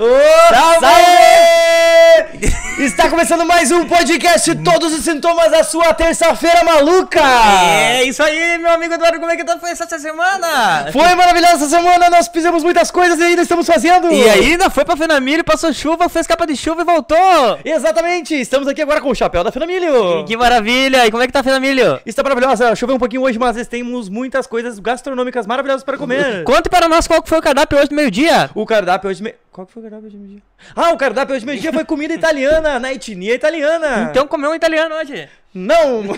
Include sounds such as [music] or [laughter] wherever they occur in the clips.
Ô, Salve! salve! [laughs] Está começando mais um podcast Todos os Sintomas da sua terça-feira maluca! É isso aí, meu amigo Eduardo, como é que tá foi essa semana? Foi maravilhosa essa semana, nós fizemos muitas coisas e ainda estamos fazendo! E ainda foi pra Fenamilho, passou chuva, fez capa de chuva e voltou! Exatamente, estamos aqui agora com o chapéu da Fenamilho! Que maravilha! E como é que tá Fenamilho? Está maravilhosa, choveu um pouquinho hoje, mas temos muitas coisas gastronômicas maravilhosas para comer! Conte para nós qual foi o cardápio hoje do meio-dia. O cardápio hoje... Me... Qual foi o cardápio hoje de meio-dia? Ah, o cardápio hoje de meio-dia foi comida italiana, na etnia italiana! Então comeu um italiano hoje. Não! [laughs]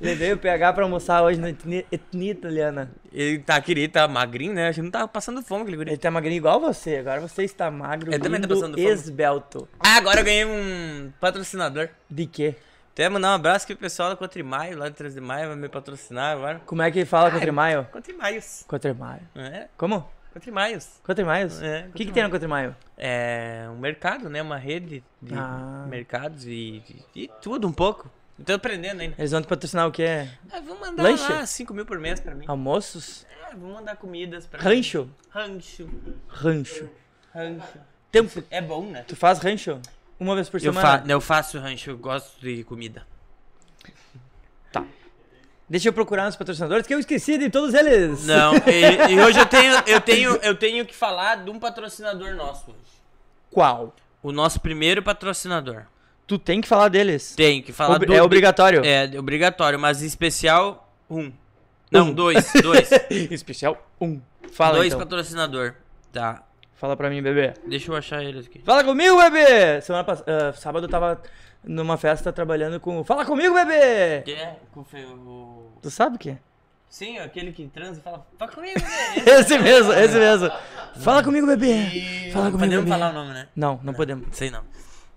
Levei o PH pra almoçar hoje na etnia, etnia italiana. Ele tá querido, tá magrinho, né? A gente não tá passando fome, aquele guri. Ele tá magrinho igual você, agora você está magro, Ele também tá lindo, passando fome. esbelto. Ah, agora eu ganhei um patrocinador. De quê? Até mandar um abraço aqui pro pessoal da Cotrimaio, lá de 3 de maio, vai me patrocinar agora. Como é que fala Cotrimaio? Contrimaios. Cotrimaio. É, Como? Contrimaios. Cotrimaio? É, O que, que tem no Cotrimaio? É um mercado, né? Uma rede de Ah. mercados e, e, tudo um pouco. Tô aprendendo ainda. Eles vão te patrocinar o quê? Ah, vamos mandar Lanche? lá 5 mil por mês pra mim. Almoços? É, vamos mandar comidas pra Rancho? mim. Rancho. Rancho. Rancho. Tempo. É bom, né? Tu faz rancho? Uma vez por Eu, semana? fa eu faço rancho, eu gosto de comida. Deixa eu procurar nos patrocinadores, que eu esqueci de todos eles. Não, [laughs] e, e hoje eu tenho, eu, tenho, eu tenho que falar de um patrocinador nosso hoje. Qual? O nosso primeiro patrocinador. Tu tem que falar deles. Tenho que falar Ob- do. é obrigatório. É, obrigatório, mas em especial, um. Não, Um. dois, [laughs] dois. Especial um. Fala dois então. patrocinador. Tá. Fala pra mim, bebê. Deixa eu achar eles aqui. Fala comigo, bebê! Semana passada, sábado eu tava numa festa trabalhando com. Fala comigo, bebê! Que é? Com o... Tu sabe o que é? Sim, aquele que transa e fala, fala comigo, né? [laughs] Esse mesmo, esse mesmo. Fala comigo, bebê! Fala comigo, Podemos bebê. falar o nome, né? Não, não podemos. Sei não.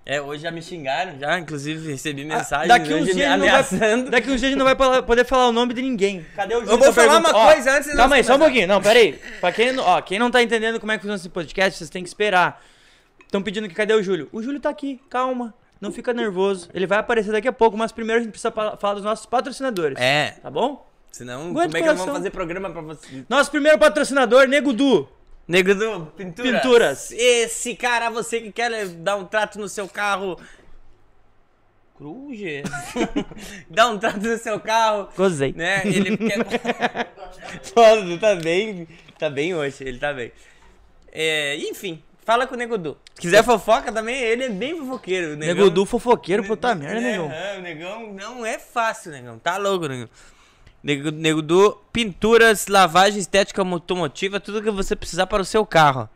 É, hoje já me xingaram, já, inclusive recebi mensagem Daqui uns, dias não ameaçando. vai, daqui uns dias a gente não vai poder falar o nome de ninguém. Cadê o Eu vou falar uma coisa antes de Calma aí, só um pouquinho. Não, pera aí. Pra quem, não- ó, quem não tá entendendo como é que funciona esse podcast, vocês têm que esperar. Estão pedindo que cadê o Júlio? O Júlio tá aqui, calma. Não fica nervoso. Ele vai aparecer daqui a pouco, mas primeiro a gente precisa falar dos nossos patrocinadores. É, Tá bom? senão Aguenta como é que vou coração. fazer programa pra você? Nosso primeiro patrocinador, Nego Du. Nego do Pinturas. Pinturas. Esse cara, você que quer dar um trato no seu carro... Cruz? [laughs] Dá um trato no seu carro, Gozei. né? Ele quer... [laughs] Mano, tá bem, tá bem hoje, ele tá bem. É, enfim, fala com o Nego Du. Se quiser fofoca também, ele é bem fofoqueiro. Nego negão- Du fofoqueiro, puta merda, É, negão. é, o negão não é fácil, negão. Tá louco, negão. Nego, nego do pinturas, lavagem estética automotiva, tudo que você precisar para o seu carro.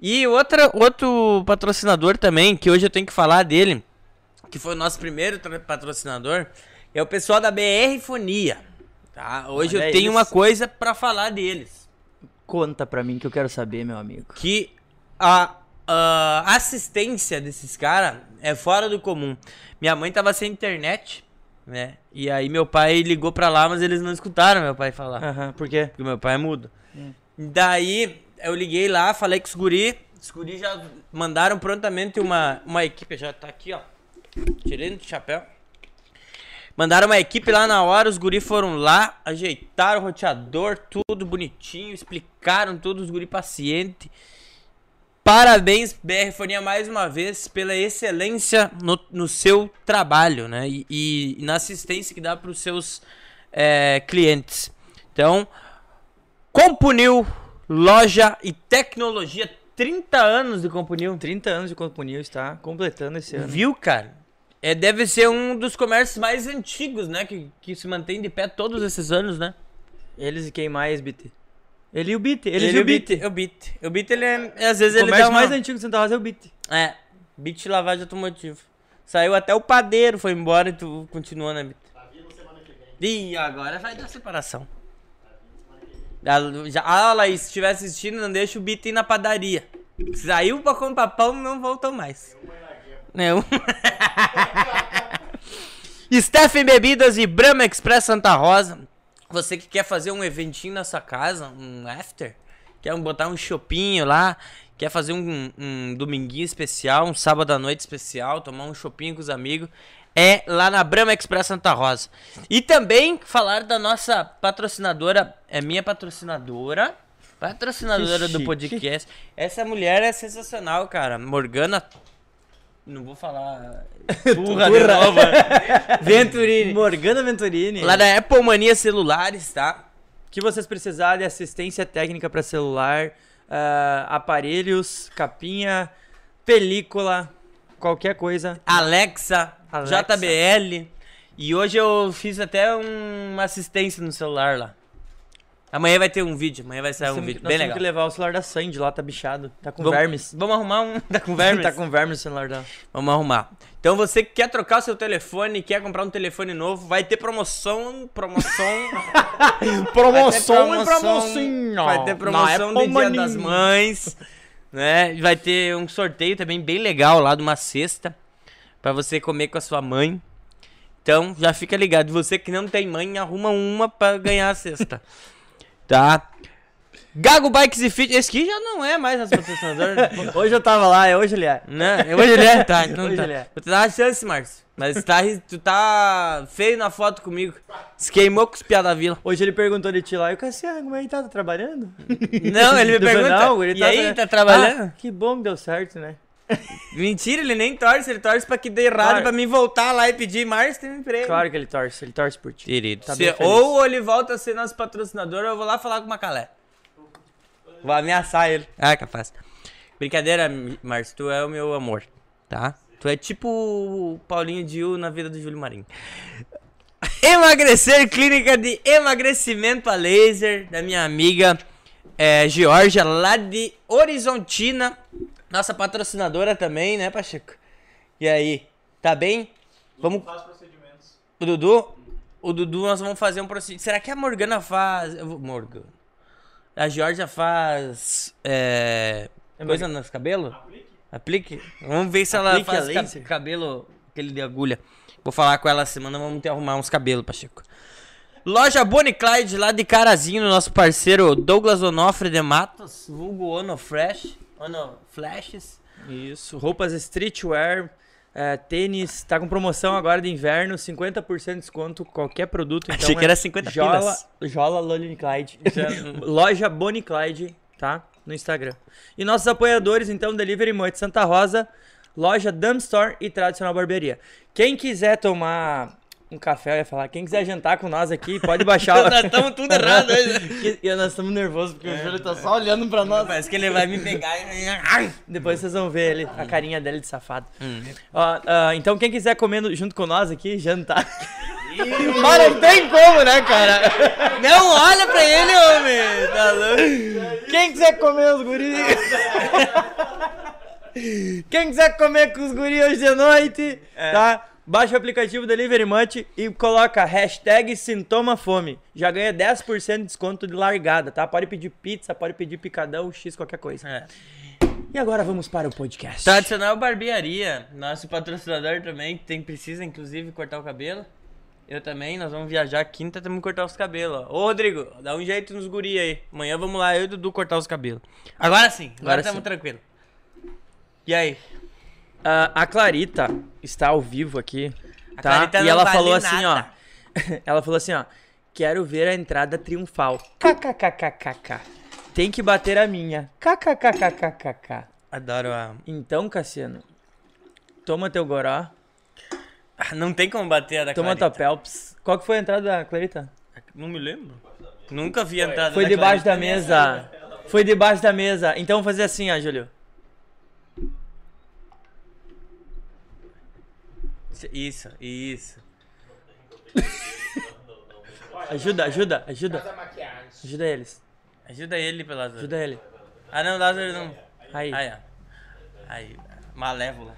E outra, outro patrocinador também, que hoje eu tenho que falar dele, que foi o nosso primeiro patrocinador, é o pessoal da BR Fonia. Tá? Hoje Olha eu tenho isso. uma coisa para falar deles. Conta pra mim que eu quero saber, meu amigo. que a, a assistência desses caras é fora do comum. Minha mãe tava sem internet, né? E aí meu pai ligou pra lá, mas eles não escutaram meu pai falar. Aham, por quê? Porque meu pai é mudo. Daí eu liguei lá, falei com os guri. Os guri já mandaram prontamente uma, uma equipe, já tá aqui, ó. Tirei do chapéu. Mandaram uma equipe lá na hora, os guri foram lá, ajeitaram o roteador, tudo bonitinho, explicaram tudo, os guri paciente. Parabéns, BR Fonia, mais uma vez, pela excelência no, no seu trabalho, né? E, e na assistência que dá para os seus é, clientes. Então, Compunil, loja e tecnologia, 30 anos de Compunil. 30 anos de Compunil está completando esse ano. Viu, cara? É, deve ser um dos comércios mais antigos, né? Que, que se mantém de pé todos esses anos, né? Eles e quem mais, BT? Ele e o BT. Eles Ele e o BT. É o Bit. O Bit, ele é, às vezes O ele dá uma... mais antigo de Santa Rosa é o BT. É, Bit lavagem automotiva. Saiu até o padeiro, foi embora e tu continuou, né, Bit? Ih, agora vai dar separação. Ah, já- Ah, Laís, se estiver assistindo, não deixa o Bit ir na padaria. Saiu pra comprar pão, não voltou mais. Não. [laughs] Stephen Bebidas e Brahma Express Santa Rosa. Você que quer fazer um eventinho na sua casa, um after, quer botar um chopinho lá, quer fazer um, um dominguinho especial, um sábado à noite especial, tomar um chopinho com os amigos, é lá na Brahma Express Santa Rosa. E também falar da nossa patrocinadora, é minha patrocinadora, Patrocinadora do podcast. Essa mulher é sensacional, cara. Morgana. Não vou falar. [laughs] De Burra. novo. [laughs] Venturini. Morgana Venturini. Lá da Apple Mania Celulares, tá? que vocês precisarem de assistência técnica para celular, ah, aparelhos, capinha, película, qualquer coisa. Alexa, Alexa. JBL. E hoje eu fiz até um- uma assistência no celular lá. Amanhã vai ter um vídeo, amanhã vai sair um vídeo nós bem legal. que levar o celular da Sandy lá, tá bichado. Tá com Vamos- vermes. Vamos arrumar um. [laughs] Tá com vermes? tá com vermes o celular dela. Vamos arrumar. Então você que quer trocar o seu telefone, quer comprar um telefone novo, vai ter promoção, promoção. Promoção vai e ter promoção. Vai ter promoção Na de Dia das. Mães, né? Vai ter um sorteio também bem legal lá de uma cesta pra você comer com a sua mãe. Então, já fica ligado. Você que não tem mãe, arruma uma pra ganhar a cesta. [laughs] tá? Gago Bikes e Fit. Esse aqui já não é mais nosso patrocinador. [laughs] Hoje eu tava lá, é hoje ele é. Né? Hoje ele é, tá. [laughs] Então Hoje tá. ele é. Vou te dar uma chance, Márcio. Mas tá, tu tá feio na foto comigo. Se queimou com os piá da vila. Hoje ele perguntou de ti lá, e o Cassiano, como é que tá? Tá trabalhando? Não, ele me [laughs] Eu pergunta. não, ele e aí, tá trabalhando? Ah, que bom que deu certo, né? [laughs] Mentira, ele nem torce, ele torce pra que dê errado Claro. pra mim voltar lá e pedir Márcio tem um emprego. Claro que ele torce, ele torce por ti. Querido. Tá Se- ou ele volta a ser nosso patrocinador, ou eu vou lá falar com o Macalé. Vou ameaçar ele. Ah, capaz. Brincadeira, Márcio, tu é o meu amor, tá? Tu é tipo o Paulinho Diu na vida do Júlio Marinho. Emagrecer, clínica de emagrecimento a laser da minha amiga é, Georgia, lá de Horizontina. Nossa patrocinadora também, né, Pacheco? E aí, tá bem? Vamos. Faz procedimentos. O Dudu? O Dudu, nós vamos fazer um procedimento. Será que a Morgana faz. Morgana. A Georgia faz. É. Coisa nos cabelos? Aplique. Aplique? Vamos ver se ela Aplique faz a ca- cabelo, aquele de agulha. Vou falar com ela semana, vamos ter arrumar uns cabelos, Pacheco. Loja Bonnie Clyde, lá de Carazinho, nosso parceiro Douglas Onofre de Matos, vulgo Ono Fresh, Ono Flashes. Isso, roupas streetwear, é, tênis, tá com promoção agora de inverno, 50% de desconto, qualquer produto. Então Achei que é era 50 Jola, pilas. Jola Lonely Clyde. [laughs] Loja Bonnie Clyde, tá? No Instagram. E nossos apoiadores, então, Delivery Moite Santa Rosa, Loja Dumb Store e Tradicional Barbearia. Quem quiser tomar um café, eu ia falar, quem quiser jantar com nós aqui, pode baixar. [laughs] Nós estamos tudo errado. [laughs] E nós estamos nervosos porque o Júlio tá só olhando pra nós. Parece que ele vai me pegar e. Depois vocês vão ver ele, a carinha dele de safado. Hum. Ó, ah, então quem quiser comer no- junto com nós aqui, jantar. [laughs] Mas não tem como, né, cara? Não olha pra ele, homem! Tá louco? Quem quiser comer os guris. Quem quiser comer com os guris hoje de noite, É. tá? Baixa o aplicativo Delivery Munch e coloca hashtag sintoma fome. Já ganha 10% de desconto de largada, tá? Pode pedir pizza, pode pedir picadão, X, qualquer coisa. É. E agora vamos para o podcast. Tradicional Barbearia, nosso patrocinador também, que tem, precisa inclusive cortar o cabelo. Eu também, nós vamos viajar quinta, temos que cortar os cabelos. Ô Rodrigo, dá um jeito nos guri aí. Amanhã vamos lá, eu e o Dudu cortar os cabelos. Agora sim, agora Agora estamos sim. tranquilos. E aí? Ah, a Clarita está ao vivo aqui, A tá? Clarita e ela vale falou assim, nada. ó. [laughs] ela falou assim, ó. Quero ver a entrada triunfal. KKKKKK. Tem que bater a minha. KKKKKK. Adoro a. Então, Cassiano, toma teu goró, Ah, Não tem como bater a da toma Clarita. tua pelps. Qual que foi a entrada da Clarita? Não me lembro. Nunca vi a entrada Foi da debaixo Clarita da mesa. Foi debaixo da mesa. Então vamos fazer assim, ó, Júlio. Isso, isso. Ajuda, ajuda, ajuda. Ajuda eles. Ajuda ele, Pelazar. Ajuda ele. Ah, não, Lázaro não. Aí. Aí, ó. Aí, malévola.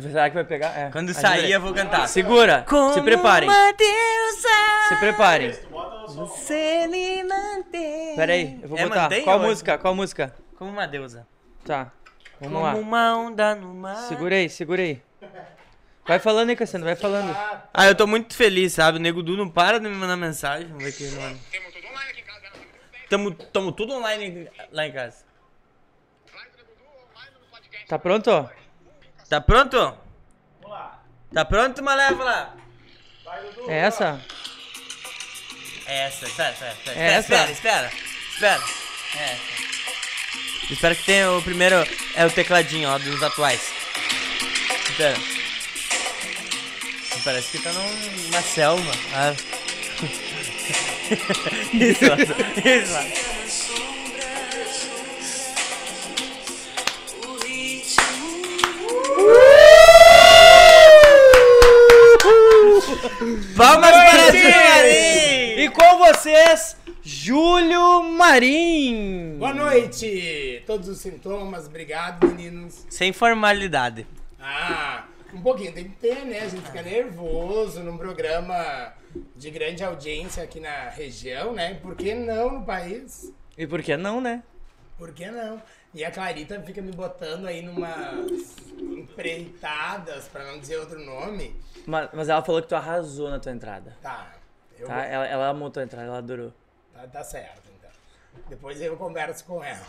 Será que vai pegar? É. Quando Ajuda sair, ele. eu vou cantar. Segura. Se preparem. Se preparem. Você me mantém. Pera aí, eu vou É botar. mantém Qual ou é- música? Qual música? Como uma deusa. Tá. Vamos Como lá. uma onda no mar. Segura aí, segura aí. Vai falando aí, Cassiano, vai falando. Ah, eu tô muito feliz, sabe? O Nego Du não para de me mandar mensagem. Vamos ver aqui, mano. Temos tudo online aqui em casa. Tamo, tamo tudo online lá em casa. Tá pronto? Tá pronto? Vamos lá. Tá pronto, Malévola? Vai, Dudu. É essa? É essa, espera, espera, espera. É espera, essa? espera, espera. É. Espero que tenha o primeiro. É o tecladinho, ó, dos atuais. Então. Parece que tá numa selva. Ah. [laughs] [laughs] isso, isso. [laughs] Palmas para Marim! E com vocês, Júlio Marim. Boa noite! Todos os sintomas, obrigado, meninos. Sem formalidade. Ah, um pouquinho tem que ter, né? A gente fica nervoso num programa de grande audiência aqui na região, né? Por que não no país? E por que não, né? Por que não? E a Clarita fica me botando aí numas empreitadas, pra não dizer outro nome. Mas, mas ela falou que tu arrasou na tua entrada. Tá, eu Tá? Ela, ela amou tua entrada, ela adorou. tá, tá certo, então. Depois eu converso com ela.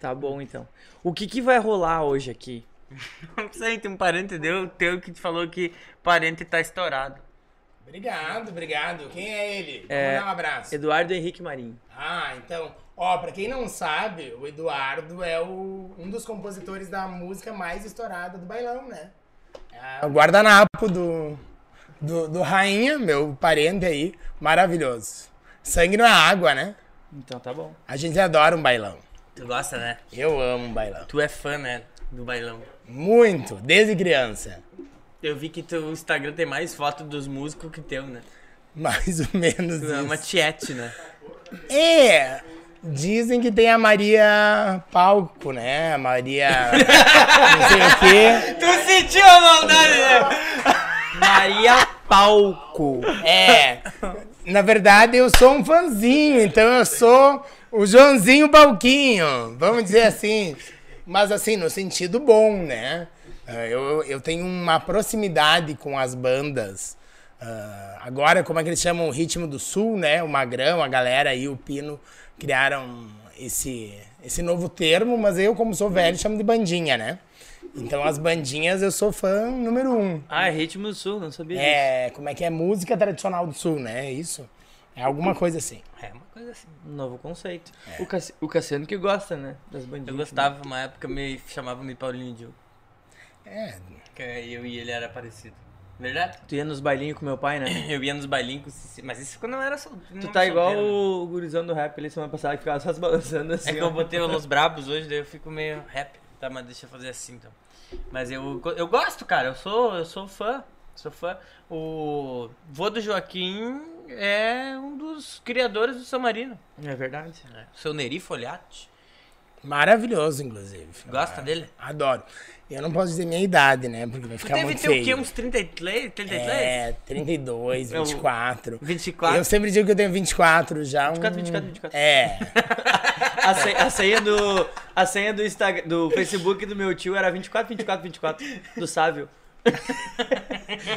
Tá bom, então. O que que vai rolar hoje aqui? [laughs] Não sei, tem um parente deu, teu que te falou que parente tá estourado. Obrigado, obrigado. Quem é ele? É, Vamos dar um abraço. Eduardo Henrique Marim. Ah, então, ó, pra quem não sabe, o Eduardo é o, um dos compositores da música mais estourada do bailão, né? É o guardanapo do, do, do Rainha, meu parente aí, maravilhoso. Sangue na água, né? Então tá bom. A gente adora um bailão. Tu gosta, né? Eu amo um bailão. Tu é fã, né? Do bailão. Muito, desde criança. Eu vi que teu Instagram tem mais foto dos músicos que teu, né? Mais ou menos Tu é uma isso. tiete, né? É, dizem que tem a Maria Palco, né? A Maria não sei o quê. [laughs] Tu sentiu a maldade, né? Maria Palco. É. Na verdade, eu sou um fãzinho, então eu sou o Joãozinho Balquinho, vamos dizer assim. Mas assim, no sentido bom, né? Ah, Eu, eu tenho uma proximidade com as bandas. Ah, agora, como é que eles chamam o Ritmo do Sul, né? O Magrão, a galera aí, o Pino, criaram esse, esse novo termo, mas eu, como sou velho, chamo de bandinha, né? Então, as bandinhas eu sou fã número um. Ah, é Ritmo do Sul, não sabia disso. É, como é que é? Música tradicional do sul, né? É isso? É alguma coisa assim. É coisa assim. Um novo conceito. O, Cassi- o Cassiano que gosta, né? Das bandinhas. Eu gostava, uma época me chamavam de Paulinho Gil. É, Que eu e ele era parecido. Verdade? Tu ia nos bailinhos com meu pai, né? [laughs] Eu ia nos bailinhos com o Cici, mas isso quando eu era solteiro. Tu tá igual o gurizão do rap ali semana passada que ficava só se balançando assim. É que eu botei o Los Brabos hoje, daí eu fico meio rap. Tá, mas deixa eu fazer assim então. Mas eu, eu gosto, cara. Eu sou, eu sou fã. Sou fã. O vô do Joaquim é um dos criadores do São Marino. É verdade. O seu Neri Folhati. maravilhoso, inclusive. Gosta Ah, dele? Adoro. Eu não posso dizer minha idade, né? Porque vai Tu ficar deve muito ter feio. o quê? Uns 33? 33? É, 32, Eu- 24. 24? Eu sempre digo que eu tenho 24 já. 24, um... 24, 24. É. [laughs] A senha, a senha do, a senha do, Instagram, do Facebook do meu tio era 24, 24, 24. Do Sávio.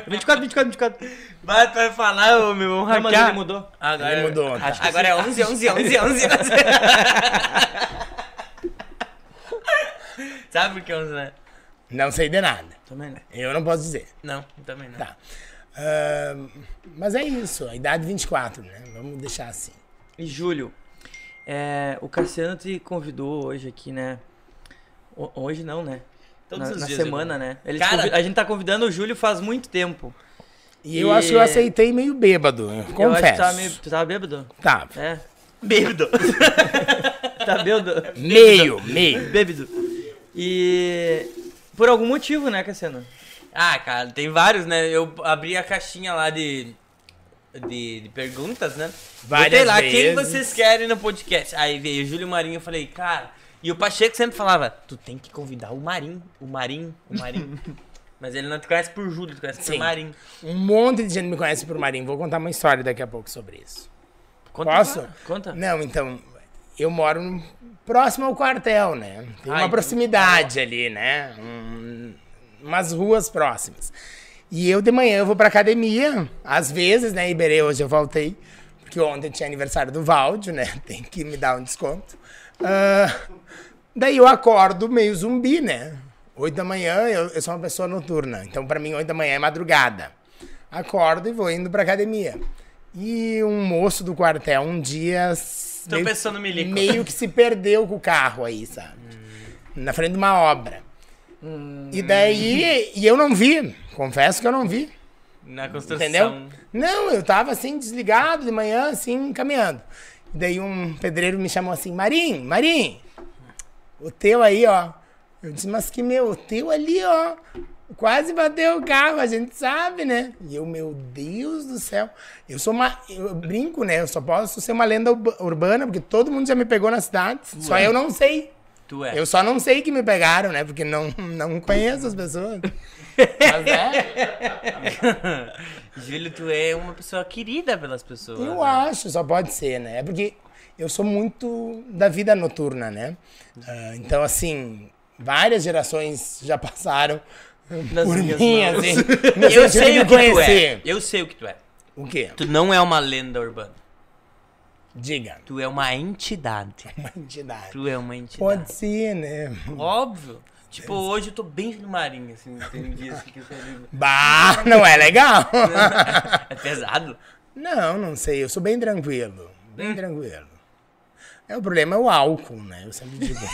24, 24, 24. Vai, tu vai falar, ô, meu, vamos Não, mas hackear. ele mudou. Agora, Ele mudou, tá. Acho que agora é 11, 11, 11, 11, 11. Sabe por que 11, né? Não sei de nada. Também não. Eu não posso dizer. Não, também não. Tá. Ahn, mas é isso, a idade 24, né? Vamos deixar assim. E Júlio, é, o Cassiano te convidou hoje aqui, né? Ho- Hoje não, né? Todos na os na dias semana, eu- né? Ele te Cara- A gente tá convidando o Júlio faz muito tempo. E eu acho que eu aceitei meio bêbado, eu Eu acho que confesso. tu tava, meio, tu tava bêbado? Tá, É. Bêbado. [laughs] Tá bêbado? meio, meio. Bêbado. E. Por algum motivo, né, Cassiano? Ah, cara, tem vários, né? Eu abri a caixinha lá de, de, de perguntas, né? Várias Botei lá, quem vezes. vocês querem no podcast? Aí veio o Júlio Marinho, eu falei, cara... E o Pacheco sempre falava, tu tem que convidar o Marim, o Marim, o Marim. [laughs] Mas ele não te conhece por Júlio, te conhece Sim. por Marim. Um monte de gente me conhece por Marinho. Vou contar uma história daqui a pouco sobre isso. Conta, Posso? Conta. Não, então, eu moro próximo ao quartel, né? Tem Ah, uma proximidade ali, né? Um- umas ruas próximas. E eu de manhã eu vou pra academia, às vezes, né? Iberê, hoje eu voltei, porque ontem tinha aniversário do Valdio, né? [laughs] Tem que me dar um desconto. Ah, daí eu acordo meio zumbi, né? Oito da manhã, eu, eu sou uma pessoa noturna, então pra mim oito da manhã é madrugada. Acordo e vou indo pra academia. E um moço do quartel um dia. s- meio- milico. Meio que se perdeu com o carro aí, sabe? Na frente de uma obra. E daí. E eu não vi. Confesso que eu não vi. Na construção. Entendeu? Não, eu tava assim, desligado de manhã, assim, caminhando. Daí um pedreiro me chamou assim, Marim, Marim, o teu aí, ó. Eu disse, mas que meu, o teu ali, ó. Quase bateu o carro, a gente sabe, né? E eu, meu Deus do céu. Eu sou uma. Eu brinco, né? Eu só posso ser uma lenda urba- urbana, porque todo mundo já me pegou na cidade. Só eu não sei. Tu é. Eu só não sei que me pegaram, né? Porque não, não conheço as pessoas. [laughs] Mas é. [laughs] Júlio, tu é uma pessoa querida pelas pessoas. Eu né? acho, só pode ser, né? É porque eu sou muito da vida noturna, né? Ah, então, assim, várias gerações já passaram Nas por minhas mim, mãos. assim. Eu [laughs] sei o que tu é. conhecer. Eu sei o que tu é. O quê? Tu não é uma lenda urbana. Diga. Tu é uma entidade. [laughs] Uma entidade. Tu é uma entidade. Pode ser, né? Óbvio. Tipo, hoje eu tô bem no marinho, assim, tem dias que eu tô. Bah, não é legal. [laughs] É pesado. não, não sei. Eu sou bem tranquilo. Hum. Bem tranquilo. É, o problema é o álcool, né? Eu sempre digo [laughs]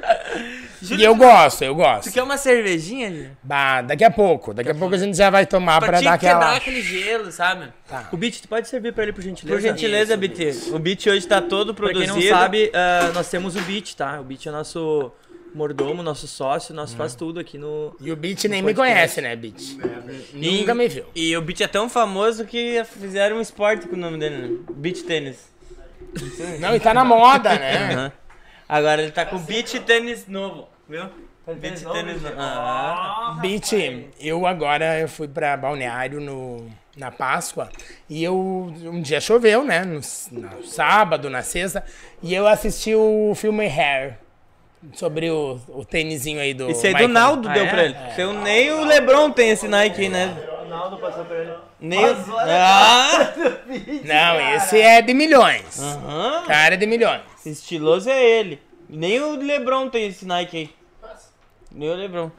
[laughs] E eu gosto, eu gosto. Tu quer uma cervejinha, Júlio? Bah, daqui a pouco. Daqui a pouco a gente já vai tomar pra, Pra dar aquela. aquele gelo, sabe? O Beat, tu pode servir pra ele, por gentileza? Por gentileza, BT. O beat hoje tá todo Pra produzido. quem não sabe, ah, nós temos o Beat, tá? O Beat é nosso mordomo, nosso sócio, nós faz tudo aqui no... E o Beat nem me conhece, né, Beat? E- Nunca me viu. E o beat é tão famoso que fizeram um esporte com o nome dele, né? Beat tênis. Não, e tá na moda, né? Agora ele tá com beat tênis novo, viu? Beat tênis novo. Ah. Beat, eu agora eu fui pra Balneário no, na Páscoa e eu um dia choveu, né? No, no sábado, na sexta, e eu assisti o filme Hair sobre o, o tênisinho aí do. Esse aí do Michael. Naldo Ah, deu é? pra ele. Seu, nem o Lebron tem esse Nike né? O Ronaldo passou pra ele. Nem o... Ah! Não, esse é de milhões. Aham. Cara de milhões. Estiloso é ele. Nem o Lebron tem esse Nike aí. Nem o Lebron.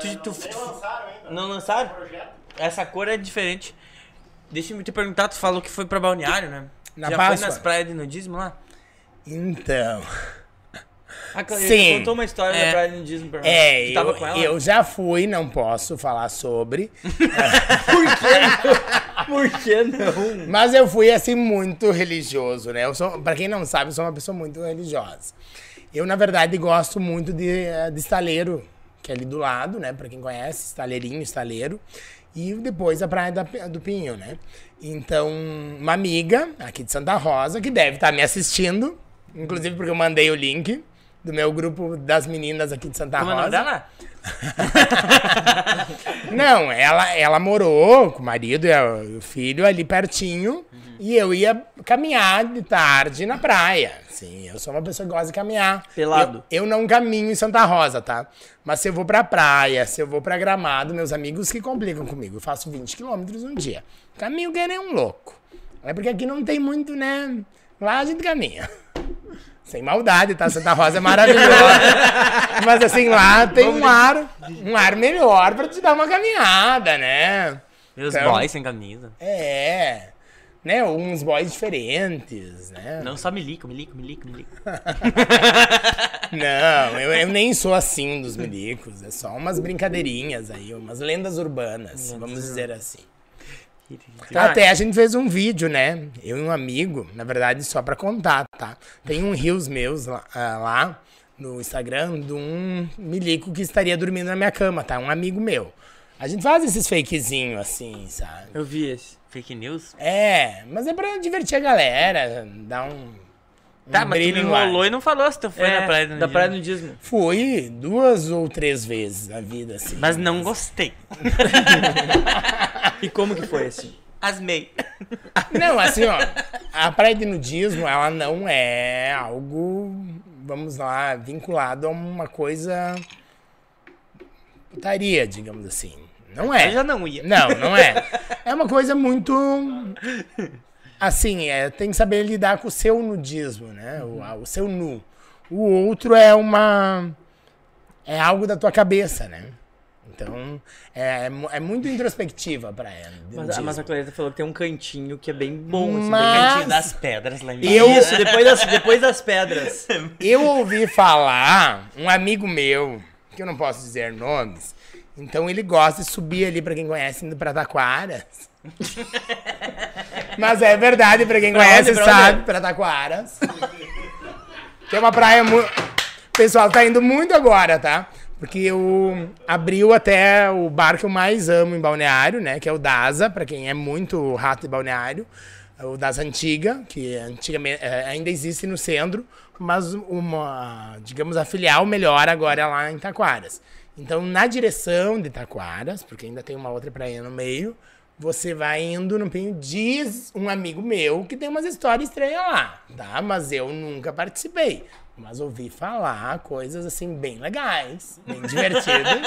Tu, tu, tu- não lançaram? Essa cor é diferente. Deixa eu te perguntar, tu falou que foi pra Balneário, né? Na Já Páscoa. foi nas praias de nudismo lá? Então. Sim. Ele contou uma história É. da praia de nudismo pra nós. É, Tu tava eu, com ela? eu já fui, não posso falar sobre. [laughs] Por que não? Mas eu fui assim muito religioso, né? Eu sou, para quem não sabe, eu sou uma pessoa muito religiosa. Eu na verdade gosto muito de, eh, de estaleiro, que é ali do lado, né? Para quem conhece, estaleirinho, estaleiro. E depois a praia da- do Pinho, né? Então, uma amiga aqui de Santa Rosa que deve estar me assistindo, inclusive porque eu mandei o link do meu grupo das meninas aqui de Santa Como é Rosa. dela? [laughs] Não, ela, ela morou com o marido e o filho ali pertinho. E eu ia caminhar de tarde na praia. Sim, eu sou uma pessoa que gosta de caminhar. Pelado. Eu, eu não caminho em Santa Rosa, tá? Mas se eu vou pra praia, se eu vou pra gramado, meus amigos que complicam comigo. Eu faço 20 quilômetros um dia. Caminho que nem um louco. É porque aqui não tem muito, né? Lá a gente caminha. Sem maldade, tá? Santa Rosa é maravilhosa. [laughs] Mas assim, lá tem um ar, um ar melhor pra te dar uma caminhada, né? Meus Então- boys sem camisa. É. Né? Uns boys diferentes, né? Não só milico, milico, milico, milico. [laughs] Não, eu, eu nem sou assim dos milicos. É só umas brincadeirinhas aí, umas lendas urbanas, vamos dizer assim. Até a gente fez um vídeo, né? Eu e um amigo, na verdade, só pra contar, tá? Tem um rios meus lá, ah, lá no Instagram de um milico que estaria dormindo na minha cama, tá? Um amigo meu. A gente faz esses fakezinhos assim, sabe? Eu vi esse. Fake news? É, mas é pra divertir a galera, dar um. Um Tá, mas tu me enrolou e não falou se tu foi É, na praia do da nudismo. praia de nudismo. Fui duas ou três vezes na vida, assim. Mas não gostei. [laughs] E como que foi assim? Asmei. Não, [laughs] assim, ó, a praia de nudismo, ela não é algo, vamos lá, vinculado a uma coisa putaria, digamos assim. Não é. Eu já não ia. Não, não é. [laughs] É uma coisa muito. Assim, é, tem que saber lidar com o seu nudismo, né? O, a- o seu nu. O outro é uma. É algo da tua cabeça, né? Então, é, é é muito introspectiva pra ela. Mas, a- mas a Clareta falou que tem um cantinho que é bem bom. Assim, Mas- Cantinho das pedras lá em bem- eu- Isso, depois das, depois das pedras. Eu ouvi falar, um amigo meu, que eu não posso dizer nomes, então ele gosta de subir ali, pra quem conhece, indo pra Taquaras. [laughs] Mas é verdade, pra quem Pra conhece onde, pra sabe, onde? pra Taquaras. Que é uma praia muito. O pessoal tá indo muito agora, tá? Porque eu abriu até o bar que eu mais amo em Balneário, né? Que é o Daza, pra quem é muito rato de Balneário. O Daza Antiga, que antigamente, é, ainda existe no centro, mas uma, digamos, a filial melhor agora é lá em Taquaras. Então, na direção de Taquaras, porque ainda tem uma outra praia no meio, você vai indo no Pinho. Diz um amigo meu que tem umas histórias estranhas lá, tá? Mas eu nunca participei. Mas ouvi falar coisas assim bem legais, bem divertidas.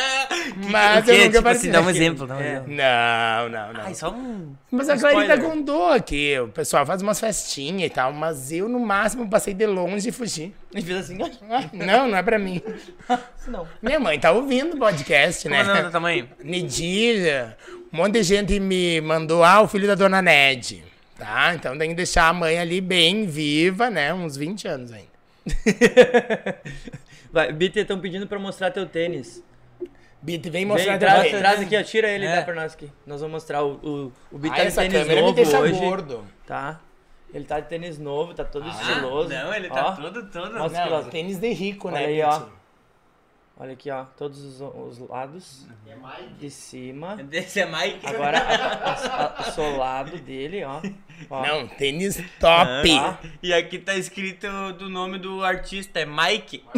[laughs] mas O eu nunca Tipo assim, dá um exemplo, um É. exemplo. Não, não, não. Ai, só um... Mas a Clarita spoiler. contou aqui, o pessoal faz umas festinhas e tal, mas eu no máximo passei de longe e fugi. E fiz assim, "Ai, Ah, Não, não é pra mim. [laughs] não. Minha mãe tá ouvindo o podcast, Como é o nome do né? tamanho? Nedilha, um monte de gente me mandou, ah, o filho da dona Ned. Tá? Então tem que deixar a mãe ali bem viva, né? Uns 20 anos ainda. [laughs] Vai, Bitter, estão pedindo pra mostrar teu tênis. Bit, vem Vem, mostrar traz, teu tênis. traz aqui, ó, tira ele e É. dá pra nós aqui. Nós vamos mostrar o, o, o Bitter Ah, tá de essa tênis câmera me novo deixa hoje. gordo. Tá? Ele tá de tênis novo, tá todo estiloso. Não, ele tá Ó, todo, todo... Mostra aqui, Não, tênis de rico, Olha né, aí, Bit? ó. Olha aqui, ó. Todos os, os lados. De cima. Esse é Mike. Agora [laughs] a- a- o solado dele, ó. Ó. Não, tênis top. Ah. E aqui tá escrito do nome do artista, é Mike. [laughs]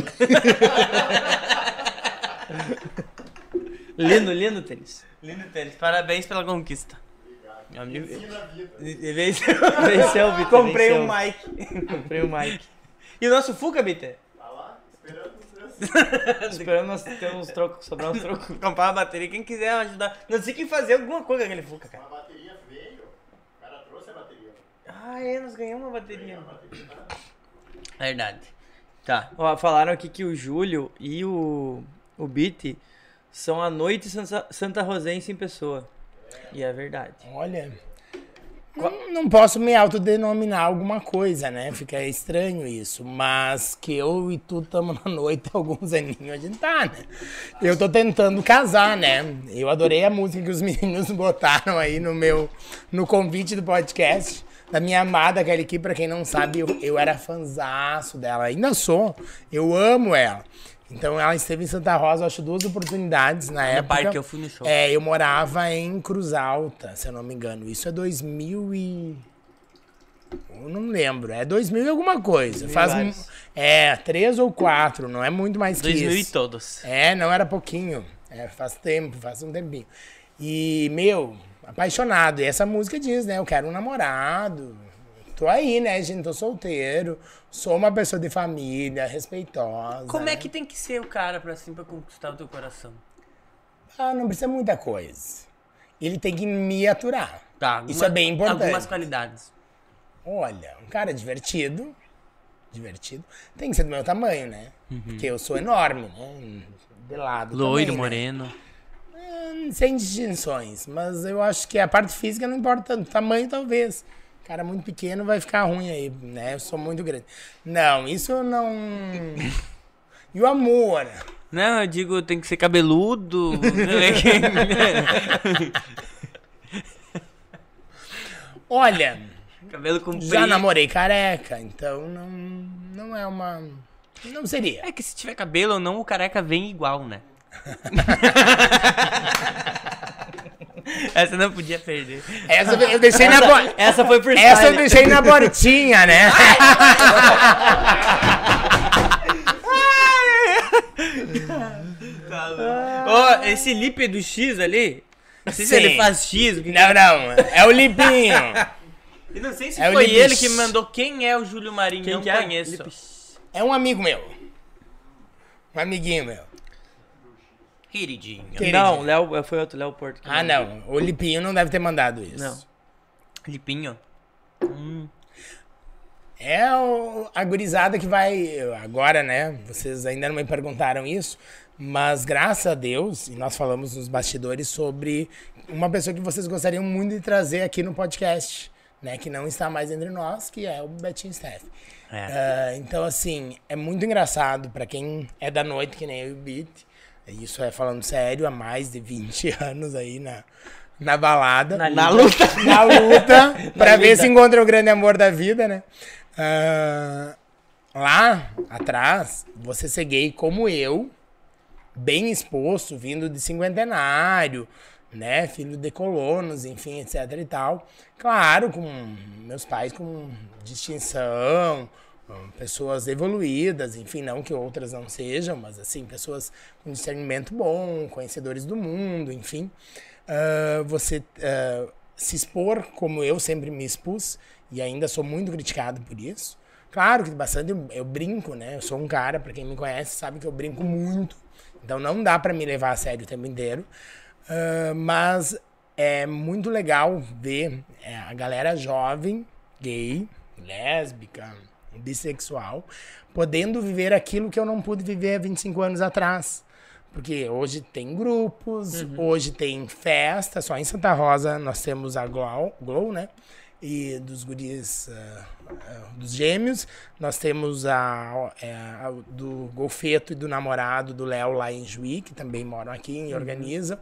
Lindo, lindo tênis. Lindo tênis, parabéns pela conquista. Meu amigo. Venceu, Bitter. Comprei venceu. um Mike. [laughs] Comprei o Mike. E o nosso Fuca, Bitter? Tá lá, esperando. [laughs] Esperando nós ter uns trocos, sobrar uns trocos. Comprar uma bateria, quem quiser ajudar. Não sei quem fazer alguma coisa com aquele Fuca, cara. A bateria veio. O cara trouxe a bateria. Ah, é, nós ganhamos uma bateria. Verdade. Tá. Ó, falaram aqui que o Júlio e o, o Biti são a noite Santa, Santa Rosense em pessoa. E é verdade. Olha. Não, não posso me autodenominar alguma coisa, né? Fica estranho isso. Mas que eu e tu estamos na noite alguns aninhos, a gente tá, né? Eu tô tentando casar, né? Eu adorei a música que os meninos [laughs] botaram aí no meu. no convite do podcast. Da minha amada Kelly Key, pra quem não sabe, eu, eu era fanzaço dela. Ainda sou. Eu amo ela. Então ela esteve em Santa Rosa, acho duas oportunidades na época. parque eu fui no show. É, eu morava em Cruz Alta, se eu não me engano. Isso é 2000 e... Eu não lembro, é 2000 e alguma coisa. Faz um... É, três ou quatro, não é muito mais que 2000 e isso. todos. É, não era pouquinho. É, faz tempo, faz um tempinho. E, meu, apaixonado. E essa música diz, né? Eu quero um namorado. Tô aí, né, gente? Tô solteiro. Sou uma pessoa de família, respeitosa. Como né? é que tem que ser o cara pra assim pra conquistar o teu coração? Ah, não precisa muita coisa. Ele tem que me aturar. Tá, Isso é bem importante. Algumas qualidades. Olha, um cara divertido. Divertido. Tem que ser do meu tamanho, né? Porque eu sou enorme, né? De lado. Loiro, também, né? moreno. Sem distinções. Mas eu acho que a parte física não importa tanto. Tamanho, talvez. Cara muito pequeno vai ficar ruim aí, né? Eu sou muito grande. Não, isso não. E o amor? Não, eu digo, tem que ser cabeludo. [laughs] Olha, Cabelo comprido. já namorei careca, então não, não é uma. Não seria. É que se tiver cabelo ou não, o careca vem igual, né? [laughs] Essa não podia perder. Essa eu deixei na. bo- [laughs] Essa foi por Essa eu deixei na portinha, né? [laughs] Ó, esse Lipe do X ali. Não sei se Sim. ele faz X. que que Não, não. É o Lipinho. Eu não sei se É foi ele que me mandou quem é o Júlio Marinho. Quem não que é? conheço. Lipe É um amigo meu. Um amiguinho meu. Queridinho. Que- Não, Léo, foi outro, Léo Porto. que Ah, não. O Lipinho não deve ter mandado isso. Não. Lipinho. É o, a gurizada que vai. Agora, né? Vocês ainda não me perguntaram isso. Mas graças a Deus, e nós falamos nos bastidores sobre uma pessoa que vocês gostariam muito de trazer aqui no podcast, né? Que não está mais entre nós, que é o Betinho Steff. Ah, então, assim, é muito engraçado pra quem é da noite, que nem eu e o Beat. Isso é falando sério, há mais de 20 [laughs] anos aí na, na balada. Na Na luta. [laughs] na luta pra ver lida. se encontra o grande amor da vida, né? Ah, lá atrás, você ser gay como eu, bem exposto, vindo de cinquentenário, né? Filho de colonos, enfim, etc e tal. Claro, com meus pais com distinção, pessoas evoluídas, enfim, não que outras não sejam, mas assim, pessoas com discernimento bom, conhecedores do mundo, enfim. Ah, você ah, se expor como eu sempre me expus, e ainda sou muito criticado por isso. Claro que bastante eu, brinco, né? Eu sou um cara, pra quem me conhece, sabe que eu brinco muito. Então não dá pra me levar a sério o tempo inteiro. Ah, mas é muito legal ver é, a galera jovem, gay, lésbica, bissexual, podendo viver aquilo que eu não pude viver há 25 anos atrás. Porque hoje tem grupos, hoje tem festa, só em Santa Rosa nós temos a Glow, Glow né? E dos guris, ah, ah, dos gêmeos, nós temos a, é, a do Golfeto e do namorado do Léo lá em Juí, que também moram aqui e organizam.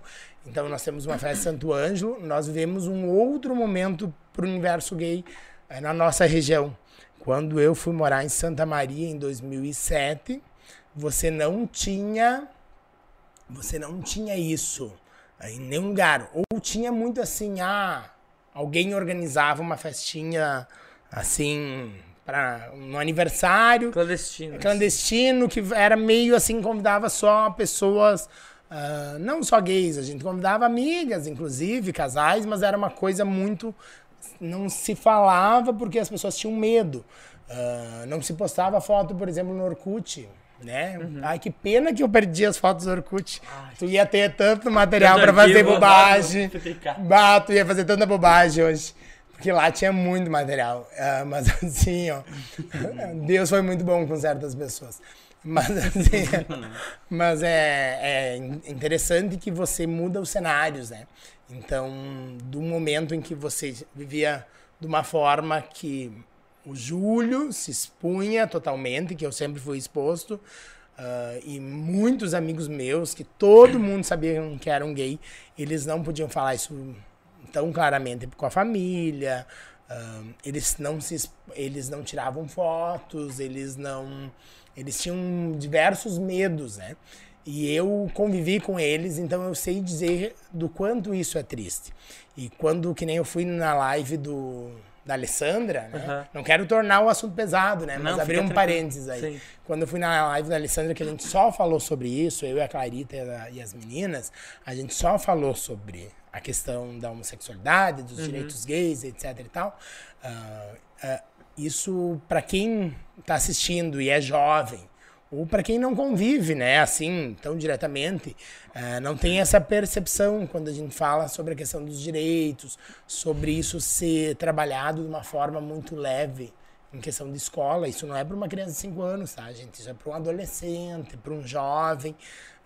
Então nós temos uma festa Santo Ângelo, nós vivemos um outro momento para o universo gay eh, na nossa região. Quando eu fui morar em Santa Maria em 2007, você não tinha você não tinha isso em nenhum lugar. Ou tinha muito assim, ah, alguém organizava uma festinha assim para um aniversário Clandestino. clandestino que era meio assim convidava só pessoas ah, não só gays a gente convidava amigas inclusive casais mas era uma coisa muito não se falava porque as pessoas tinham medo Ah, não se postava foto por exemplo no Orkut né? Uhum. Ai, que pena que eu perdi as fotos do Orkut. tu ia ter tanto material pra fazer bobagem. Bah, tu ia fazer tanta bobagem hoje. Porque lá tinha muito material. Ah, mas [laughs] assim, ó. Deus foi muito bom com certas pessoas. Mas [laughs] assim. mas é, é interessante que você muda os cenários, né? Então, do momento em que você vivia de uma forma que o Júlio se expunha totalmente, que eu sempre fui exposto, ah, e muitos amigos meus, que todo mundo sabia que eram gay, eles não podiam falar isso tão claramente com a família, ah, eles não se eles não tiravam fotos, eles não eles tinham diversos medos, né? E eu convivi com eles, então eu sei dizer do quanto isso é triste. E quando que nem eu fui na live do da Alessandra, né? Aham. Não quero tornar o assunto pesado, né? Mas Não, abrir um tranquilo. parênteses aí. Sim. Quando eu fui na live da Alessandra, que a gente só falou sobre isso, eu e a Clarita e, as meninas, a gente só falou sobre a questão da homossexualidade, dos direitos gays, etc e tal. Ah, ah, isso, para quem tá assistindo e é jovem, ou para quem não convive, né, assim, tão diretamente, ah, não tem essa percepção quando a gente fala sobre a questão dos direitos, sobre isso ser trabalhado de uma forma muito leve em questão de escola. Isso não é para uma criança de 5 anos, tá, gente? Isso é para um adolescente, para um jovem,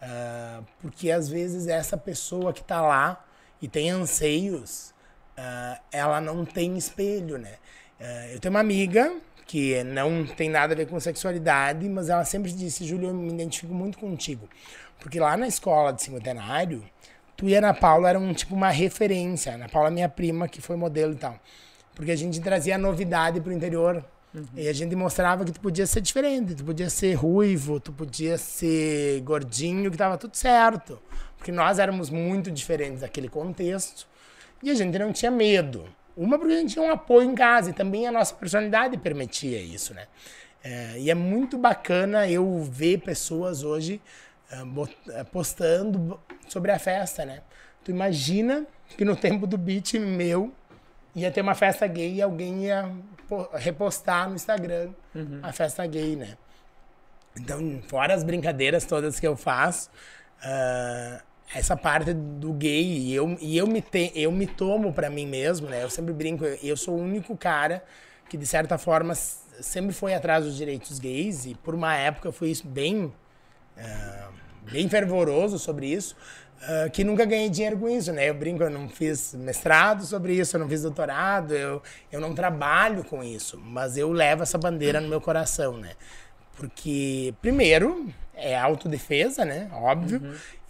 ah, porque às vezes essa pessoa que está lá e tem anseios, ah, ela não tem espelho, né? Eu tenho uma amiga que não tem nada a ver com sexualidade, mas ela sempre disse, Júlio, eu me identifico muito contigo. Porque lá na escola de cinquentenário, tu e a Ana Paula eram tipo uma referência. A Ana Paula é minha prima, que foi modelo e tal. Porque a gente trazia novidade pro interior. E a gente mostrava que tu podia ser diferente, tu podia ser ruivo, tu podia ser gordinho, que tava tudo certo. Porque nós éramos muito diferentes daquele contexto. E a gente não tinha medo. Uma porque a gente tinha um apoio em casa e também a nossa personalidade permitia isso, né? É, e é muito bacana eu ver pessoas hoje ah, ah, postando sobre a festa, né? Tu imagina que no tempo do beat meu ia ter uma festa gay e alguém ia po- repostar no Instagram a festa gay, né? Então, fora as brincadeiras todas que eu faço, ah, essa parte do gay, e eu, e eu, me, te, eu me tomo pra mim mesmo, né? Eu sempre brinco, eu, sou o único cara que, de certa forma, sempre foi atrás dos direitos gays, e por uma época eu fui bem ah, bem fervoroso sobre isso, ah, que nunca ganhei dinheiro com isso, né? Eu brinco, eu não fiz mestrado sobre isso, eu não fiz doutorado, eu, eu não trabalho com isso, mas eu levo essa bandeira no meu coração, né? Porque, primeiro, é autodefesa, né? Óbvio.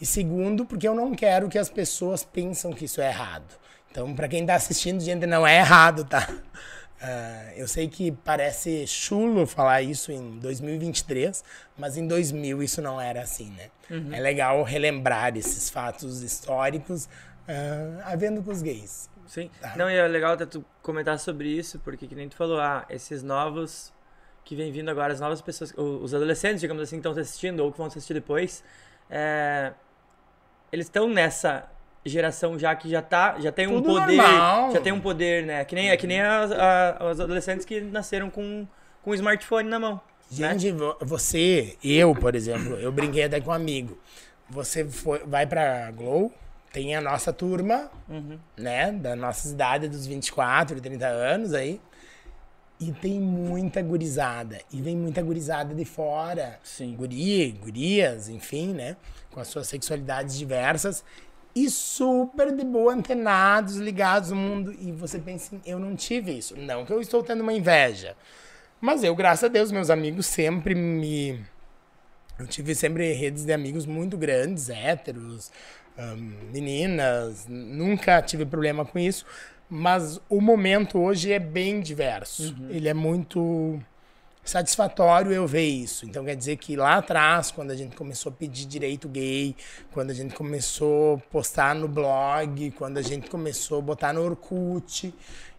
E segundo, porque eu não quero que as pessoas pensam que isso é errado. Então, para quem tá assistindo, gente, não é errado, tá? [laughs] Ah, eu sei que parece chulo falar isso em 2023, mas em 2000 isso não era assim, né? É legal relembrar esses fatos históricos ah, havendo com os gays. Sim. Tá. Não, e é legal até tu comentar sobre isso, porque que nem tu falou, ah, esses novos que vem vindo agora, as novas pessoas, os adolescentes, digamos assim, que estão assistindo ou que vão assistir depois, é, eles estão nessa geração já que já tá, já tem um Tudo poder, normal. já tem um poder, né? Que nem, é que nem as, a- os adolescentes que nasceram com, com o smartphone na mão. né? Gente, vo- você, eu, por exemplo, eu brinquei até com um amigo. Você foi, vai pra Glow, tem a nossa turma, né, da nossa idade, dos 24, 30 anos aí. E tem muita gurizada. E vem muita gurizada de fora. Sim. Guri, gurias, enfim, né? Com as suas sexualidades diversas. E super de boa, antenados, ligados no mundo. E você pensa, eu não tive isso. Não que eu estou tendo uma inveja. Mas eu, graças a Deus, meus amigos sempre me. Eu tive sempre redes de amigos muito grandes, héteros, meninas, nunca tive problema com isso. Mas o momento hoje é bem diverso. Ele é muito satisfatório eu ver isso. Então quer dizer que lá atrás, quando a gente começou a pedir direito gay, quando a gente começou a postar no blog, quando a gente começou a botar no Orkut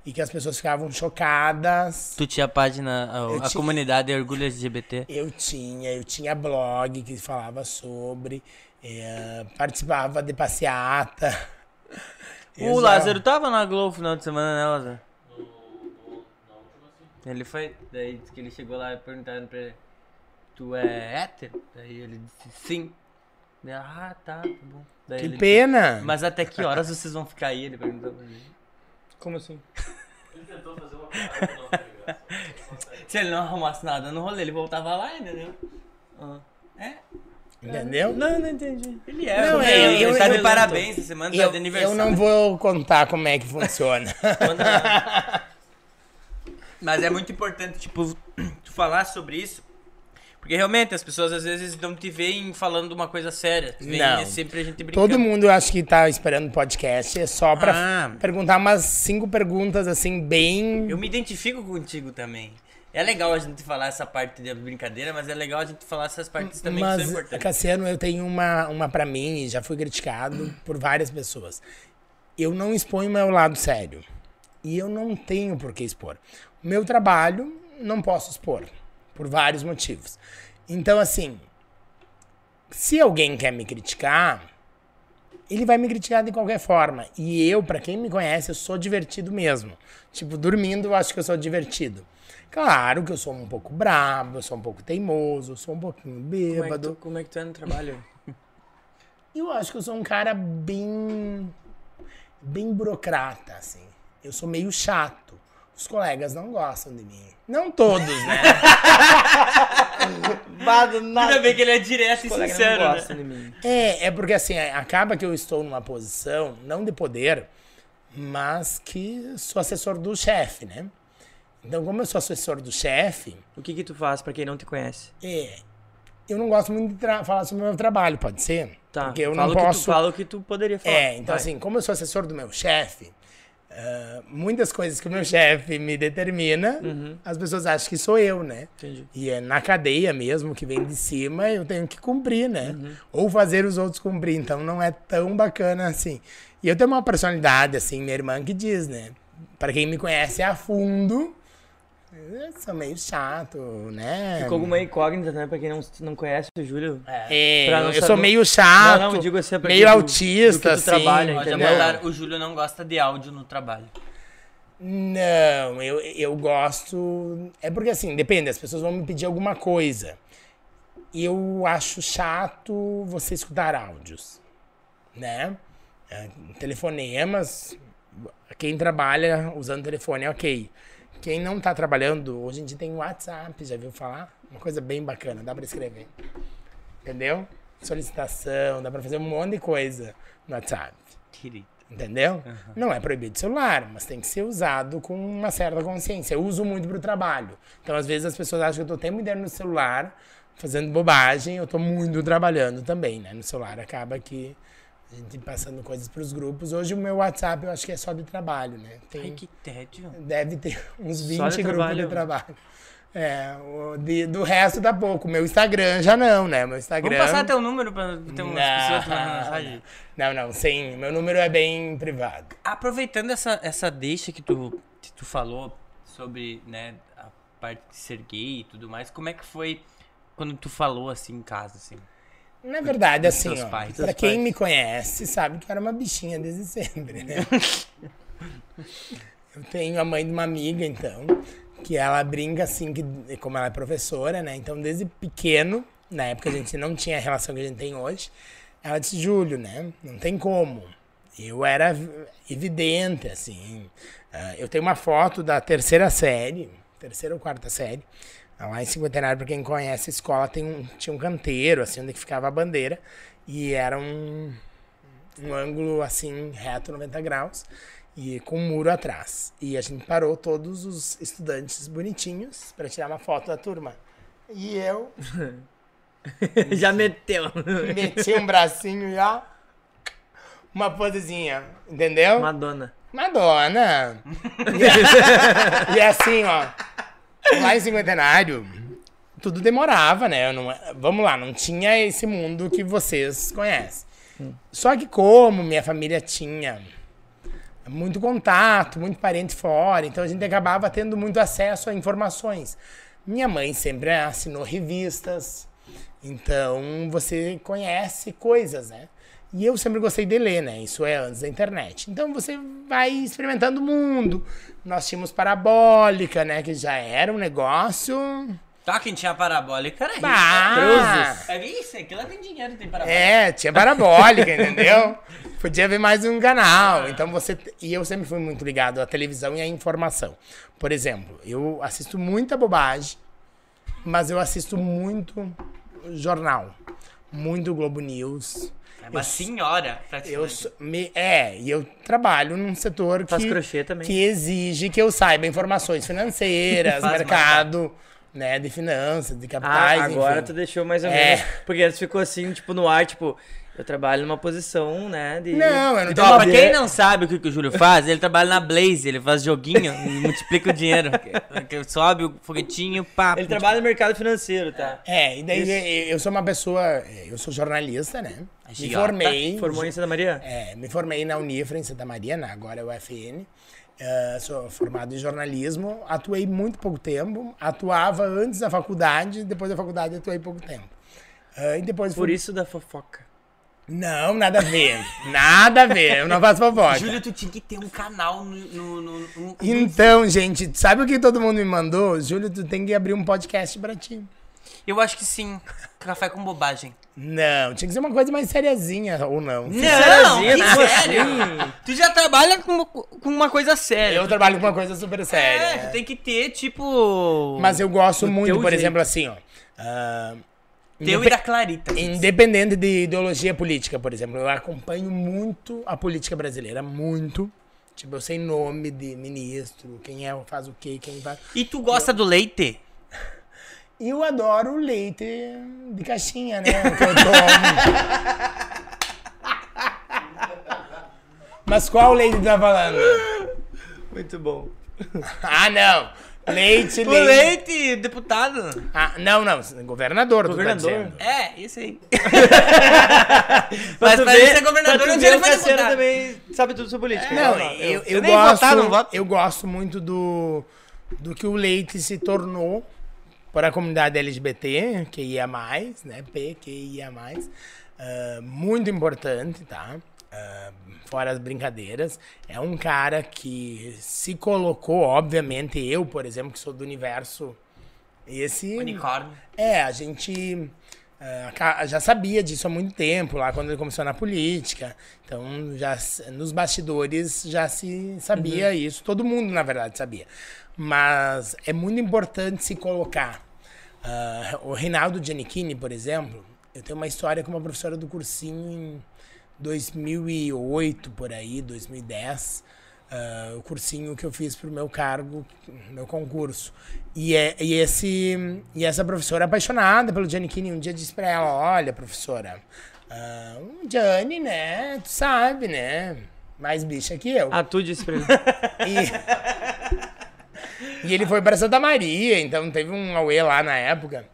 e que as pessoas ficavam chocadas. Tu tinha a página, a, a tinha- comunidade Orgulho LGBT. Eu tinha, eu tinha blog que falava sobre, eh, participava de passeata. [laughs] O Exato. Lázaro tava na Globo no final de semana, né, Lázaro? Ele foi, daí disse que ele chegou lá e perguntaram pra ele, tu é hétero? Daí ele disse sim. Daí, ah, tá, tá bom. Daí Que ele, pena! Mas até que horas vocês vão ficar aí? Ele perguntou pra ele. Como assim? Se ele não arrumasse nada no rolê, ele voltava lá, entendeu? Ah, É, Entendeu? Não, não entendi. ele é. Não, ele, eu- ele eu- tá eu- de parabéns, essa semana tá Eu, de eu aniversário. não vou contar como é que funciona. [laughs] Mas é muito importante, tipo, tu falar sobre isso. Porque realmente as pessoas às vezes não te veem falando uma coisa séria. Vem Não. é sempre a gente brincando. Todo mundo, eu acho que tá esperando o podcast, é só pra Ah. perguntar umas cinco perguntas, assim, bem... Eu me identifico contigo também. É legal a gente falar essa parte de brincadeira, mas é legal a gente falar essas partes também que Mas, são importantes. Cassiano, eu tenho uma, uma pra mim, e já fui criticado por várias pessoas. Eu não exponho meu lado sério. E eu não tenho por que expor. Meu trabalho, não posso expor. Por vários motivos. Então, assim, se alguém quer me criticar, ele vai me criticar de qualquer forma. E eu, pra quem me conhece, eu sou divertido mesmo. Tipo, dormindo, eu acho que eu sou divertido. Claro que eu sou um pouco brabo, eu sou um pouco teimoso, eu sou um pouquinho Como é, que bêbado. tu, como é que tu é no trabalho? [laughs] Eu acho que eu sou um cara bem. bem burocrata, assim. Eu sou meio chato. Os colegas não gostam de mim. Não todos, né? [laughs] Bado Ainda bem que ele é direto e Colega sincero, não né? gosta de mim. é, é porque assim, acaba que eu estou numa posição, não de poder, mas que sou assessor do chefe, né? Então, como eu sou assessor do chefe, O que que tu faz pra quem não te conhece? é, eu não gosto muito de falar sobre o meu trabalho, pode ser? Tá, Porque eu fala não o que posso. tu, fala o que tu poderia falar. É, então Vai. assim, como eu sou assessor do meu chefe, ah, muitas coisas que o meu chefe me determina, as pessoas acham que sou eu, né? Entendi. E é na cadeia mesmo, que vem de cima, eu tenho que cumprir, né? Ou fazer os outros cumprir, então não é tão bacana assim. E eu tenho uma personalidade, assim, minha irmã que diz, né? Pra quem me conhece a fundo, sou meio chato, né? Ficou alguma incógnita, né? Pra quem não, não conhece o Júlio. É, Pra não eu saber- sou meio chato, Não, não, digo assim, pra meio do- autista, do assim. trabalha, mandaram, o Júlio não gosta de áudio no trabalho. Não, eu, eu gosto. É porque assim, depende, as pessoas vão me pedir alguma coisa. Eu acho chato você escutar áudios, né? É, telefonemas, quem trabalha usando telefone é ok. Quem não tá trabalhando, hoje em dia tem WhatsApp, já viu falar? Uma coisa bem bacana, dá pra escrever. Entendeu? solicitação, dá pra fazer um monte de coisa no WhatsApp. Querido. Entendeu? Não é proibido celular, mas tem que ser usado com uma certa consciência. Eu uso muito pro trabalho. Então, às vezes, as pessoas acham que eu tô o tempo inteiro no celular, fazendo bobagem, eu tô muito trabalhando também, né? No celular acaba que a gente passando coisas pros grupos. Hoje o meu WhatsApp eu acho que é só de trabalho, né? Tem, Ai, que tédio. Deve ter [laughs] uns Só 20 de grupos trabalho. de trabalho. É, o de- do resto dá pouco. Meu Instagram já não, né? Meu Instagram. Vamos passar teu número pra ter umas pessoas não, mensagem. não, não, sem. Meu número é bem privado. Aproveitando essa, essa deixa que tu, que tu falou sobre, né, a parte de ser gay e tudo mais, como é que foi quando tu falou assim em casa, assim? Na verdade, assim, ó, pais. pra quem pais. me conhece, sabe que eu era uma bichinha desde sempre, né? [laughs] eu tenho a mãe de uma amiga, então, que ela brinca assim, que como ela é professora, né? Então, desde pequeno, na época a gente não tinha a relação que a gente tem hoje, ela disse, Júlio, né? Não tem como. Eu era evidente, assim. Ah, eu tenho uma foto da terceira série, terceira ou quarta série, Lá em Cinquentenário, pra quem conhece a escola, tem um, tinha um canteiro, assim, onde ficava a bandeira. E era um, um ângulo, assim, reto, 90 graus. E com um muro atrás. E a gente parou todos os estudantes bonitinhos pra tirar uma foto da turma. E eu [laughs] Já meteu. meti um bracinho e ó. Uma posezinha, entendeu? Madonna. Madonna! [laughs] e, e assim, ó. Lá em Cinquentenário, tudo demorava, né? Não- vamos lá, não tinha esse mundo que vocês conhecem. Só que como minha família tinha muito contato, muito parente fora, então a gente acabava tendo muito acesso a informações. Minha mãe sempre assinou revistas, então você conhece coisas, né? E eu sempre gostei de ler, né? Isso é antes da internet. Então você vai experimentando o mundo. Nós tínhamos parabólica, né? Que já era um negócio. Tá, quem tinha parabólica era rico. Bah! É isso, aquilo lá tem dinheiro, tem parabólica. É, tinha parabólica, [laughs] entendeu? Podia ver mais um canal. Então você. E eu sempre fui muito ligado à televisão e à informação. Por exemplo, eu assisto muita bobagem, mas eu assisto muito jornal. Muito Globo News. É uma senhora, Eu praticamente. sou- me, é, e eu trabalho num setor Faz que, crochê também. que exige que eu saiba informações financeiras, [laughs] Faz mercado, né, de finanças, de Ah, capitais, agora enfim. tu deixou mais ou É. menos. Porque antes ficou assim, tipo, no ar, tipo, eu trabalho numa posição, né? De... Não, eu não Então, pra quem não sabe o que, que o Júlio faz, ele trabalha na Blaze, ele faz joguinho e multiplica o dinheiro. Que- [laughs] que Sobe o foguetinho, pá. Ele trabalha no mercado financeiro, tá? É, e daí eu- eu sou uma pessoa, eu sou jornalista, né? Me formei. Formou em Santa Maria? É, me formei na Unifra, em Santa Maria, né? agora é o UFN. Ah, sou formado em jornalismo, atuei muito pouco tempo, atuava antes da faculdade, depois da faculdade atuei pouco tempo. Ah, e depois Por fui- isso da fofoca. Não, nada a ver. nada a ver, eu não faço fofoca. Júlio, tu tinha que ter um canal no. no, no- no- Então, gente, sabe o que todo mundo me mandou? Júlio, tu tem que abrir um podcast pra ti. Eu acho que sim. Café com bobagem. Não, tinha que ser uma coisa mais seriazinha, ou não. Não, Sériazinha, que como sério? assim? Tu já trabalha com, com uma coisa séria. Eu trabalho com uma coisa super séria. É, né? tu tem que ter, tipo. Mas eu gosto muito, por jeito. exemplo, assim, ó. ah, Teu e da Clarita. Independente de ideologia política, por exemplo, eu acompanho muito a política brasileira, muito. Tipo, eu sei nome de ministro, quem é, faz o quê, quem faz. E tu gosta do leite? [laughs] Eu adoro o leite de caixinha, né? Que eu tomo. [laughs] Mas qual leite tu tá falando? Muito bom. Ah, não. Leite, O leite. leite, deputado. Ah, não, não. Governador, Governador. tá. É, isso aí. [laughs] Mas pra ele ser governador, pra tu um dia ver ele o foi Cassiano deputado. também sabe tudo sobre política. Não, Não, eu, eu, nem gosto, votar, não voto. eu gosto muito do, do que o leite se tornou para a comunidade LGBT, que ia mais, né? P, que ia mais. Ah, muito importante, tá? Fora as brincadeiras. É um cara que se colocou, obviamente, eu, por exemplo, que sou do universo. Esse. Unicórnio. É, a gente ca- já sabia disso há muito tempo, lá quando ele começou na política. Então, já nos bastidores já se sabia isso. Todo mundo, na verdade, sabia. Mas é muito importante se colocar. Ah, o Reinaldo Giannichini, por exemplo, eu tenho uma história com uma professora do cursinho em 2008, por aí, 2010. ah, o cursinho que eu fiz pro meu cargo, meu concurso. E, é, e, esse, e essa professora apaixonada pelo Giannichini, um dia disse pra ela, olha, professora, ah, o Gianni, né, tu sabe, né, mais bicha que eu. Ah, tu disse pra ele. [laughs] E, e ele foi para Santa Maria, então teve um auê lá na época.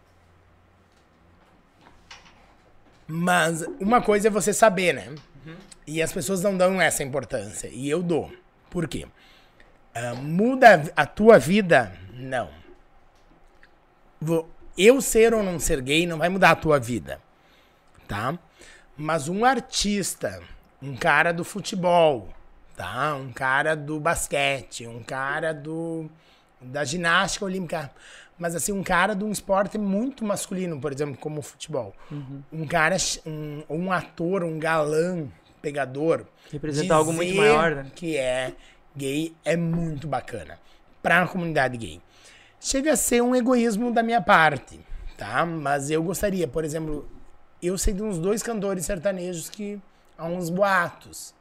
Mas uma coisa é você saber, né? E as pessoas não dão essa importância. E eu dou. Por quê? Ah, muda a tua vida? Não. Eu ser ou não ser gay não vai mudar a tua vida. Tá? Mas um artista, um cara do futebol, tá? Um cara do basquete, um cara do da ginástica olímpica, mas assim um cara de um esporte muito masculino, por exemplo, como o futebol. Um cara, um, um ator, um galã, pegador, Representa algo muito maior, né? Que é gay é muito bacana para a comunidade gay. Chega a ser um egoísmo da minha parte, tá? Mas eu gostaria, por exemplo, eu sei de uns dois cantores sertanejos que há uns boatos.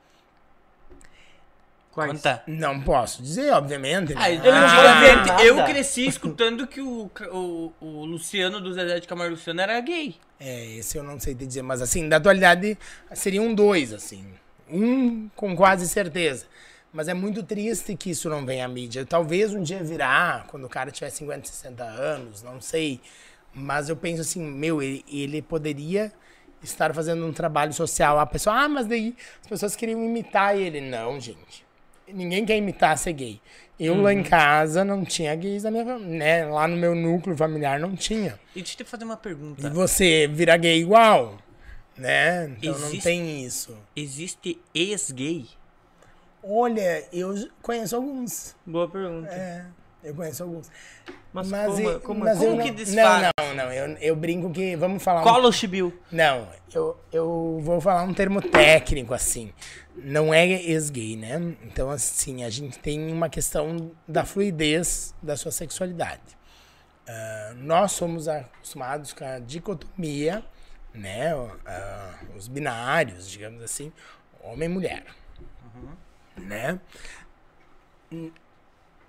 Quais? Conta. Não posso dizer, obviamente. Ah, né? eu, não pode antigamente, nada. eu cresci escutando que o, o, o Luciano do Zezé de Camargo Luciano era gay. É, esse eu não sei te dizer, mas assim, da atualidade seriam dois, assim. Um com quase certeza. Mas é muito triste que isso não venha à mídia. Talvez um dia virá, quando o cara tiver 50, 60 anos, não sei. Mas eu penso assim, meu, ele, ele poderia estar fazendo um trabalho social. A pessoa, ah, mas daí as pessoas queriam imitar ele. Não, gente. Ninguém quer imitar ser gay. Eu lá em casa não tinha gays na minha família, né? Lá no meu núcleo familiar não tinha. E deixa eu te fazer uma pergunta. E você vira gay igual, né? Então não Existe- tem isso. Existe ex-gay? Olha, eu conheço alguns. Boa pergunta. É, eu conheço alguns. Mas, Mas, como, eu- como, mas como que desfaz? Não, não, não. Eu, eu brinco que. Vamos falar um Cola o chibiu. Não, eu, eu vou falar um termo técnico, assim. Não é ex-gay, né? Então, assim, a gente tem uma questão da fluidez da sua sexualidade. Ah, nós somos acostumados com a dicotomia, né? Ah, os binários, digamos assim, homem e mulher. Né?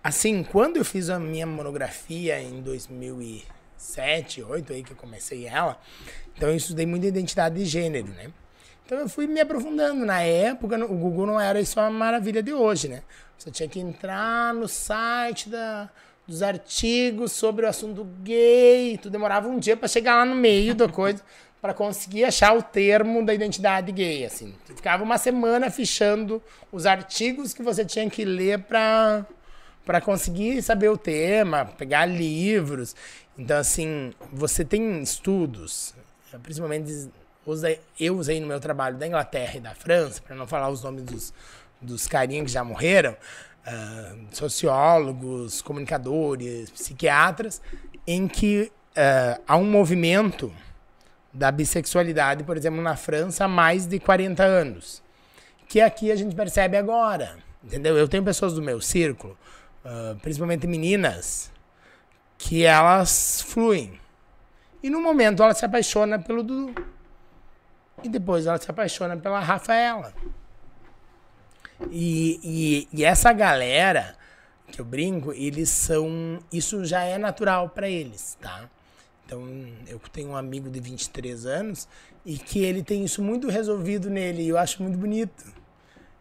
Assim, quando eu fiz a minha monografia em 2007, 2008, aí que eu comecei ela, então eu estudei muito identidade de gênero, né? Então eu fui me aprofundando. Na época, o Google não era isso a maravilha de hoje, né? Você tinha que entrar no site da, dos artigos sobre o assunto gay. Tu demorava um dia para chegar lá no meio da coisa [laughs] para conseguir achar o termo da identidade gay, assim. Tu ficava uma semana fichando os artigos que você tinha que ler para para conseguir saber o tema, pegar livros. Então, assim, você tem estudos, principalmente eu usei no meu trabalho da Inglaterra e da França, para não falar os nomes dos, dos carinhas que já morreram, ah, sociólogos, comunicadores, psiquiatras, em que ah, há um movimento da bissexualidade, por exemplo, na França há mais de 40 anos que aqui a gente percebe agora. Entendeu? Eu tenho pessoas do meu círculo, ah, principalmente meninas, que elas fluem. E no momento ela se apaixona pelo Dudu. E depois ela se apaixona pela Rafaela. E, e, e essa galera que eu brinco, eles são. Isso já é natural para eles, tá? Então, eu tenho um amigo de 23 anos e que ele tem isso muito resolvido nele e eu acho muito bonito.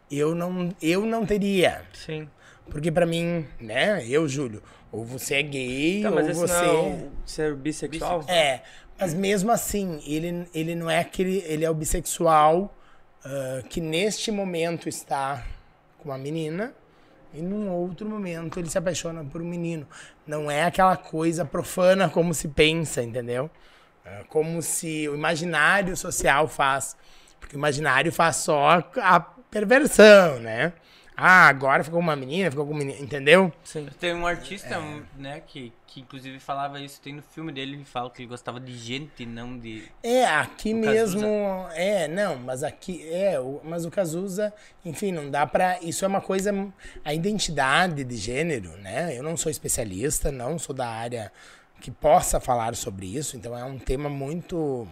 Eu não, eu não teria. Sim. Porque pra mim, né, eu, Júlio, ou você é gay, Tá, ou você. não é o ser bissexual? É, mas mesmo assim, ele, ele não é aquele. Ele é o bissexual ah, que neste momento está com uma menina e num outro momento ele se apaixona por um menino. Não é aquela coisa profana como se pensa, entendeu? Ah, como se o imaginário social faz. Porque o imaginário faz só a perversão, né? Ah, agora ficou uma menina, ficou com um menino, entendeu? Sim. Tem um artista, né, que, que inclusive falava isso, tem no filme dele, ele fala que ele gostava de gente, não de... É, aqui O mesmo. É, não, mas aqui. É, o- mas o Cazuza, enfim, não dá pra. Isso é uma coisa. A identidade de gênero, né? Eu não sou especialista, não sou da área que possa falar sobre isso, então é um tema muito.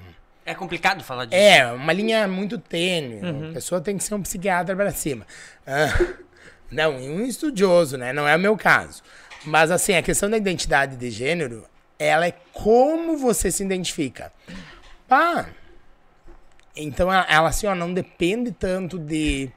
É complicado falar disso. É, uma linha muito tênue. A pessoa tem que ser um psiquiatra pra cima. Ah, [laughs] não, e um estudioso, né? Não é o meu caso. Mas, assim, a questão da identidade de gênero, ela é como você se identifica. Pá! Então, ela, assim, ó, não depende tanto de,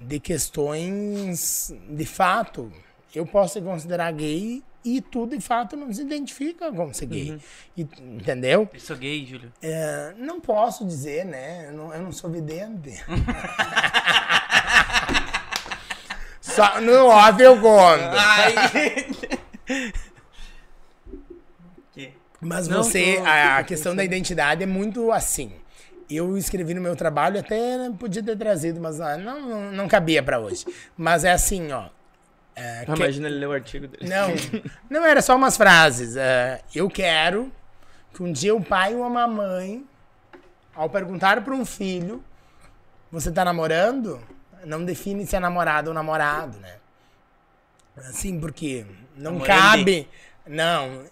de questões de fato. Eu posso se considerar gay e tu, de fato, não se identifica como ser gay. E- entendeu? Eu sou gay, Júlio. É, não posso dizer, né? Eu não, eu não sou vidente. [laughs] Só no óbvio eu conto. Ai. Mas Não, você, tô- a, a questão da identidade é muito assim. Eu escrevi no meu trabalho, até podia ter trazido, mas ah, não, não, não cabia pra hoje. Mas é assim, ó. É, Ah, que- Imagina ele ler o artigo dele. Não, [laughs] não era só umas frases. é, eu quero que um dia o pai ou a mamãe, ao perguntar para um filho, você tá namorando? Não define se é namorado ou namorado, né? Assim, porque não Namorando. cabe. Não.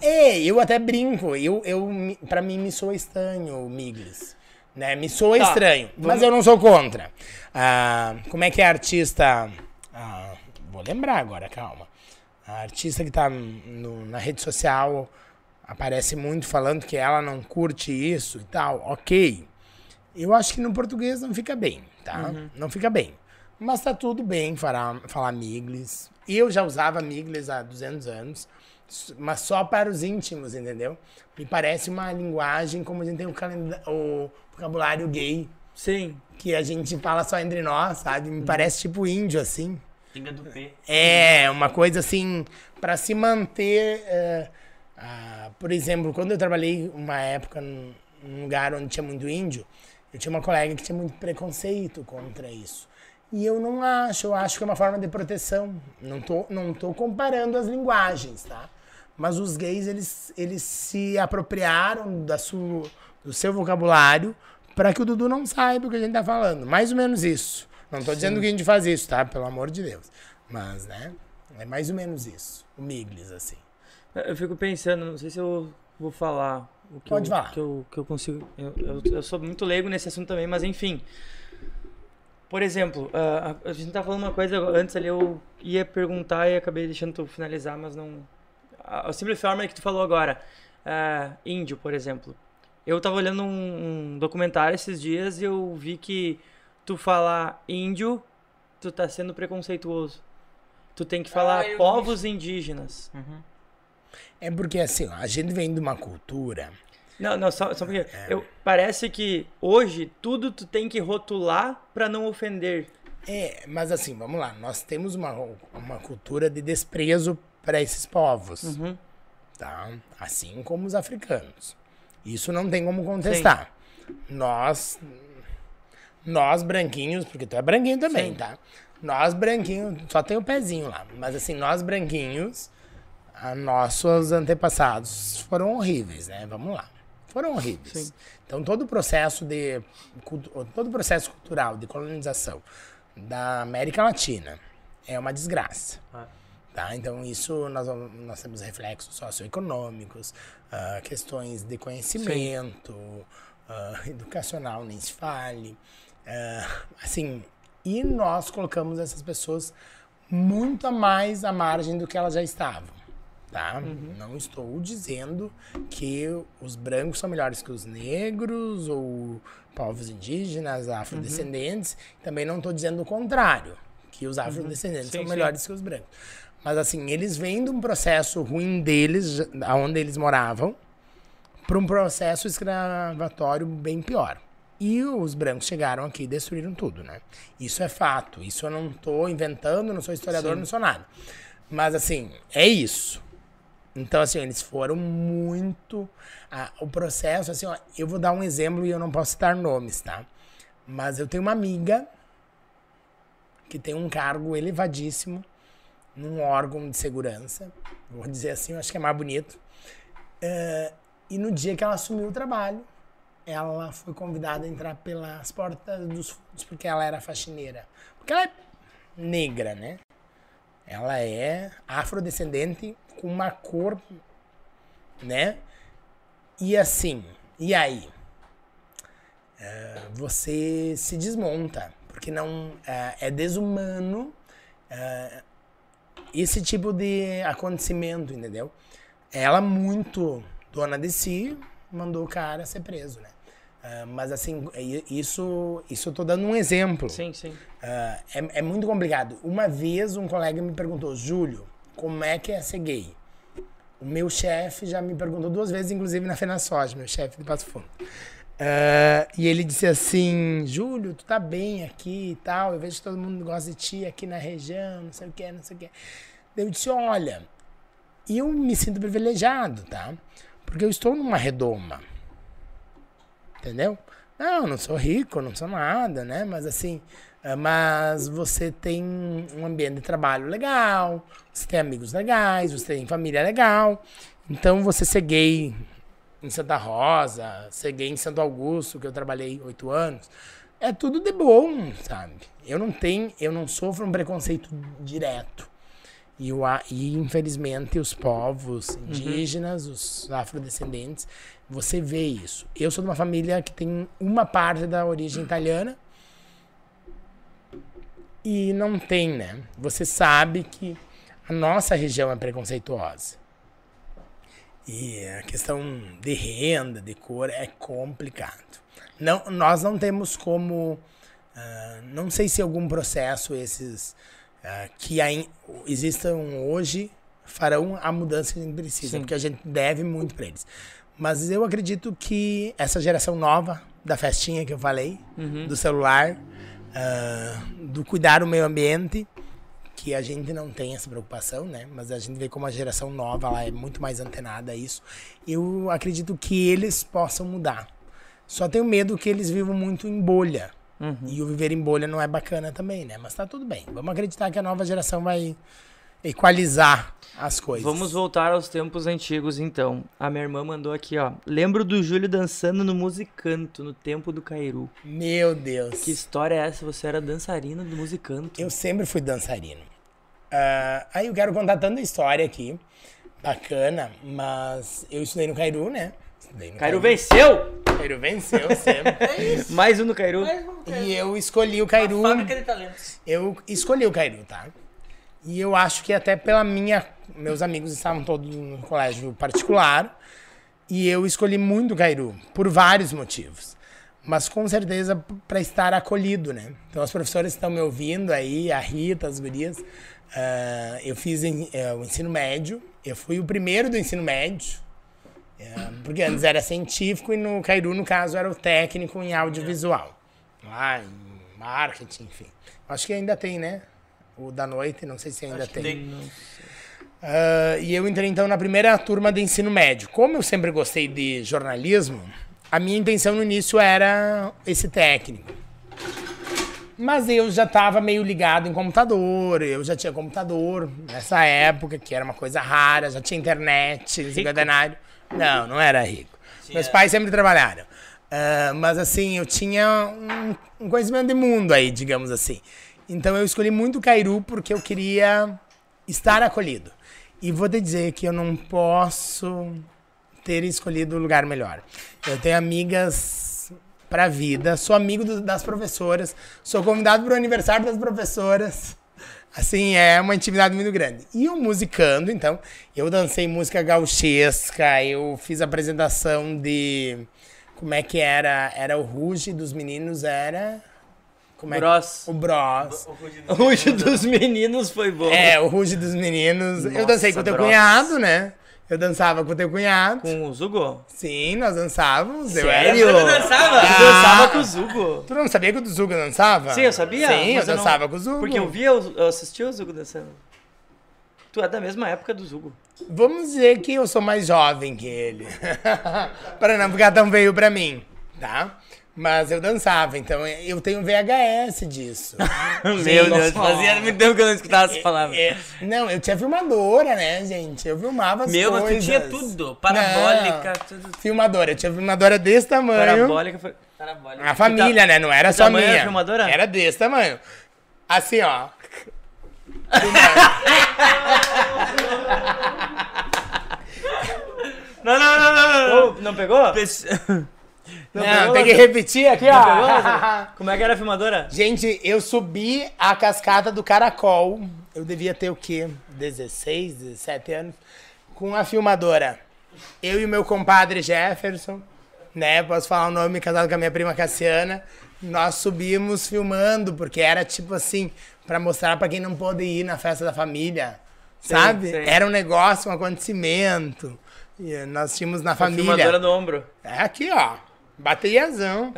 É, eu até brinco. Eu, eu, pra mim me soa estranho o Miglis. Né? Me soa Tá, estranho. Mas eu não sou contra. Ah, como é que é artista. ah, vou lembrar agora, calma. A artista que tá no- na rede social aparece muito falando que ela não curte isso e tal. Ok. Eu acho que no português não fica bem, tá? Não fica bem. Mas tá tudo bem falar, falar Miglis. Eu já usava Miglis há 200 anos, mas só para os íntimos, entendeu? Me parece uma linguagem como a gente tem o, o vocabulário gay, Sim. que a gente fala só entre nós, sabe? Me parece tipo índio, assim. Do P. É, uma coisa assim, para se manter. é, ah, por exemplo, quando eu trabalhei uma época num lugar onde tinha muito índio, eu tinha uma colega que tinha muito preconceito contra isso. E eu não acho, eu acho que é uma forma de proteção. Não tô, não tô comparando as linguagens, tá? Mas os gays, eles, eles se apropriaram da sua, do seu vocabulário para que o Dudu não saiba o que a gente tá falando. Mais ou menos isso. Não tô dizendo que a gente faz isso, tá? Pelo amor de Deus. Mas, né? É mais ou menos isso. O Miglis, assim. Eu fico pensando, não sei se eu vou falar o que, Pode eu, falar. que, eu, que eu consigo. Eu, eu, eu sou muito leigo nesse assunto também, mas enfim. Por exemplo, a, a gente tá falando uma coisa antes ali, eu ia perguntar e acabei deixando tu finalizar, mas não. A, a simples forma que tu falou agora. ah, índio, por exemplo. Eu tava olhando um, um documentário esses dias e eu vi que tu falar índio, tu tá sendo preconceituoso. Tu tem que falar vi povos indígenas. É porque, assim, ó, a gente vem de uma cultura. Não, não, só, só pouquinho. É. Eu, parece que hoje tudo tu tem que rotular pra não ofender. É, mas assim, vamos lá. Nós temos uma, uma cultura de desprezo para esses povos. Uhum. Tá? Assim como os africanos. Isso não tem como contestar. Nós. Nós branquinhos, porque tu é branquinho também, Sim. tá? Nós branquinhos, só tem o pezinho lá. Mas assim, nós branquinhos, a nossos antepassados foram horríveis, né? Vamos lá. Foram horríveis. Sim. Então todo o processo de todo o processo cultural de colonização da América Latina é uma desgraça. Tá? Então, isso nós, nós temos reflexos socioeconômicos, ah, questões de conhecimento, ah, [laughs] educacional, nem se fale. Ah, assim, e nós colocamos essas pessoas muito a mais à margem do que elas já estavam. Tá? Não estou dizendo que os brancos são melhores que os negros ou povos indígenas, afrodescendentes. Também não estou dizendo o contrário, que os afrodescendentes Sim, são sim. melhores que os brancos. Mas assim, eles vêm de um processo ruim deles, aonde eles moravam, para um processo escravatório bem pior. E os brancos chegaram aqui e destruíram tudo, né? Isso é fato. Isso eu não tô inventando, não sou historiador, não sou nada. Mas assim, é isso. Então, assim, eles foram muito. ah, o processo, assim, ó, eu vou dar um exemplo e eu não posso citar nomes, tá? Mas eu tenho uma amiga que tem um cargo elevadíssimo num órgão de segurança. Vou dizer assim, eu acho que é mais bonito. É, e no dia que ela assumiu o trabalho, ela foi convidada a entrar pelas portas dos fundos, porque ela era faxineira. Porque ela é negra, né? Ela é afrodescendente com uma cor, né? E assim, e aí? eh, você se desmonta. Porque não eh, é desumano eh, esse tipo de acontecimento, entendeu? Ela, muito dona de si, mandou o cara ser preso, né? Ah, mas assim, isso, isso eu tô dando um exemplo. Sim, sim. Ah, é, é muito complicado. Uma vez um colega me perguntou, Júlio, como é que é ser gay? O meu chefe já me perguntou duas vezes, inclusive na FenaSoja, meu chefe de Passo Fundo. Ah, e ele disse assim, Júlio, tu tá bem aqui e tal, eu vejo que todo mundo gosta de ti aqui na região, não sei o que, não sei o que. Eu disse, olha, eu me sinto privilegiado, tá? Porque eu estou numa redoma. Entendeu? Não, não sou rico, não sou nada, né? Mas assim, eh, mas você tem um ambiente de trabalho legal, você tem amigos legais, você tem família legal. Então você ser gay em Santa Rosa, ser gay em Santo Augusto, que eu trabalhei oito anos, é tudo de bom, sabe? Eu não tenho, eu não sofro um preconceito direto. E, o, e infelizmente os povos indígenas, os afrodescendentes, você vê isso. Eu sou de uma família que tem uma parte da origem italiana e não tem, né? Você sabe que a nossa região é preconceituosa. E a questão de renda, de cor, é complicado. Não, nós não temos como. ah, não sei se algum processo esses ah, que existam hoje farão a mudança que a gente precisa, porque a gente deve muito para eles. Mas eu acredito que essa geração nova da festinha que eu falei, do celular, ah, do cuidar do meio ambiente, que a gente não tem essa preocupação, né? Mas a gente vê como a geração nova ela é muito mais antenada a isso. Eu acredito que eles possam mudar. Só tenho medo que eles vivam muito em bolha. E o viver em bolha não é bacana também, né? Mas tá tudo bem. Vamos acreditar que a nova geração vai equalizar as coisas. Vamos voltar aos tempos antigos, então. A minha irmã mandou aqui, ó. Lembro do Júlio dançando no Musicanto, no tempo do Cairu. Meu Deus. Que história é essa? Você era dançarina do Musicanto. Eu sempre fui dançarino. Ah, aí eu quero contar tanta história aqui. Bacana, mas eu estudei no Cairu, né? Estudei no Cairu venceu! Cairu venceu sempre. [laughs] Mais um no Cairu. e eu escolhi o Cairu. Fábrica de talentos. Eu escolhi o Cairu, tá? E eu acho que até pela minha. Meus amigos estavam todos no colégio particular. E eu escolhi muito o Cairu, por vários motivos. Mas com certeza para estar acolhido, né? Então as professoras estão me ouvindo aí, a Rita, as gurias. ah, eu fiz em- eh, o ensino médio. Eu fui o primeiro do ensino médio. É, porque antes era científico e no Cairu, no caso, era o técnico em audiovisual. Lá em marketing, enfim. Acho que ainda tem, né? O da noite, não sei se ainda tem. Ah, e eu entrei então na primeira turma de ensino médio. Como eu sempre gostei de jornalismo, a minha intenção no início era esse técnico. Mas eu já estava meio ligado em computador, eu já tinha computador nessa época, que era uma coisa rara, já tinha internet, cinquentenário. Não, não era rico. Meus pais sempre trabalharam. Ah, mas assim, eu tinha um, um conhecimento de mundo aí, digamos assim. Então eu escolhi muito Cairu porque eu queria estar acolhido. E vou te dizer que eu não posso ter escolhido o lugar melhor. Eu tenho amigas pra vida, sou amigo do- das professoras, sou convidado para o aniversário das professoras. Assim, é uma intimidade muito grande. E eu musicando, então, eu dancei música gauchesca, eu fiz apresentação de. Como é que era? Era o Ruge dos meninos, era. Como é Bros. O Bros. O Ruge dos meninos foi bom. É, o Ruge dos meninos. eu Nossa, dancei com o teu Bros. cunhado, né? Eu dançava com o teu cunhado. Com o Zugo? Sim, nós dançávamos. Eu Sério? era. Você dançava? Tu Ah. dançava com o Zugo. Tu não sabia que o Zugo dançava? Sim, eu sabia. Sim, eu mas não- dançava com o Zugo. Porque eu via, eu assistia o Zugo dançando. Tu é da mesma época do Zugo. Vamos dizer que eu sou mais jovem que ele. [laughs] para não ficar tão veio pra mim, tá? Mas eu dançava, então eu tenho VHS disso. [laughs] Meu Deus, fazia muito tempo que eu não escutava essa palavra. É, não, eu tinha filmadora, né, gente? Eu filmava as Meu, mas coisas. tu tinha tudo. Parabólica, Não, tudo. Filmadora, eu tinha filmadora desse tamanho. Parabólica foi. Parabólica. A família, né? Não era que só minha. era a filmadora? Era desse tamanho. Assim, ó. [laughs] Não, não, não, não, não. Não pegou? Pes- [laughs] Não tem que repetir aqui, ó. [laughs] Como é que era a filmadora? Gente, eu subi a cascata do Caracol. Eu devia ter o quê? 16, 17 anos. Com a filmadora. Eu e o meu compadre Jefferson, né? Posso falar o nome, casado com a minha prima Cassiana. Nós subimos filmando, porque era tipo assim, pra mostrar pra quem não pôde ir na festa da família. Sabe? sim. Era um negócio, um acontecimento. E nós tínhamos na família. Filmadora no ombro. É aqui, ó. Bateriazão.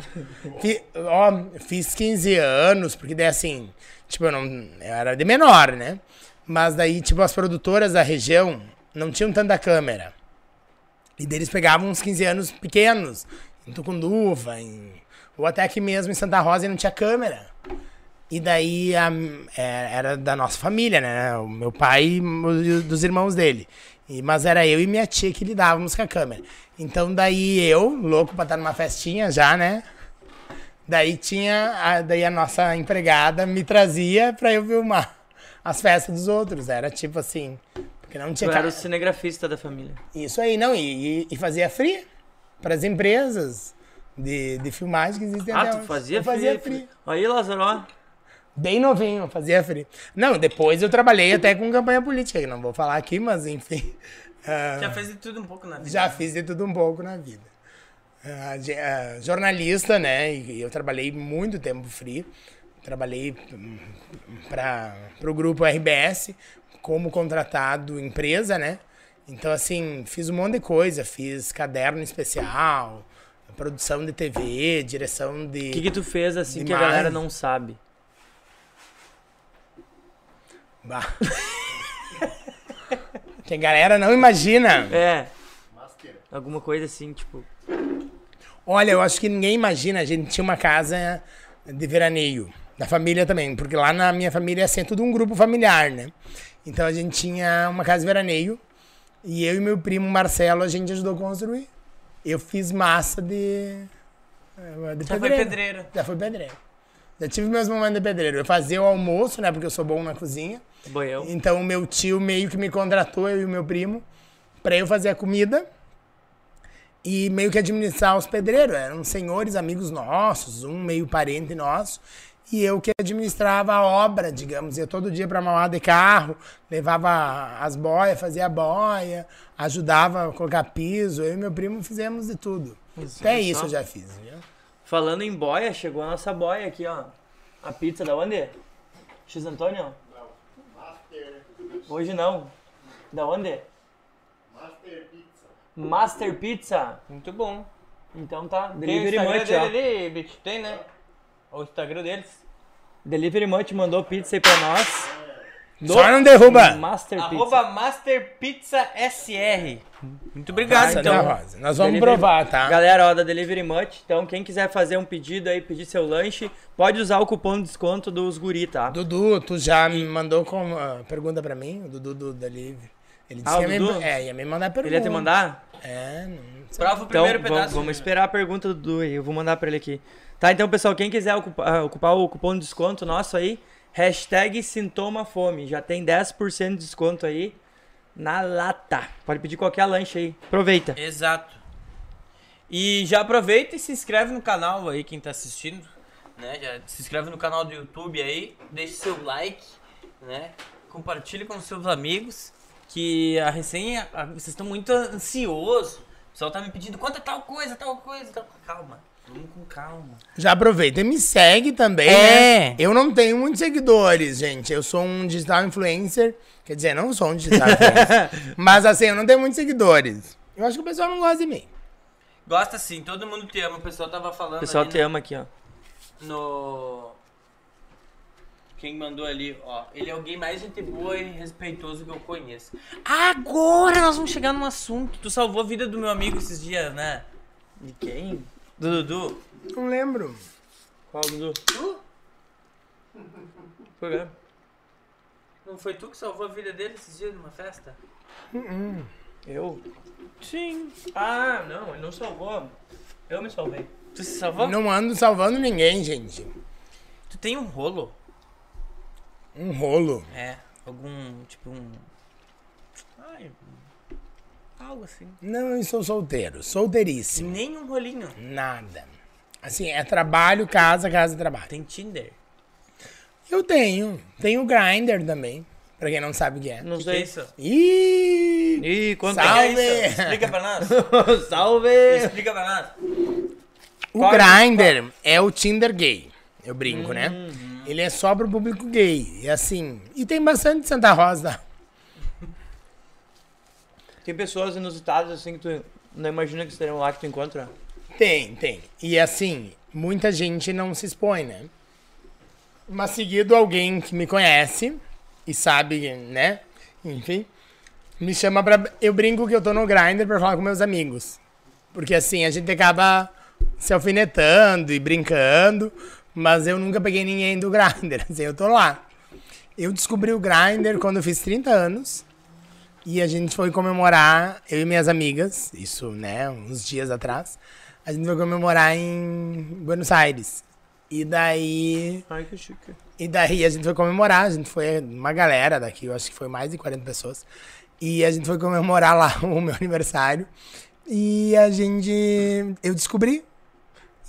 Fi- [laughs] ó, fiz 15 anos, porque daí assim, tipo, eu não. Eu era de menor, né? Mas daí, tipo, as produtoras da região não tinham tanta câmera. E daí eles pegavam uns 15 anos pequenos, em Tucunduva, em, ou até aqui mesmo em Santa Rosa e não tinha câmera. E daí a- é, era da nossa família, né? O meu pai e dos irmãos dele. E- mas era eu e minha tia que lidávamos com a câmera. Então daí eu, louco pra estar numa festinha já, né? Daí tinha. A, daí a nossa empregada me trazia pra eu filmar as festas dos outros. Era tipo assim. Porque não tinha Tu era o cinegrafista da família. Isso aí, não. E, e- e fazia free pras empresas de, de filmagem que existem Ah, até tu hoje. fazia Eu fazia free. free. Aí, Lázaro, ó. Bem novinho, fazia free. Não, depois eu trabalhei até com campanha política, que não vou falar aqui, mas enfim. [laughs] ah, Já fez de tudo um pouco na vida. já fiz de tudo um pouco na vida. Ah, ge- ah, jornalista, né? E eu trabalhei muito tempo free. Trabalhei para o grupo RBS como contratado empresa, né? Então, assim, fiz um monte de coisa. Fiz caderno especial, produção de TV, direção de... O que, que tu fez assim que a Demais. galera não sabe? Bah. que a galera não imagina. É, alguma coisa assim, tipo. Olha, eu acho que ninguém imagina. A gente tinha uma casa de veraneio. Da família também. Porque lá na minha família é assim, tudo um grupo familiar, né? Então a gente tinha uma casa de veraneio. E eu e meu primo Marcelo, a gente ajudou a construir. Eu fiz massa de. eh, de Já foi pedreiro. Já foi pedreiro. Já tive meus momentos de pedreiro. Eu fazia o almoço, né? Porque eu sou bom na cozinha. Boião. Então o meu tio meio que me contratou, eu e o meu primo, pra eu fazer a comida e meio que administrar os pedreiros. Eram senhores amigos nossos, um meio parente nosso. E eu que administrava a obra, digamos. Ia todo dia pra Mauá de carro, levava as boias, fazia a boia, ajudava a colocar piso. Eu e meu primo fizemos de tudo. Até olha isso eu já fiz, viu? Falando em boia, chegou a nossa boia aqui, ó. A pizza da onde? X Antônio? Master. Hoje não. Da onde? Master Pizza. Master Pizza. Muito bom. Então tá. Tem o Delivery Instagram Much, dele ó. ali, Bitch? Tem, né? O Instagram deles. Delivery Much mandou pizza aí pra nós. Do Só não derruba! Master Pizza. Arroba Master Pizza SR. Muito obrigado, Nossa, então. né, Rosa? Nós vamos Delivery- provar, tá? Galera, ó, da Delivery Much. Então, quem quiser fazer um pedido aí, pedir seu lanche, pode usar o cupom de desconto dos guri, tá? Dudu, tu já me mandou com ah, pergunta pra mim? O Dudu do Delivery. Ele disse Ah, que ia Dudu? me, é, ia me mandar pergunta. Ele ia te mandar? É, não sei. Prova o Então, primeiro vamos, pedaço. vamos esperar a pergunta do Dudu aí. Eu vou mandar pra ele aqui. Tá, então, pessoal, quem quiser ocupar, ocupar o cupom de desconto nosso aí, hashtag sintoma fome. Já tem 10% de desconto aí na lata. Pode pedir qualquer lanche aí. Aproveita. Exato. E já aproveita e se inscreve no canal aí, quem tá assistindo. Né? Já se inscreve no canal do YouTube aí, deixe seu like, né? Compartilhe com seus amigos. Que a resenha, a- vocês estão muito ansiosos. O pessoal tá me pedindo quanto é tal coisa, tal coisa. Tal... Calma, vamos com calma. Já aproveita e me segue também, É. né? Eu não tenho muitos seguidores, gente. Eu sou um digital influencer. Quer dizer, não sou um digital [laughs] influencer. mas assim, eu não tenho muitos seguidores. Eu acho que o pessoal não gosta de mim. Gosta sim, todo mundo te ama. O pessoal tava falando O pessoal ali te no- ama aqui, ó. no. Quem mandou ali, ó. Ele é alguém mais gente boa e respeitoso que eu conheço. Agora nós vamos chegar num assunto. Tu salvou a vida do meu amigo esses dias, né? De quem? Do Dudu. Não lembro. Qual, Dudu? Tu? Foi, né? Não foi tu que salvou a vida dele esses dias numa festa? Eu? Sim. Ah, não, ele não salvou. Eu me salvei. Tu se salvou? Não ando salvando ninguém, gente. Tu tem um rolo? Um rolo. É. Algum, tipo um... Ai, Algo assim. Não, eu sou solteiro. Solteiríssimo. Nenhum rolinho. Nada. Assim, é trabalho, casa, casa, trabalho. Tem Tinder. Eu tenho. Tenho o Grindr também. Pra quem não sabe o que é. Não Que sei. que é isso? Ih! Ih, quanto Salve! É isso? Explica pra nós. [laughs] Salve! Explica pra nós. O Qual- Grindr é o Tinder gay. Eu brinco, Uhum. né? Ele é só pro público gay. E assim. E tem bastante Santa Rosa. Tem pessoas inusitadas assim que tu não imagina que estarão lá que tu encontra. Tem, tem. E assim, muita gente não se expõe, né? Mas seguido alguém que me conhece e sabe, né? Enfim, me chama pra. Eu brinco que eu tô no Grindr pra falar com meus amigos. Porque assim, a gente acaba se alfinetando e brincando, mas eu nunca peguei ninguém do Grindr. [laughs] Assim, eu tô lá. Eu descobri o Grindr quando eu fiz 30 anos. E a gente foi comemorar, eu e minhas amigas, isso, né, uns dias atrás. A gente foi comemorar em Buenos Aires. E daí. Ai, que chique. E daí a gente foi comemorar, a gente foi uma galera daqui, eu acho que foi mais de 40 pessoas. E a gente foi comemorar lá [laughs] o meu aniversário. E a gente. Eu descobri.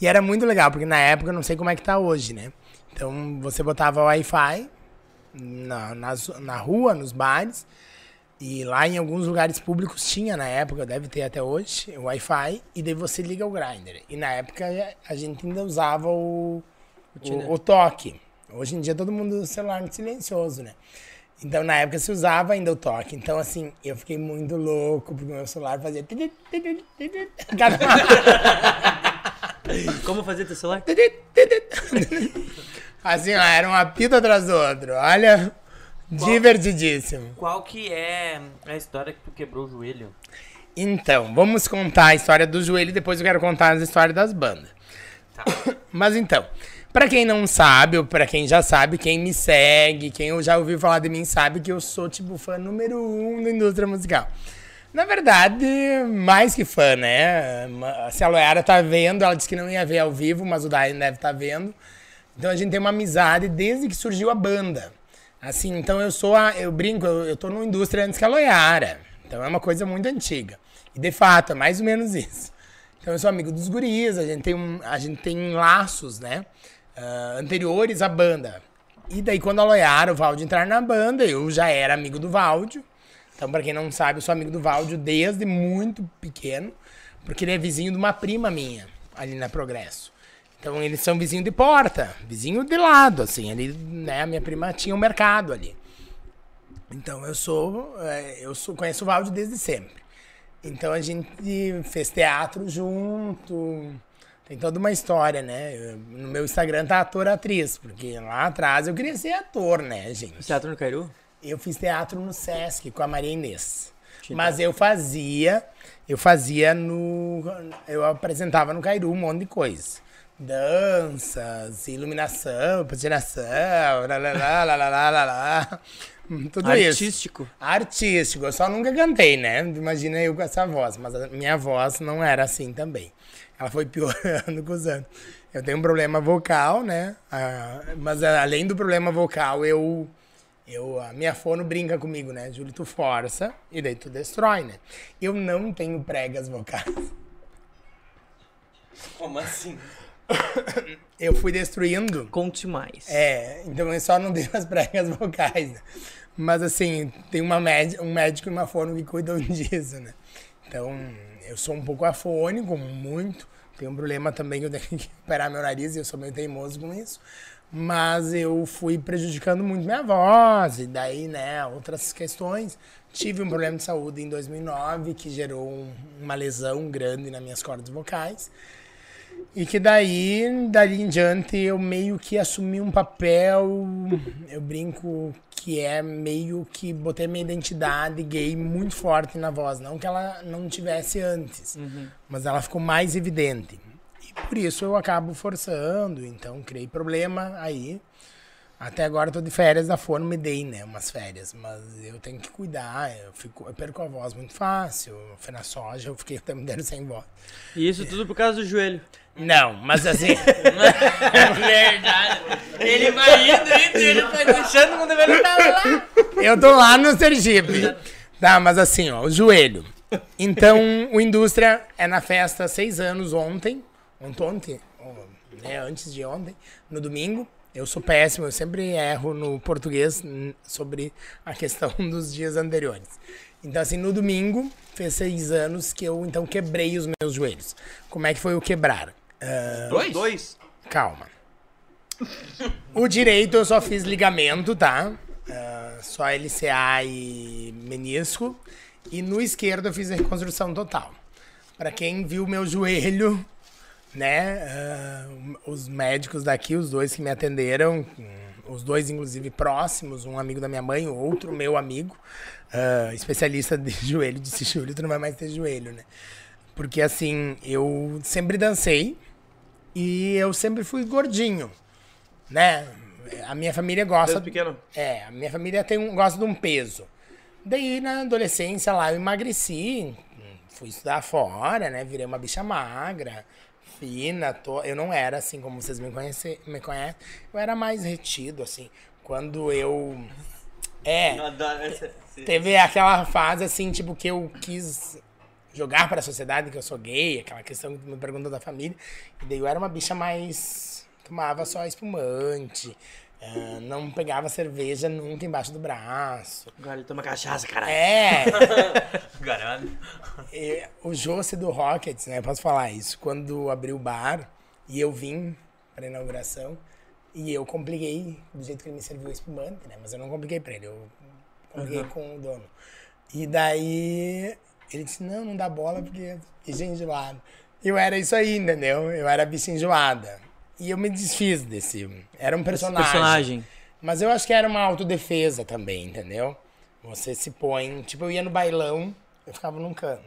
E era muito legal, porque na época eu não sei como é que tá hoje, né? Então você botava Wi-Fi na, nas- na rua, nos bares. E lá em alguns lugares públicos tinha na época, deve ter até hoje, o Wi-Fi. E daí você liga o Grindr. E na época a gente ainda usava o, o, o toque. Hoje em dia todo mundo usa celular silencioso, né? Então na época se usava ainda o toque. Então assim, eu fiquei muito louco porque o meu celular fazia. [laughs] Como fazer teu celular? Assim, ó, era um apito atrás do outro. Olha, divertidíssimo. Qual que é a história que tu quebrou o joelho? Então, vamos contar a história do joelho e depois eu quero contar as histórias das bandas. [coughs] Mas então, pra quem não sabe, ou pra quem já sabe, quem me segue, quem já ouviu falar de mim sabe que eu sou, tipo, fã número um da indústria musical. Na verdade, mais que fã, né? Se a Loyara tá vendo, ela disse que não ia ver ao vivo, mas o Dain deve estar vendo. Então a gente tem uma amizade desde que surgiu a banda. Assim, então eu sou a, eu brinco, eu, eu tô numa indústria antes que a Loiara. Então é uma coisa muito antiga. E de fato, é mais ou menos isso. Então eu sou amigo dos guris, a gente tem, um, a gente tem laços, né? ah, anteriores à banda. E daí quando a Loiara, o Valdio entrar na banda, eu já era amigo do Valdio. Então, pra quem não sabe, eu sou amigo do Valdio desde muito pequeno, porque ele é vizinho de uma prima minha, ali na Progresso. Então, eles são vizinho de porta, vizinho de lado, assim, ali, né, a minha prima tinha um mercado ali. Então, eu sou, é, eu sou, conheço o Valdio desde sempre. Então, a gente fez teatro junto, tem toda uma história, né? Eu- no meu Instagram tá ator-atriz, porque lá atrás eu queria ser ator, né, gente? Teatro no Cairu? Eu fiz teatro no Sesc com a Maria Inês. Mas eu fazia, eu fazia no. Eu apresentava no Cairu um monte de coisa danças, iluminação, patinação, lá, lá, lá, lá, lá, lá, lá. Tudo Artístico. isso. Artístico? Artístico. Eu só nunca cantei, né? Imagina eu com essa voz. Mas a minha voz não era assim também. Ela foi [laughs] piorando com os anos. Eu tenho um problema vocal, né? Ah, mas ah, além do problema vocal, eu... Eu, a minha fono brinca comigo, né? Júlio, tu força e daí tu destrói, né? Eu não tenho pregas vocais. Como assim? [coughs] Eu fui destruindo. Conte mais. É, então eu só não tenho as pregas vocais, né? Mas assim, tem uma médi um médico e uma fono que cuidam [laughs] disso, né? Então, eu sou um pouco afônico, muito. Tenho um problema também que eu tenho que operar meu nariz e eu sou meio teimoso com isso. Mas eu fui prejudicando muito minha voz e daí, né, outras questões. Tive um problema de saúde em 2009 que gerou um- uma lesão grande nas minhas cordas vocais. E que daí, dali em diante, eu meio que assumi um papel, eu brinco que é meio que botei minha identidade gay muito forte na voz. Não que ela não tivesse antes, mas ela ficou mais evidente. E por isso eu acabo forçando, então criei problema aí. Até agora eu tô de férias da Fono, me dei, né, umas férias, mas eu tenho que cuidar, eu, fico, eu perco a voz muito fácil, foi na soja, eu fiquei até me deram sem voz. E isso tudo por causa do joelho. Não, mas assim... [laughs] Verdade. Ele vai indo, indo, ele vai deixando quando ele tá lá. Eu tô lá no Sergipe. Tá, mas assim, ó, o joelho. Então, o Indústria é na festa há seis anos ontem. Ontem, ontem, né, antes de ontem, no domingo. Eu sou péssimo, eu sempre erro no português sobre a questão [laughs] dos dias anteriores. Então, assim, no domingo, fez seis anos que eu, então, quebrei os meus joelhos. Como é que foi o quebrar? Ah, Dois? Dois. Calma. O direito eu só fiz ligamento, tá? Ah, só LCA e menisco. E no esquerdo eu fiz a reconstrução total. Pra quem viu meu joelho, né? ah, os médicos daqui, os dois que me atenderam, os dois inclusive próximos, um amigo da minha mãe, outro meu amigo, ah, especialista de [laughs] joelho, disse: Júlio, tu não vai mais ter joelho, né? Porque assim, eu sempre dancei e eu sempre fui gordinho, né? A minha família gosta. Desde pequeno. É, a minha família tem um, gosta de um peso. Daí, na adolescência lá, eu emagreci, fui estudar fora, né? Virei uma bicha magra, fina. Eu não era assim como vocês me, conhece... me conhecem. Eu era mais retido, assim. Quando eu. É. Eu adoro essa. Teve aquela fase, assim, tipo, que eu quis jogar para a sociedade que eu sou gay, aquela questão que me perguntou da família. E daí eu era uma bicha mais. tomava só espumante, ah, não pegava cerveja nunca embaixo do braço. Agora ele toma cachaça, caralho. É! [laughs] Caralho. O Josse do Rockets, né? Posso falar isso. Quando abriu o bar e eu vim pra inauguração e eu compliquei do jeito que ele me serviu o espumante, né? Mas eu não compliquei pra ele, eu compliquei com o dono. E daí ele disse: Não, não dá bola porque é bicha enjoada. Eu era isso aí, entendeu? Eu era bicha enjoada. E eu me desfiz desse. Era um personagem. personagem. Mas eu acho que era uma autodefesa também, entendeu? Você se põe. Tipo, eu ia no bailão, eu ficava num canto.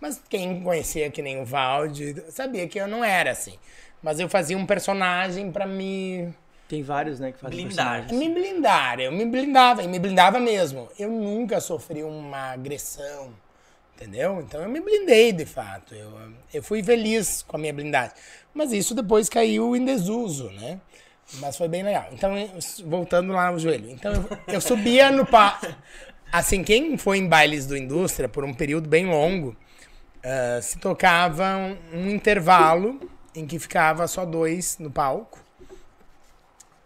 Mas quem conhecia que nem o Valde sabia que eu não era assim. Mas eu fazia um personagem pra me. Tem vários, né, que fazem Blindar. Me blindar. Eu me blindava, e me blindava mesmo. Eu nunca sofri uma agressão, entendeu? Então eu me blindei de fato. Eu, eu fui feliz com a minha blindagem. Mas isso depois caiu em desuso, né? Mas foi bem legal. Então, voltando lá no joelho. Então, eu, eu subia no pa... [laughs] Assim, quem foi em bailes do Indústria por um período bem longo, ah, se tocava um, um intervalo em que ficava só dois no palco.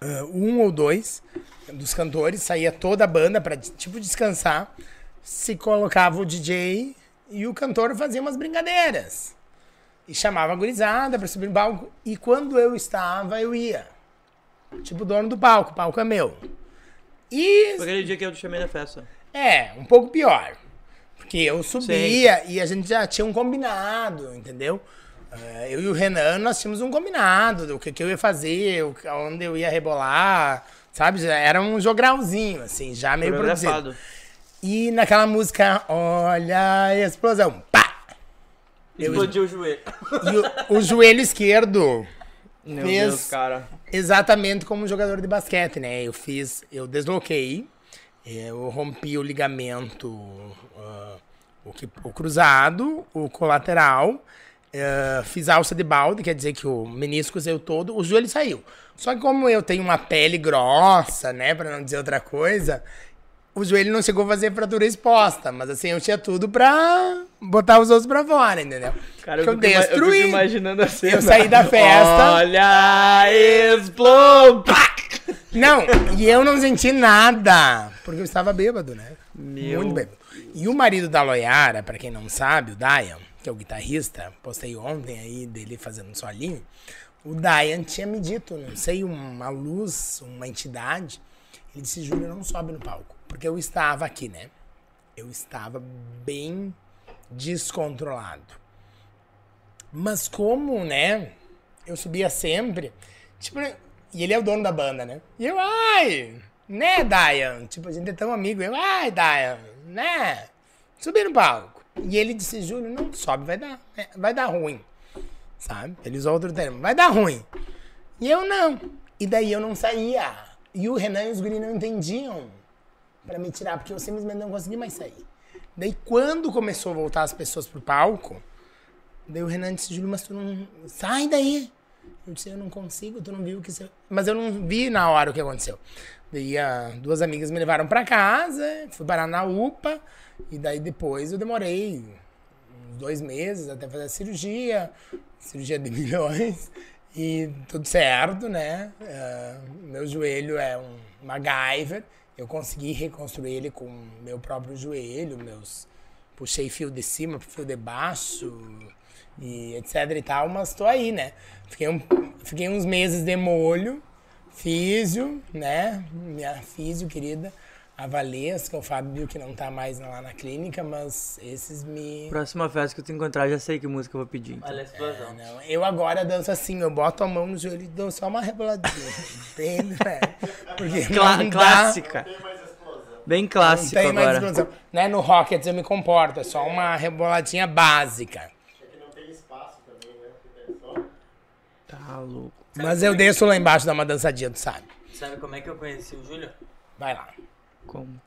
Ah, um ou dois dos cantores, saía toda a banda para tipo descansar. Se colocava o DJ e o cantor fazia umas brincadeiras. E chamava a gurizada pra subir no palco. E quando eu estava, eu ia. Tipo, dono do palco, o palco é meu. E Foi aquele dia que eu te chamei na festa. é, um pouco pior. Porque eu subia e a gente já tinha um combinado, entendeu? Eh, Eu e o Renan, nós tínhamos um combinado do que, que eu ia fazer, onde eu ia rebolar, sabe? Era um jogralzinho, assim, já meio produzido. E naquela música, olha a explosão, pá! Eu- Explodiu o joelho. E o, o joelho esquerdo Meu Fez- Deus, cara. exatamente como um jogador de basquete, né? Eu fiz, eu desloquei, eu rompi o ligamento, ah, o, que- o cruzado, o colateral, ah, fiz alça de balde, quer dizer que o menisco saiu todo, o joelho saiu. Só que como eu tenho uma pele grossa, né, pra não dizer outra coisa, o joelho não chegou a fazer fratura exposta, mas assim, eu tinha tudo pra botar os outros pra fora, entendeu? Cara, eu ima- destruí. fico imaginando a cena. Eu saí da festa. Olha, explode! Não, e eu não senti nada, porque eu estava bêbado, né? Meu. Muito bêbado. E o marido da Loiara, pra quem não sabe, o Dayan, que é o guitarrista, postei ontem aí dele fazendo um solinho. O Dayan tinha me dito, não sei, uma luz, uma entidade. Ele disse, Júlio, não sobe no palco. Porque eu estava aqui, né? Eu estava bem descontrolado. Mas como, né? Eu subia sempre. Tipo, e ele é o dono da banda, né? E eu, ai, né, Dayan? Tipo, a gente é tão amigo. Eu, ai, Dayan, né? Subi no palco. E ele disse, Júlio, não sobe, vai dar, é, vai dar ruim. Sabe? Ele usou outro termo, vai dar ruim. E eu não. E daí eu não saía. E o Renan e os guris não entendiam pra me tirar, porque eu simplesmente não conseguia mais sair. Daí quando começou a voltar as pessoas pro palco, daí o Renan disse, Júlio, mas tu não. Sai daí! Eu disse, eu não consigo, tu não viu o que você. Mas eu não vi na hora o que aconteceu. Daí ah, duas amigas me levaram pra casa, fui parar na UPA, e daí depois eu demorei dois meses até fazer a cirurgia, cirurgia de [laughs] milhões, e tudo certo, né? Ah, meu joelho é um MacGyver, eu consegui reconstruir ele com meu próprio joelho, meus puxei fio de cima, fio de baixo e etc e tal, mas tô aí, né? Fiquei, um, fiquei uns meses de molho, físio, né? Minha físio querida, a Valesca, o Fábio que não tá mais lá na clínica, mas esses me... Próxima festa que eu te encontrar, já sei que música eu vou pedir. então. Olha a explosão. Não, eu agora danço assim, eu boto a mão no joelho e dou só uma reboladinha, entende, né? Porque não dá- clássica. Tem mais explosão. Bem Não clássico tem mais agora. explosão. Né? No Rockets eu me comporto, é só uma reboladinha básica. É que não tem espaço também, né? Porque tem só. Tá louco. Mas eu desço lá embaixo, dar uma dançadinha, tu sabe? Sabe como é que eu conheci o Júlio? Vai lá. Como?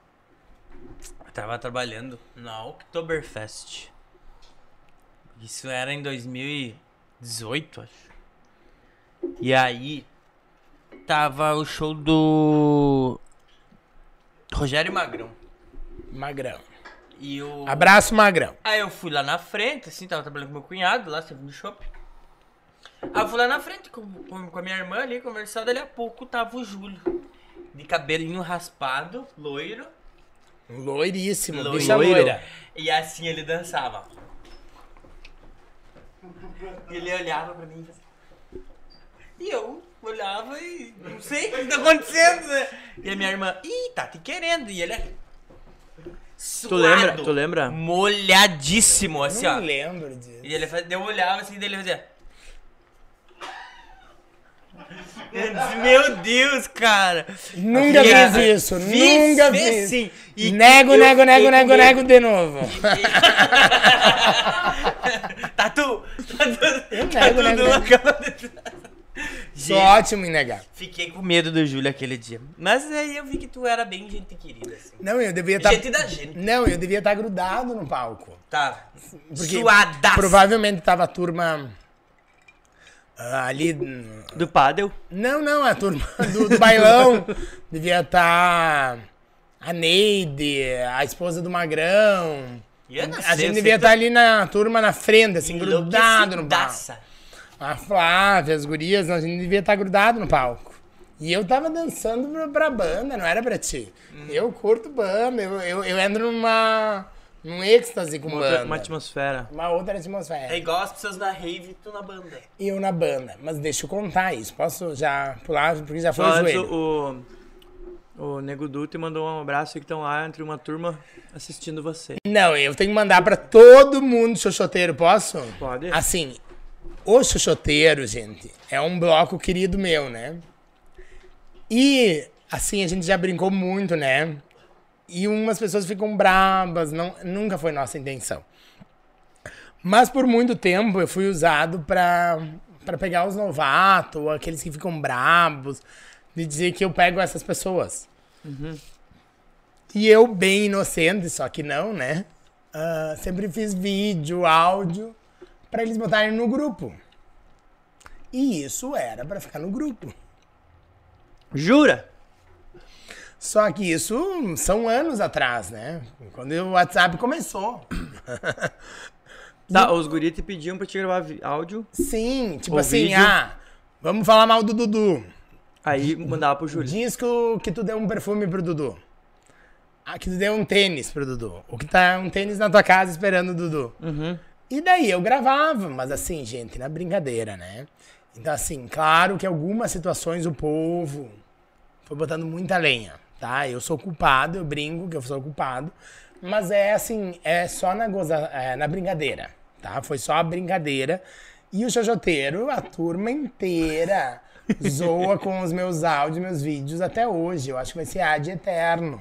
Eu tava trabalhando na Oktoberfest. Isso era em 2018, acho. E aí tava o show do Rogério Magrão. Magrão. E o Abraço, Magrão. Aí eu fui lá na frente, assim, tava trabalhando com meu cunhado lá, servindo no shopping. Aí eu fui lá na frente com, com, com a minha irmã ali, conversando, dali a pouco tava o Júlio. De cabelinho raspado, loiro. Loiríssimo, Loiro. bicha loira. E assim ele dançava. E ele olhava pra mim e fazia... E eu olhava e não sei o que tá acontecendo, né? E a minha irmã, ih, tá te querendo. E ele é. Tu lembra? Tu lembra? Molhadíssimo, assim, ó. Não lembro disso. E ele fazia, eu olhava assim, dele fazia. Eu Meu Deus, cara! Nunca Fiz- fiz isso, fiz- nunca fiz fiz. sim. E nego, eu nego, nego, nego, nego de novo. [laughs] Tatu! Tatu! nego, nego, nego. Tatu! Sou ótimo em negar. Fiquei com medo do Júlio aquele dia. Mas aí eu vi que tu era bem gente querida, assim. Não, eu devia estar. Gente da gente. Não, eu devia estar grudado no palco. Tá. Porque Suadaço. Provavelmente tava a turma ali. Do Paddle. Não, não, a turma do, do bailão devia estar a Neide, a esposa do Magrão. E eu não A sei, gente devia estar ali na turma na frente, assim, grudado no palco. A Flávia, as gurias, a gente devia estar grudado no palco. E eu tava dançando pra, pra banda, não era pra ti. Hum. Eu curto banda, eu, eu, eu entro numa. Num êxtase com Uma, outra- banda. uma atmosfera. Uma outra É atmosfera. igual as pessoas da rave e tu na banda. E eu na banda. Mas deixa eu contar isso. Posso já pular, porque já foi Só o joelho. o, o Nego Du te mandou um abraço que estão lá entre uma turma assistindo você. Não, eu tenho que mandar pra todo mundo xoxoteiro, posso? Pode. Assim, o xoxoteiro, gente, é um bloco querido meu, né? E, assim, a gente já brincou muito, né? E umas pessoas ficam brabas, não, nunca foi nossa intenção. Mas por muito tempo eu fui usado pra, pra pegar os novatos, aqueles que ficam brabos, de dizer que eu pego essas pessoas. E eu, bem inocente, só que não, né? Ah, sempre fiz vídeo, áudio, pra eles botarem no grupo. E isso era pra ficar no grupo. Jura? Só que isso são anos atrás, né? Quando o WhatsApp começou. Tá, os guris te pediam pra te gravar áudio, Sim, tipo O assim, vídeo. ah, vamos falar mal do Dudu. aí mandava pro Júlio. Diz que, o- que tu deu um perfume pro Dudu. Ah, que tu deu um tênis pro Dudu. Ou que tá um tênis na tua casa esperando o Dudu. E daí eu gravava, mas assim, gente, na brincadeira, né? Então, assim, claro que algumas situações o povo foi botando muita lenha, tá? Eu sou culpado, eu brinco que eu sou culpado. Mas é assim, é só na, goza, é, na brincadeira, tá? Foi só a brincadeira. E o Xoxoteiro, a turma inteira, zoa com os meus áudios, meus vídeos até hoje. Eu acho que vai ser ad eterno.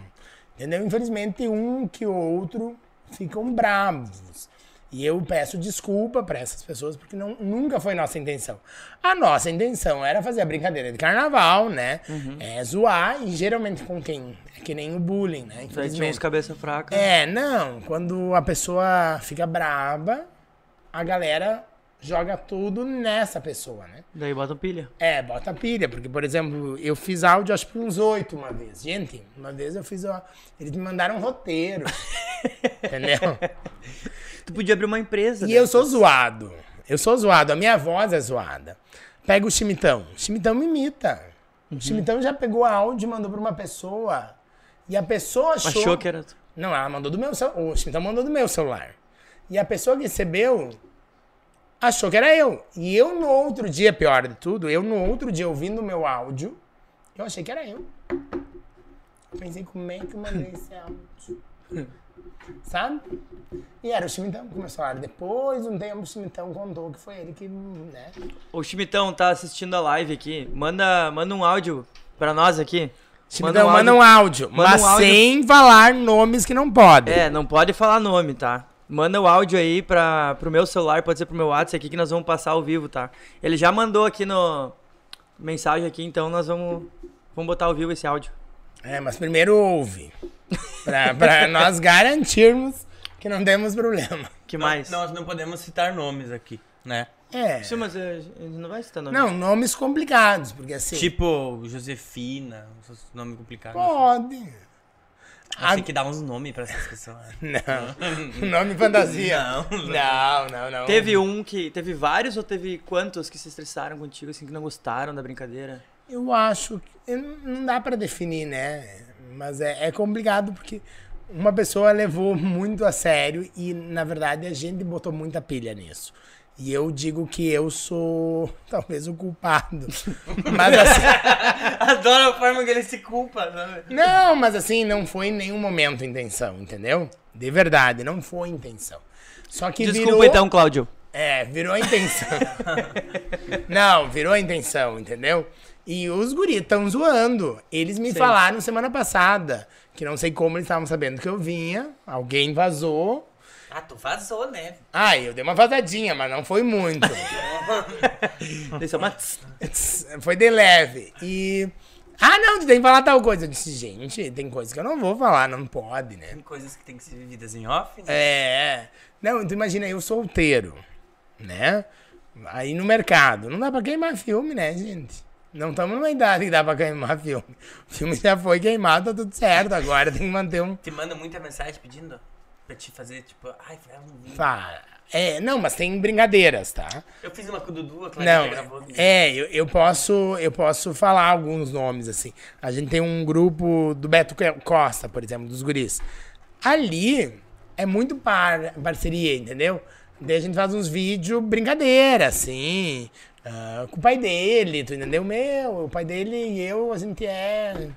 Entendeu? Infelizmente, um que outro ficam bravos. E eu peço desculpa para essas pessoas, porque não, nunca foi nossa intenção. A nossa intenção era fazer a brincadeira de carnaval, né? É zoar, e geralmente com quem? É que nem o bullying, né? Infelizmente. cabeça fraca. É, não. Quando a pessoa fica braba, a galera joga tudo nessa pessoa, né? Daí bota pilha. É, bota pilha, porque, por exemplo, eu fiz áudio acho que uns oito uma vez. Gente, uma vez eu fiz. ó, Eles me mandaram um roteiro. [laughs] entendeu? Tu podia abrir uma empresa. E né? eu sou zoado. Eu sou zoado. A minha voz é zoada. Pega o chimitão. O chimitão me imita. Uhum. O chimitão já pegou áudio e mandou pra uma pessoa. E a pessoa achou. Achou que era. tu. Não, ela mandou do meu celular. O chimitão mandou do meu celular. E a pessoa que recebeu achou que era eu. E eu no outro dia, pior de tudo, eu no outro dia ouvindo o meu áudio, eu achei que era eu. Eu pensei, como é que eu mandei esse áudio? [laughs] Sabe? E era o Chimitão que começou a falar. Depois, um tempo, o Chimitão contou que foi ele que, né? O Chimitão tá assistindo a live aqui. Manda, manda um áudio pra nós aqui. Chimitão, manda um áudio, manda mas um áudio. sem falar nomes que não podem. É, não pode falar nome, tá? Manda o áudio aí pra, pro meu celular, pode ser pro meu WhatsApp aqui que nós vamos passar ao vivo, tá? Ele já mandou aqui no mensagem aqui, então nós vamos vamos botar ao vivo esse áudio. É, mas primeiro ouve. Pra, pra [laughs] nós garantirmos que não temos problema. Que mais? Nós não podemos citar nomes aqui, né? É. Sim, mas eh, a gente não vai citar nome. Não, nomes complicados, porque assim. Tipo, Josefina, esses nomes complicados. Pode. Assim. Tem que dar uns nomes pra essas pessoas. [laughs] Não. [laughs] Nome fantasia. [laughs] Não, não, não, não. Teve um que. Teve vários ou teve quantos que se estressaram contigo, assim, que não gostaram da brincadeira? Eu acho que não não dá pra definir, né? Mas é, é complicado porque uma pessoa levou muito a sério e, na verdade, a gente botou muita pilha nisso. E eu digo que eu sou [laughs] talvez o culpado. [laughs] Mas assim, Adoro a forma que ele se culpa, sabe? não, mas assim, não foi em nenhum momento intenção, entendeu? De verdade, não foi intenção. Só que Desculpa virou... então, Cláudio. É, virou a intenção. [laughs] Não, virou a intenção, entendeu? E os guris estão zoando. Eles me falaram semana passada que não sei como eles estavam sabendo que eu vinha. Alguém vazou. Ah, tu vazou, né? Ah, eu dei uma vazadinha, mas não foi muito. [laughs] Deixa eu- foi de leve. E. Ah, não, tu tem que falar tal coisa. Eu disse, gente, tem coisa que eu não vou falar, não pode, né? Tem coisas que tem que ser vividas em off, né? É. Não, tu imagina, eu solteiro, né? Aí no mercado. Não dá pra queimar filme, né, gente? Não estamos numa idade que dá pra queimar filme. O filme já foi queimado, tá tudo certo. Agora tem que manter um. Te manda muita mensagem pedindo pra te fazer, tipo, ai, um vídeo. Fala. É, não, mas tem brincadeiras, tá? Eu fiz uma com o Dudu, a Clarita Não, gravou. é, eu, eu posso eu posso falar alguns nomes, assim. A gente tem um grupo do Beto Costa, por exemplo, dos guris. Ali é muito par, parceria, entendeu? Daí a gente faz uns vídeos brincadeira, assim, ah, com o pai dele, tu entendeu? Meu, o pai dele e eu, a gente é...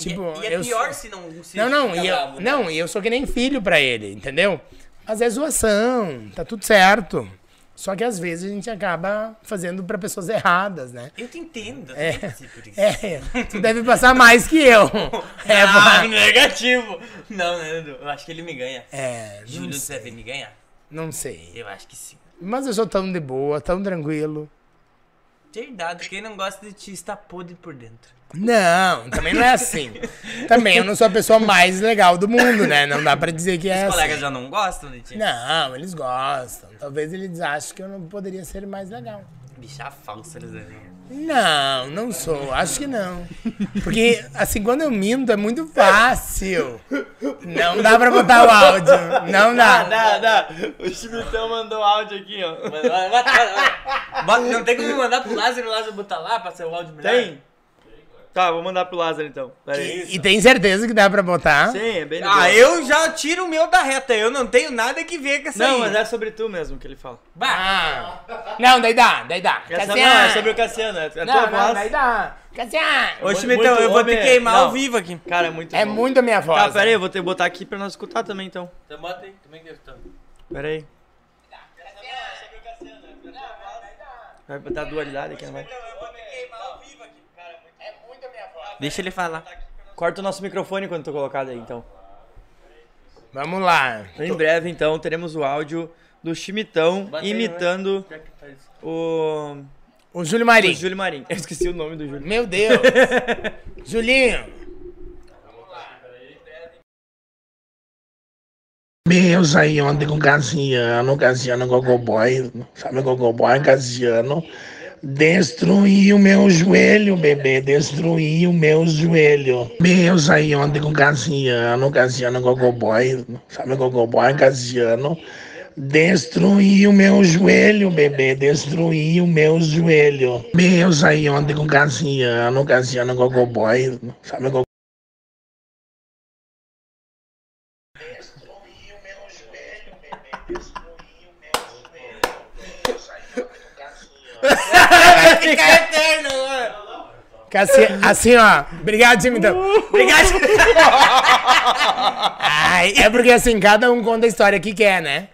Tipo, e, é- e é pior sou- se não se não, não, e eu, bravo, né? não, e eu sou que nem filho pra ele, entendeu? Mas é zoação, tá tudo certo. Só que às vezes a gente acaba fazendo pra pessoas erradas, né? Eu te entendo, É, é, tu deve passar mais que eu. [laughs] É, ah, negativo! Não, né, Dudu? Eu acho que ele me ganha. é Júlio, você deve me ganhar? não sei. Eu acho que sim. Mas eu sou tão de boa, tão tranquilo. Verdade, quem não gosta de ti está podre por dentro. Não, também não é assim. [laughs] Também eu não sou a pessoa mais legal do mundo, né? Não dá pra dizer que é Os assim. colegas já não gostam de ti? Não, eles gostam. Talvez eles achem que eu não poderia ser mais legal. Bicha falsa, eles devem. Não, não sou. Acho que não. Porque, assim, quando eu minto é muito fácil. Não dá pra botar o áudio. Não dá. Dá, dá. O Chimitão mandou áudio aqui, ó. Bota- Não tem como me mandar pro Lázaro e o Lázaro botar lá pra ser o áudio melhor? Tem? Tá, vou mandar pro Lázaro então. Pera aí. E, e tem certeza que dá pra botar? Sim, é bem Ah, boa. eu já tiro o meu da reta, eu não tenho nada que ver com essa Não, aí. mas é sobre tu mesmo que ele fala. Bah, Ah. Não, daí dá, daí dá. Essa, Cassiano. não, é sobre o Cassiano. É a tua Não, não, voz. daí dá. Cassiano. Ô, Chimitão, muito eu vou te homem- queimar não. ao vivo aqui. Cara, é muito É bom. muito a minha voz. Tá, pera aí, eu vou ter que botar aqui pra nós escutar também então. Então bota aí, também que eu tô. Pera aí. Vai botar dualidade aqui, não vai? Deixa ele falar. Corta o nosso microfone quando tô colocado aí, então. Vamos lá. Em breve, então, teremos o áudio do Chimitão aí, imitando o, O Júlio o Marim. Júlio Marim. [laughs] Eu esqueci o nome do Júlio. Meu Deus. [laughs] Julinho. Eu saí ontem com o Cassiano, Cassiano Gogoboy, sabe Gogoboy, Cassiano. Destruiu meu joelho, bebê, destruiu meu joelho. Eu saí ontem com o Cassiano, Cassiano Gogoboy, sabe Gogoboy, Cassiano. Destruiu meu joelho, bebê, destruiu meu joelho. Eu saí ontem com o Cassiano, Cassiano Gogoboy, sabe Gogoboy. Fica eterno agora. Cassi- Assim, ó. Obrigado, time, então. Obrigado. [laughs] Ai, é porque assim, cada um conta a história que quer, né?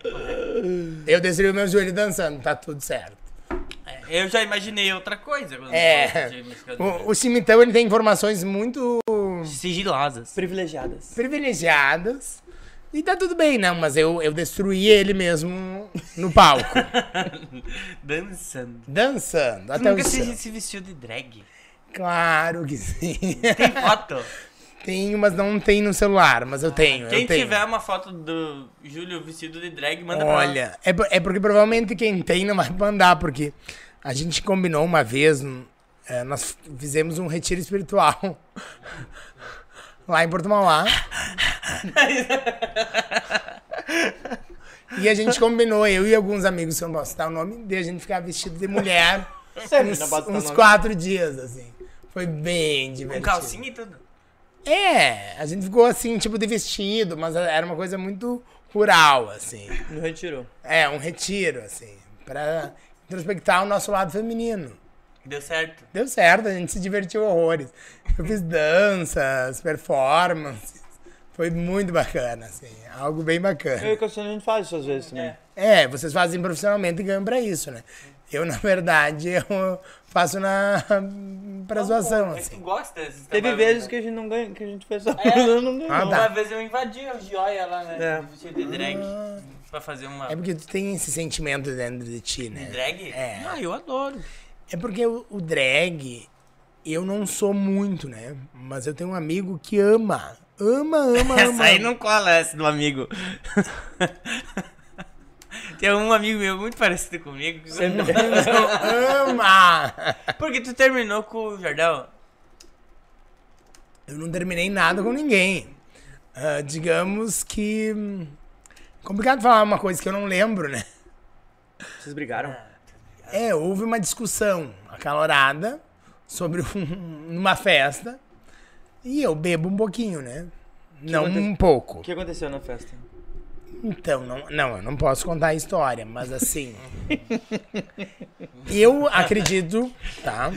Eu destruí o meu joelho dançando, tá tudo certo. Eu já imaginei outra coisa. É. O, o Cimitão, ele tem informações muito Sigilosas. Privilegiadas. privilegiadas. E tá tudo bem, não, mas eu, eu destruí ele mesmo no palco. [laughs] Dançando. dançando. Até o nunca se, chão. se vestiu de drag? Claro que sim. Tem foto? [laughs] Tenho, mas não tem no celular, mas eu tenho. Quem eu tenho. tiver uma foto do Júlio vestido de drag, manda pra Olha, é, é porque provavelmente quem tem não vai mandar, porque a gente combinou uma vez, é, nós fizemos um retiro espiritual [laughs] lá em Porto Mauá. e a gente combinou, eu e alguns amigos, se eu não posso citar o nome, de a gente ficar vestido de mulher uns, uns quatro dias, assim. Foi bem Com divertido. calcinha e tudo. É, a gente ficou assim, tipo de vestido, mas era uma coisa muito rural, assim. No retiro. É, um retiro, assim, pra introspectar o nosso lado feminino. Deu certo. Deu certo, a gente se divertiu horrores. Eu fiz danças, performances. Foi muito bacana, assim, algo bem Eu e bacana. o Cassiano a gente faz isso às vezes também. É, vocês fazem profissionalmente e ganham pra isso, né? Eu, na verdade, eu faço na pra zoação, É que tu assim. gosta desses Teve vezes né? que a gente não ganha, que a gente fez só. É. [laughs] não ganhou. Ah, Uma tá. vez eu invadi o joia lá, né? É. Vestido de drag. Pra fazer uma. É porque tu tem esse sentimento dentro de ti, né? Drag? É. Ah, eu adoro. É porque o, o drag, eu não sou muito, né? Mas eu tenho um amigo que ama. Ama, ama, [laughs] ama. Essa aí não cola essa do amigo. [laughs] Tem um amigo meu muito parecido comigo. que- [laughs] ama! Porque tu terminou com o Jardel? Eu não terminei nada com ninguém. Ah, digamos que. hum, Complicado falar uma coisa que eu não lembro, né? Vocês brigaram? É, houve uma discussão acalorada sobre um, numa festa. E eu bebo um pouquinho, né? Não aconte- um pouco. O que aconteceu na festa? Então, não, não, eu não posso contar a história, mas assim. eu acredito, tá?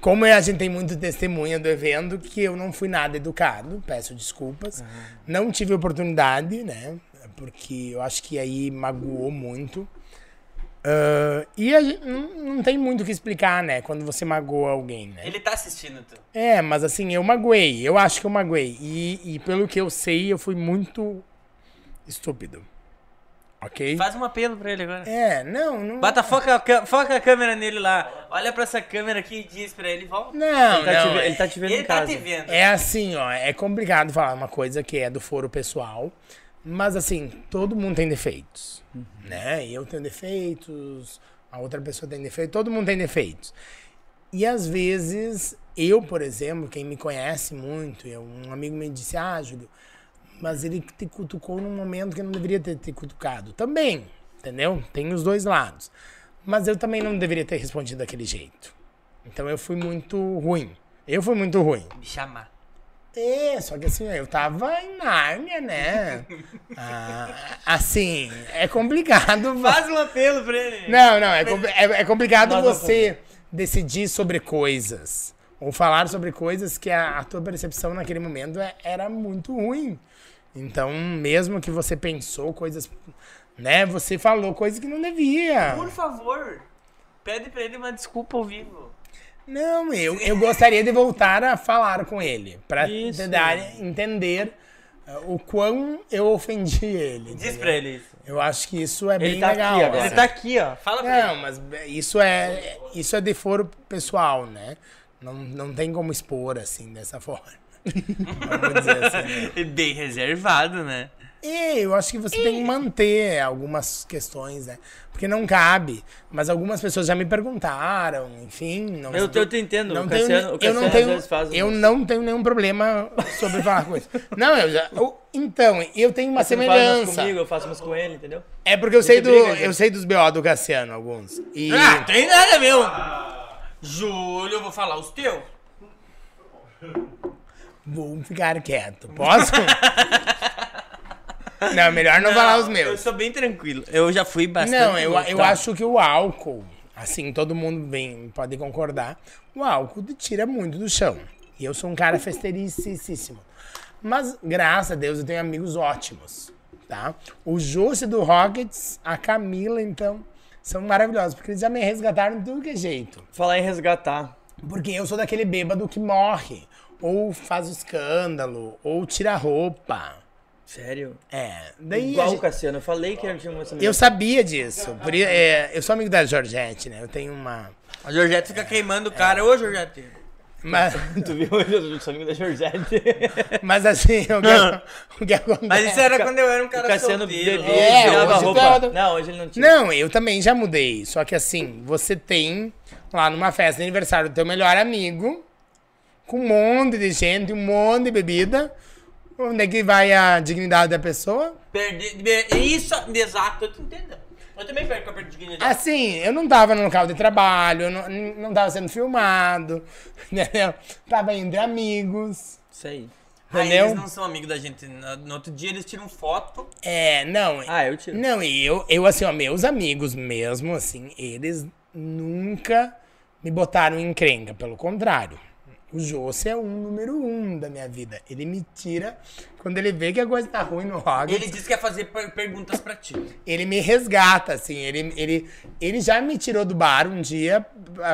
Como a gente tem muito testemunha do evento, que eu não fui nada educado, peço desculpas. Não tive oportunidade, né? Porque eu acho que aí magoou muito. Ah, e a gente, não, não tem muito o que explicar, né? Quando você magoa alguém, né? Ele tá assistindo tu. É, mas assim, eu magoei. Eu acho que eu magoei. E, e pelo que eu sei, eu fui muito estúpido. Ok? Faz um apelo pra ele agora. É, não, não. Bota, foca, foca a câmera nele lá. Olha pra essa câmera aqui e diz pra ele, volta. Não, Ele tá, te, não. ve- é- ele tá te vendo Ele em tá casa. te vendo. É assim, ó, é complicado falar uma coisa que é do foro pessoal, mas assim, todo mundo tem defeitos, né? Eu tenho defeitos, a outra pessoa tem defeitos, todo mundo tem defeitos. E às vezes, eu, por exemplo, quem me conhece muito, eu, um amigo me disse, ah, Júlio, mas ele te cutucou num momento que não deveria ter te cutucado. Também, entendeu? Tem os dois lados. Mas eu também não deveria ter respondido daquele jeito. Então eu fui muito ruim. Eu fui muito ruim. Me chamar. É, só que assim, eu tava em Nárnia, né? [laughs] Ah, assim, é complicado. [laughs] Faz um apelo pra ele. Não, não, é, é, é complicado você decidir sobre coisas. Ou falar sobre coisas que a, a tua percepção naquele momento é- era muito ruim. Então, mesmo que você pensou coisas, né? Você falou coisas que não devia. Por favor, pede pra ele uma desculpa ao vivo. Não, eu, eu gostaria de voltar a falar com ele. Pra Isso. tentar entender uh, o quão eu ofendi ele. Diz entendeu? pra ele isso. Eu acho que isso é bem Ele tá legal. aqui agora. assim. Ele tá aqui, ó. Fala pra Não, mas isso é, isso é de foro pessoal, né? Não, não tem como expor assim, dessa forma. [laughs] Vamos dizer assim, né? ele. [laughs] É bem reservado, né? E eu acho que você tem que manter algumas questões, né? Porque não cabe. Mas algumas pessoas já me perguntaram, enfim. Não, Eu, eu te entendo, não o tenho, Cassiano, o eu Cassiano não às tenho, vezes faz eu uns- não tenho nenhum problema sobre falar com isso. [laughs] Não, eu já. eu- então, eu tenho uma Você não faz umas semelhança. comigo, eu faço umas com ele, entendeu? É porque eu sei, do, briga, eu sei dos BO do Cassiano, alguns. E. Ah, tem nada, meu. Júlio, eu vou falar os teus. Vou ficar quieto. Posso? [laughs] não, melhor não, falar os Eu meus. sou bem tranquilo. Eu já fui bastante. Não, eu, eu tá? acho que o álcool, assim, todo mundo bem, pode concordar, o álcool te tira muito do chão. E eu sou um cara festericíssimo. Mas, graças a Deus, eu tenho amigos ótimos, tá? O José do Rockets, a Camila, então, são maravilhosos, porque eles já me resgataram de tudo que é jeito. Falar em resgatar. Porque eu sou daquele bêbado que morre, ou faz escândalo, ou tira a roupa. Sério? É, daí Igual o gente- Cassiano, eu falei que eu tinha uma eu sabia disso. Por, é, eu sou amigo da Georgette, né? Eu tenho uma. A Georgette fica queimando o cara. Ô, Georgette. Mas, [laughs] Tu viu? Eu sou amigo da Georgette. mas assim, o que, o que acontece. Mas isso era quando eu era um O cara Cassiano solteiro. bebia É, tirava hoje roupa. tá- Não, hoje ele não tira. Não, eu também já mudei. Só que assim, você tem lá numa festa de aniversário do teu melhor amigo, com um monte de gente, um monte de bebida. Onde é que vai a dignidade da pessoa? Perdi, be- isso, exato, eu te entendo. Eu também perco a perda de dignidade. Assim, eu não tava no local de trabalho, eu não, não tava sendo filmado, [laughs] entendeu? Tava entre amigos. Isso aí. Aí entendeu? eles não são amigos da gente. No no outro dia eles tiram foto. É, não. Ah, eu tiro. Não, e eu, eu, assim, ó, meus amigos mesmo, assim, eles nunca me botaram em encrenca, pelo contrário. O José é um número um da minha vida. Ele me tira quando ele vê que a coisa tá ruim no rock. Ele disse que ia fazer per- perguntas pra ti. ele me resgata, assim. Ele, ele, ele já me tirou do bar um dia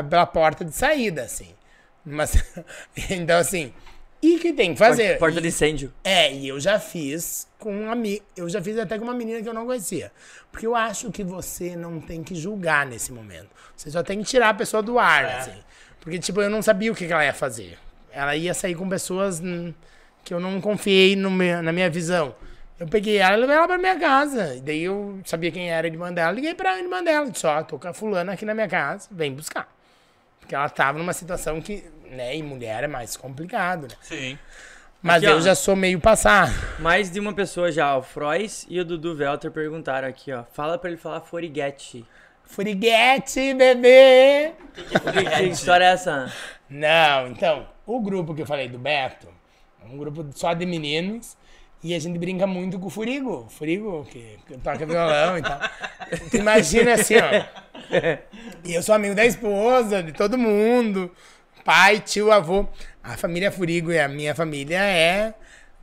pela porta de saída, assim. Mas, [laughs] então, assim, e que tem que fazer? Porta de incêndio. é, e eu já fiz com um amigo. Eu já fiz até com uma menina que eu não conhecia. Porque eu acho que você não tem que julgar nesse momento. Você só tem que tirar a pessoa do ar, assim. Porque, tipo, eu não sabia o que que ela ia fazer. Ela ia sair com pessoas que eu não confiei meu- na minha visão. Eu peguei ela e levei ela pra minha casa. E daí eu sabia quem era a irmã dela. Liguei pra irmã dela. Disse, ó, tô com a fulana aqui na minha casa. Vem buscar. Porque ela tava numa situação que, né, e mulher é mais complicado, né? Sim. Mas Aqui, eu ó. já sou meio passado. Mais de uma pessoa já, o Frois e o Dudu Velter perguntaram aqui, ó. Fala pra ele falar Foriguete. Furiguete, bebê! Que, que história é essa? Não, então, o grupo que eu falei do Beto é um grupo só de meninos e a gente brinca muito com o Furigo. Furigo, que, que toca violão e tal. Tu imagina assim, ó. E eu sou amigo da esposa, de todo mundo. Pai, tio, avô. A família Furigo e a minha família é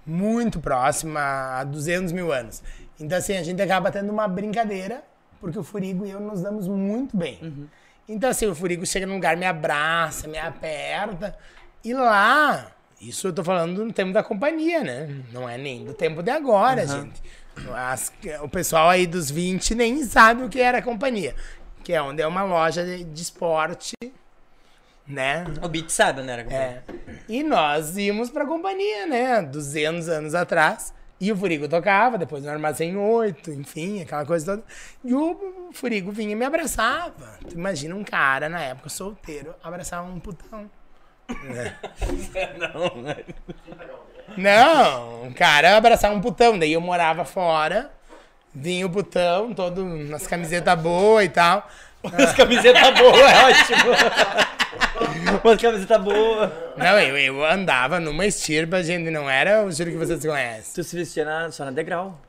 muito próxima há 200 mil anos. Então, assim, a gente acaba tendo uma brincadeira, porque o Furigo e eu nos damos muito bem. Então, assim, o Furigo chega num lugar, me abraça, me aperta. E lá, isso eu tô falando no tempo da companhia, né? Não é nem do tempo de agora, gente. As- o pessoal aí dos 20 nem sabe o que era a companhia. Que é onde é uma loja de, de esporte, né? O Beat sabe, né? Era É. E nós íamos pra companhia, né? 200 anos atrás. E o Furigo tocava, depois no Armazém 8, enfim, aquela coisa toda. E o Furigo vinha e me abraçava. Tu imagina um cara, na época, solteiro, abraçar um putão. né? Não, né? Não, um cara abraçar um putão. Daí eu morava fora, vinha o putão, todo nas camisetas boas e tal. As camisetas boas, é ótimo. Umas camisetas boas. Não, eu, eu andava numa estirpa, gente, não era o estilo que vocês conhecem. Tu se vestia na, só na degrau.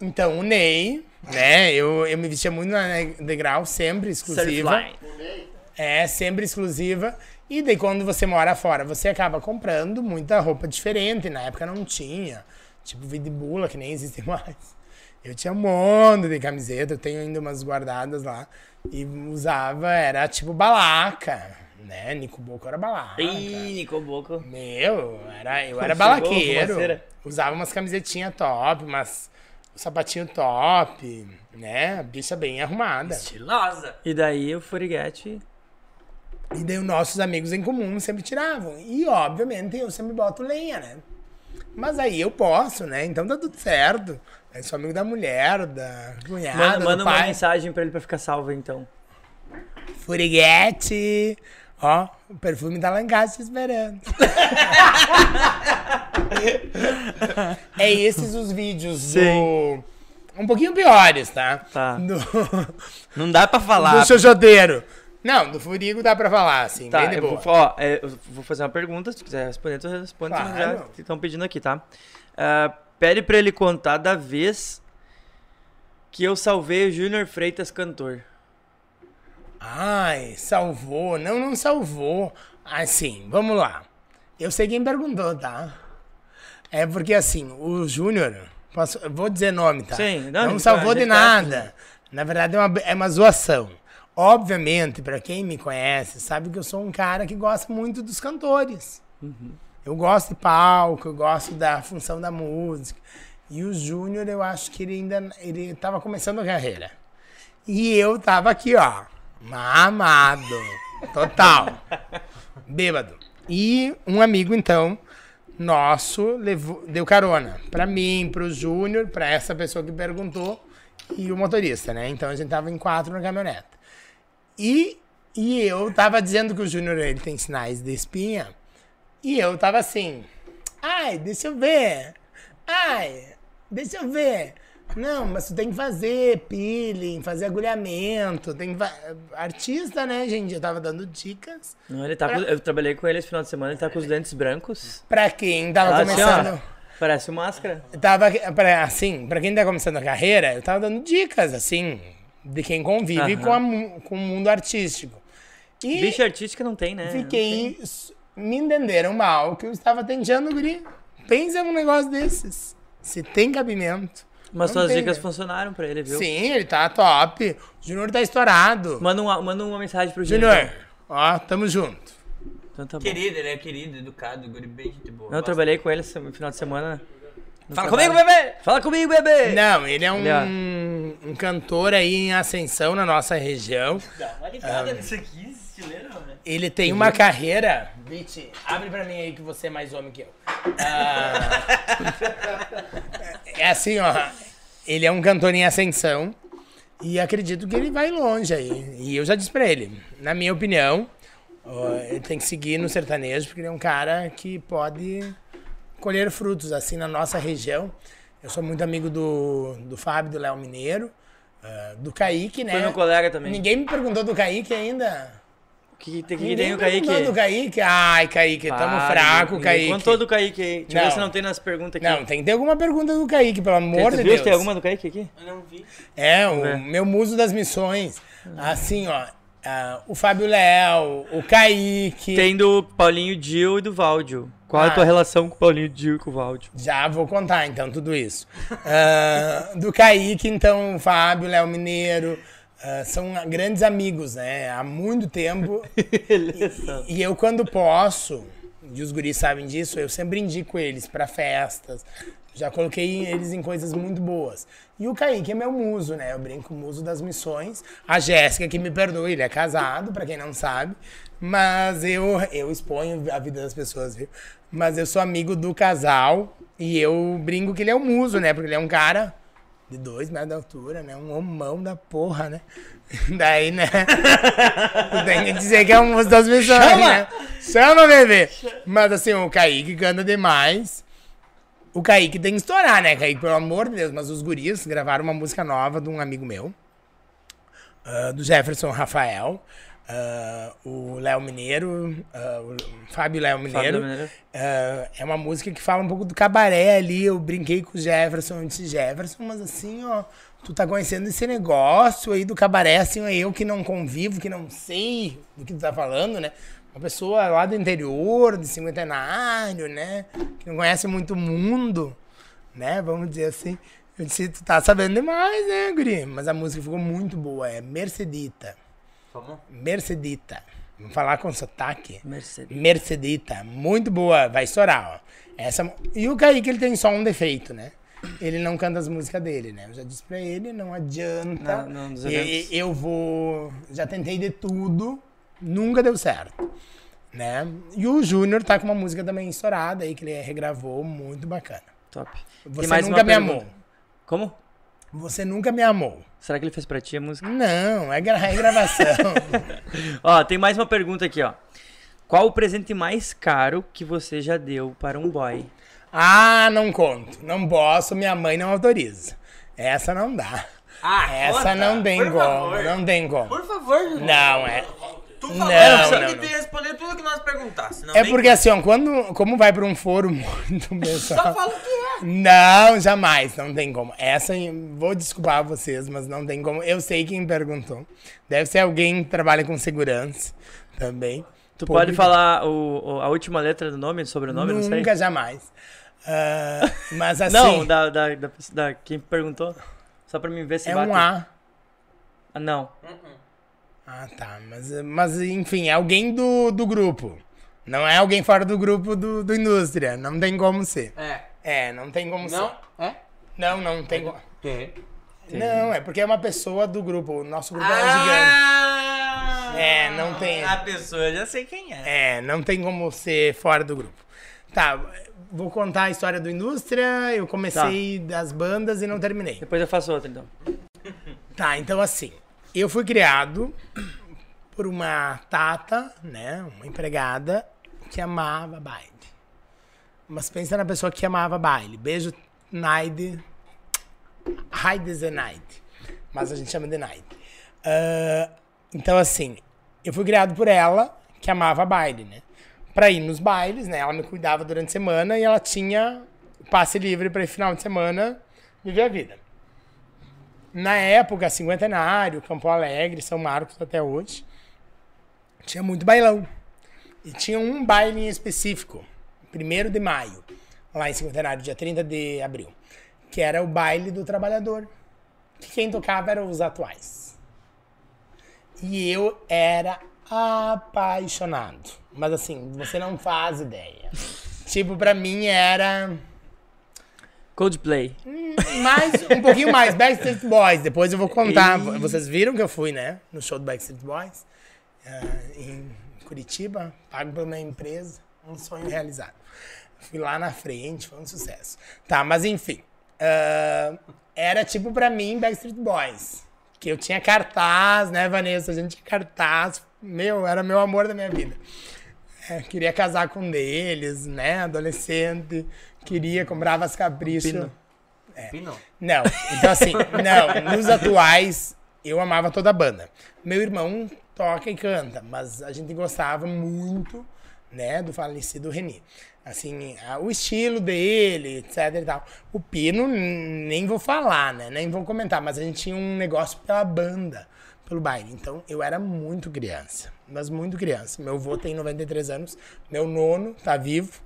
Então, o Ney, né? Eu, eu me vestia muito na degrau, sempre exclusiva. Surfline. É, sempre exclusiva. E daí, quando você mora fora, você acaba comprando muita roupa diferente. Na época não tinha. Tipo, vidibula, que nem existe mais. Eu tinha um monte de camiseta, eu tenho ainda umas guardadas lá. E usava, era tipo balaca, né? Nico Boco era balaca. Ih, Nico Boco. Meu, era, eu era Chegou, balaqueiro. fumaceira. Usava umas camisetinhas top, umas um sapatinho top, né? Bicha bem arrumada. Estilosa. E daí o Foriguete. E daí os nossos amigos em comum sempre tiravam. E, obviamente, eu sempre boto lenha, né? Mas aí eu posso, né? Então tá tudo certo. Eu sou amigo da mulher, da cunhada, Manda, do manda uma mensagem pra ele pra ficar salvo, então. Furiguete. Ó, o perfume tá lá em casa te esperando. [laughs] é esses os vídeos Sim. do... Um pouquinho piores, tá? Tá. Do, [laughs] Não dá pra falar. do xoxoteiro. Não, do Furigo dá pra falar, assim, Tá, bem de eu boa. vou, ó, é, eu vou fazer uma pergunta, se tu quiser responder, tu responde, Claro. já estão pedindo aqui, tá? Ah, pede pra ele contar da vez que eu salvei o Júnior Freitas cantor. Ai, salvou. Não, não salvou. Assim, vamos lá. Eu sei quem perguntou, tá? É porque assim, o Júnior, posso, vou dizer nome, tá? Sim, não, não a salvou gente de tá nada. Na verdade, é uma, é uma zoação. Obviamente, pra quem me conhece, sabe que eu sou um cara que gosta muito dos cantores. Eu gosto de palco, eu gosto da função da música. E o Júnior, eu acho que ele ainda ele tava começando a carreira. E eu tava aqui, ó, mamado, total, [laughs] bêbado. E um amigo, então, nosso, levou, deu carona pra mim, pro Júnior, pra essa pessoa que perguntou e o motorista, né? Então a gente tava em quatro na caminhonete. E, e eu tava dizendo que o Júnior, ele tem sinais de espinha. E eu tava assim, ai, deixa eu ver. Ai, deixa eu ver. Não, mas tu tem que fazer peeling, fazer agulhamento, tem que. Artista, né, gente? Eu tava dando dicas Não, ele tá com- eu trabalhei com ele esse final de semana, ele tá com os dentes brancos. pra quem tava Ah, assim, começando. ó, parece um máscara. Tava, pra, assim, pra quem tá começando a carreira, eu tava dando dicas, assim, de quem convive com, a com o mundo artístico. E Bicho artística não tem, né? fiquei. Me entenderam mal que eu estava tentando, guri. Pensa num negócio desses. Se tem cabimento. Mas suas tem, dicas né? funcionaram pra ele, viu? Sim, ele tá top. O Júnior tá estourado. Manda, uma, manda uma mensagem pro Júnior. Júnior, ó, tamo junto. Então tá bom. Querido, ele é querido, educado, guri bem gente boa. Não, eu trabalhei com ele esse final de semana. no Fala trabalho. comigo, bebê! Fala comigo, bebê! Não, ele é Ele é- um, um cantor aí em ascensão na nossa região. Dá uma ligada nisso aqui, estileiro, né? Ele tem uma carreira. Viti, abre pra mim aí que você é mais homem que eu. Ah, é assim, ó. Ele é um cantor em ascensão. E acredito que ele vai longe aí. E eu já disse pra ele, na minha opinião, ó, ele tem que seguir no sertanejo, porque ele é um cara que pode colher frutos, assim, na nossa região. Eu sou muito amigo do, do Fábio, do Léo Mineiro, ah, do Kaique, né? Foi meu colega também. Ninguém me perguntou do Kaique ainda. Que, tem, que Ninguém tem o Kaique. do Kaique. Ai, Kaique, tamo Para, fraco, ninguém Kaique. Contou do Kaique aí. Deixa eu Não. ver se não tem nas perguntas aqui. Não, tem que ter alguma pergunta do Kaique, pelo amor tu de Deus. se tem alguma do Kaique aqui? Eu não vi. É, o ver. meu muso das missões. Assim, ó. ah, o Fábio Léo, o Kaique. Tem do Paulinho Dil e do Valdio. Qual é a tua Ah. relação com o Paulinho Dil e com o Valdio? Já vou contar, então, tudo isso. Ah, do Kaique, então, o Fábio, Léo Mineiro. Ah, são grandes amigos, né? Há muito tempo. Beleza. [laughs] E eu, quando posso, e os guris sabem disso, eu sempre indico eles pra festas. Já coloquei eles em coisas muito boas. E o Kaique é meu muso, né? Eu brinco com o muso das missões. A Jéssica, que me perdoe, ele é casado, pra quem não sabe. Mas eu, eu exponho a vida das pessoas, viu? Mas eu sou amigo do casal e eu brinco que ele é o muso, né? Porque ele é um cara de dois metros de altura, né? Um homão da porra, né? [laughs] Daí, né? tu tem que dizer que é um muso das missões, Chama! né? Chama, bebê! Mas assim, o Kaique canta demais. O Kaique tem que estourar, né, Kaique? Pelo amor de Deus. Mas os guris gravaram uma música nova de um amigo meu. ah, do Jefferson Rafael. Ah, o Léo Mineiro. ah, o Fábio Léo Mineiro. Mineiro. Ah, é uma música que fala um pouco do cabaré ali. Eu brinquei com o Jefferson, eu disse Jefferson, mas assim, ó, tu tá conhecendo esse negócio aí do cabaré, assim, eu que não convivo, que não sei do que tu tá falando, né? Uma pessoa lá do interior, de cinquentenário, né? Que não conhece muito o mundo, né? Vamos dizer assim. Eu disse, tu tá sabendo demais, né, Guri? Mas a música ficou muito boa, é Mercedita. Como? Mercedita. Vamos falar com sotaque. Mercedes. Mercedita, muito boa, vai estourar, ó. Essa, e o Kaique, ele tem só um defeito, né? Ele não canta as músicas dele, né? Eu já disse pra ele, não adianta. Não, não, dos E- eventos. e- eu vou. Já tentei de tudo, nunca deu certo. né? E o Júnior tá com uma música também estourada aí, que ele regravou, muito bacana. Top. Você nunca me pergunta. amou. Como? Você nunca me amou. Será que ele fez pra ti a música? Não, é, gra é gravação. [laughs] Ó, tem mais uma pergunta aqui, ó. Qual o presente mais caro que você já deu para um boy? ah, não conto. Não posso, minha mãe não autoriza. Essa não dá. Ah, Essa conta, não tem por como. favor. Não tem como. Por favor. Não, é. Tu Não, falou não, não, que não. te responder tudo que nós perguntar. Senão É porque assim, ó, quando, como vai pra um foro [laughs] muito Só pessoal. fala o que é. Não, jamais, não tem como. Essa, vou desculpar vocês, mas não tem como. Eu sei quem perguntou. Deve ser alguém que trabalha com segurança também. Tu Público. pode falar o, o- a última letra do nome, do sobrenome, não sei? Nunca, jamais. Ah, mas assim, Não, da, da, da, da- quem perguntou. Só pra mim ver se é bate. um A. Ah, não. Ah, tá. Mas, mas enfim, é alguém do, do grupo. Não é alguém fora do grupo do, do indústria. Não tem como ser. É. É, não tem como Não? ser. É? Não, não tem como. Tem. Não, é porque é uma pessoa do grupo. O nosso grupo é gigante. Ah! É, não tem. A pessoa, já sei quem é. É, não tem como ser fora do grupo. Tá, vou contar a história do indústria. Eu comecei das bandas e não terminei. Depois eu faço outra, então. Tá, então assim, eu fui criado por uma tata, né, uma empregada que amava baile. Mas pensa na pessoa que amava baile. Beijo, Naide. Heide Zenaide. Mas a gente chama de Naide. Ah, então assim, eu fui criado por ela, que amava baile, né? Pra ir nos bailes, né? Ela me cuidava durante a semana e ela tinha passe livre ir final de semana viver a vida. Na época, cinquentenário, Campo Alegre, São Marcos até hoje, tinha muito bailão. E tinha um baile em específico, 1 de maio, lá em cinquentenário, dia 30 de abril, que era o baile do trabalhador. Que quem tocava eram os atuais. E eu era apaixonado. Mas assim, você não faz ideia. Tipo, pra mim era Coldplay. mais, um pouquinho mais, Backstreet Boys. Depois eu vou contar. Vocês viram que eu fui, né? No show do Backstreet Boys. ah, em Curitiba, pago pela minha empresa. Um sonho realizado. Fui lá na frente, foi um sucesso. Tá, mas enfim. ah, era tipo pra mim Backstreet Boys. Que eu tinha cartaz, né, Vanessa? A gente tinha cartaz. Meu, era meu amor da minha vida. É, queria casar com um deles, né? Adolescente. Queria, comprava as caprichos. Pino. Pino. Não, então assim, não, nos atuais eu amava toda a banda. Meu irmão toca e canta, mas a gente gostava muito, né, do falecido Reni. Assim, a- o estilo dele, etc e tal. O Pino, nem vou falar, né, nem vou comentar, mas a gente tinha um negócio pela banda, pelo baile. Então, eu era muito criança, mas muito criança. Meu avô tem 93 anos, meu nono tá vivo,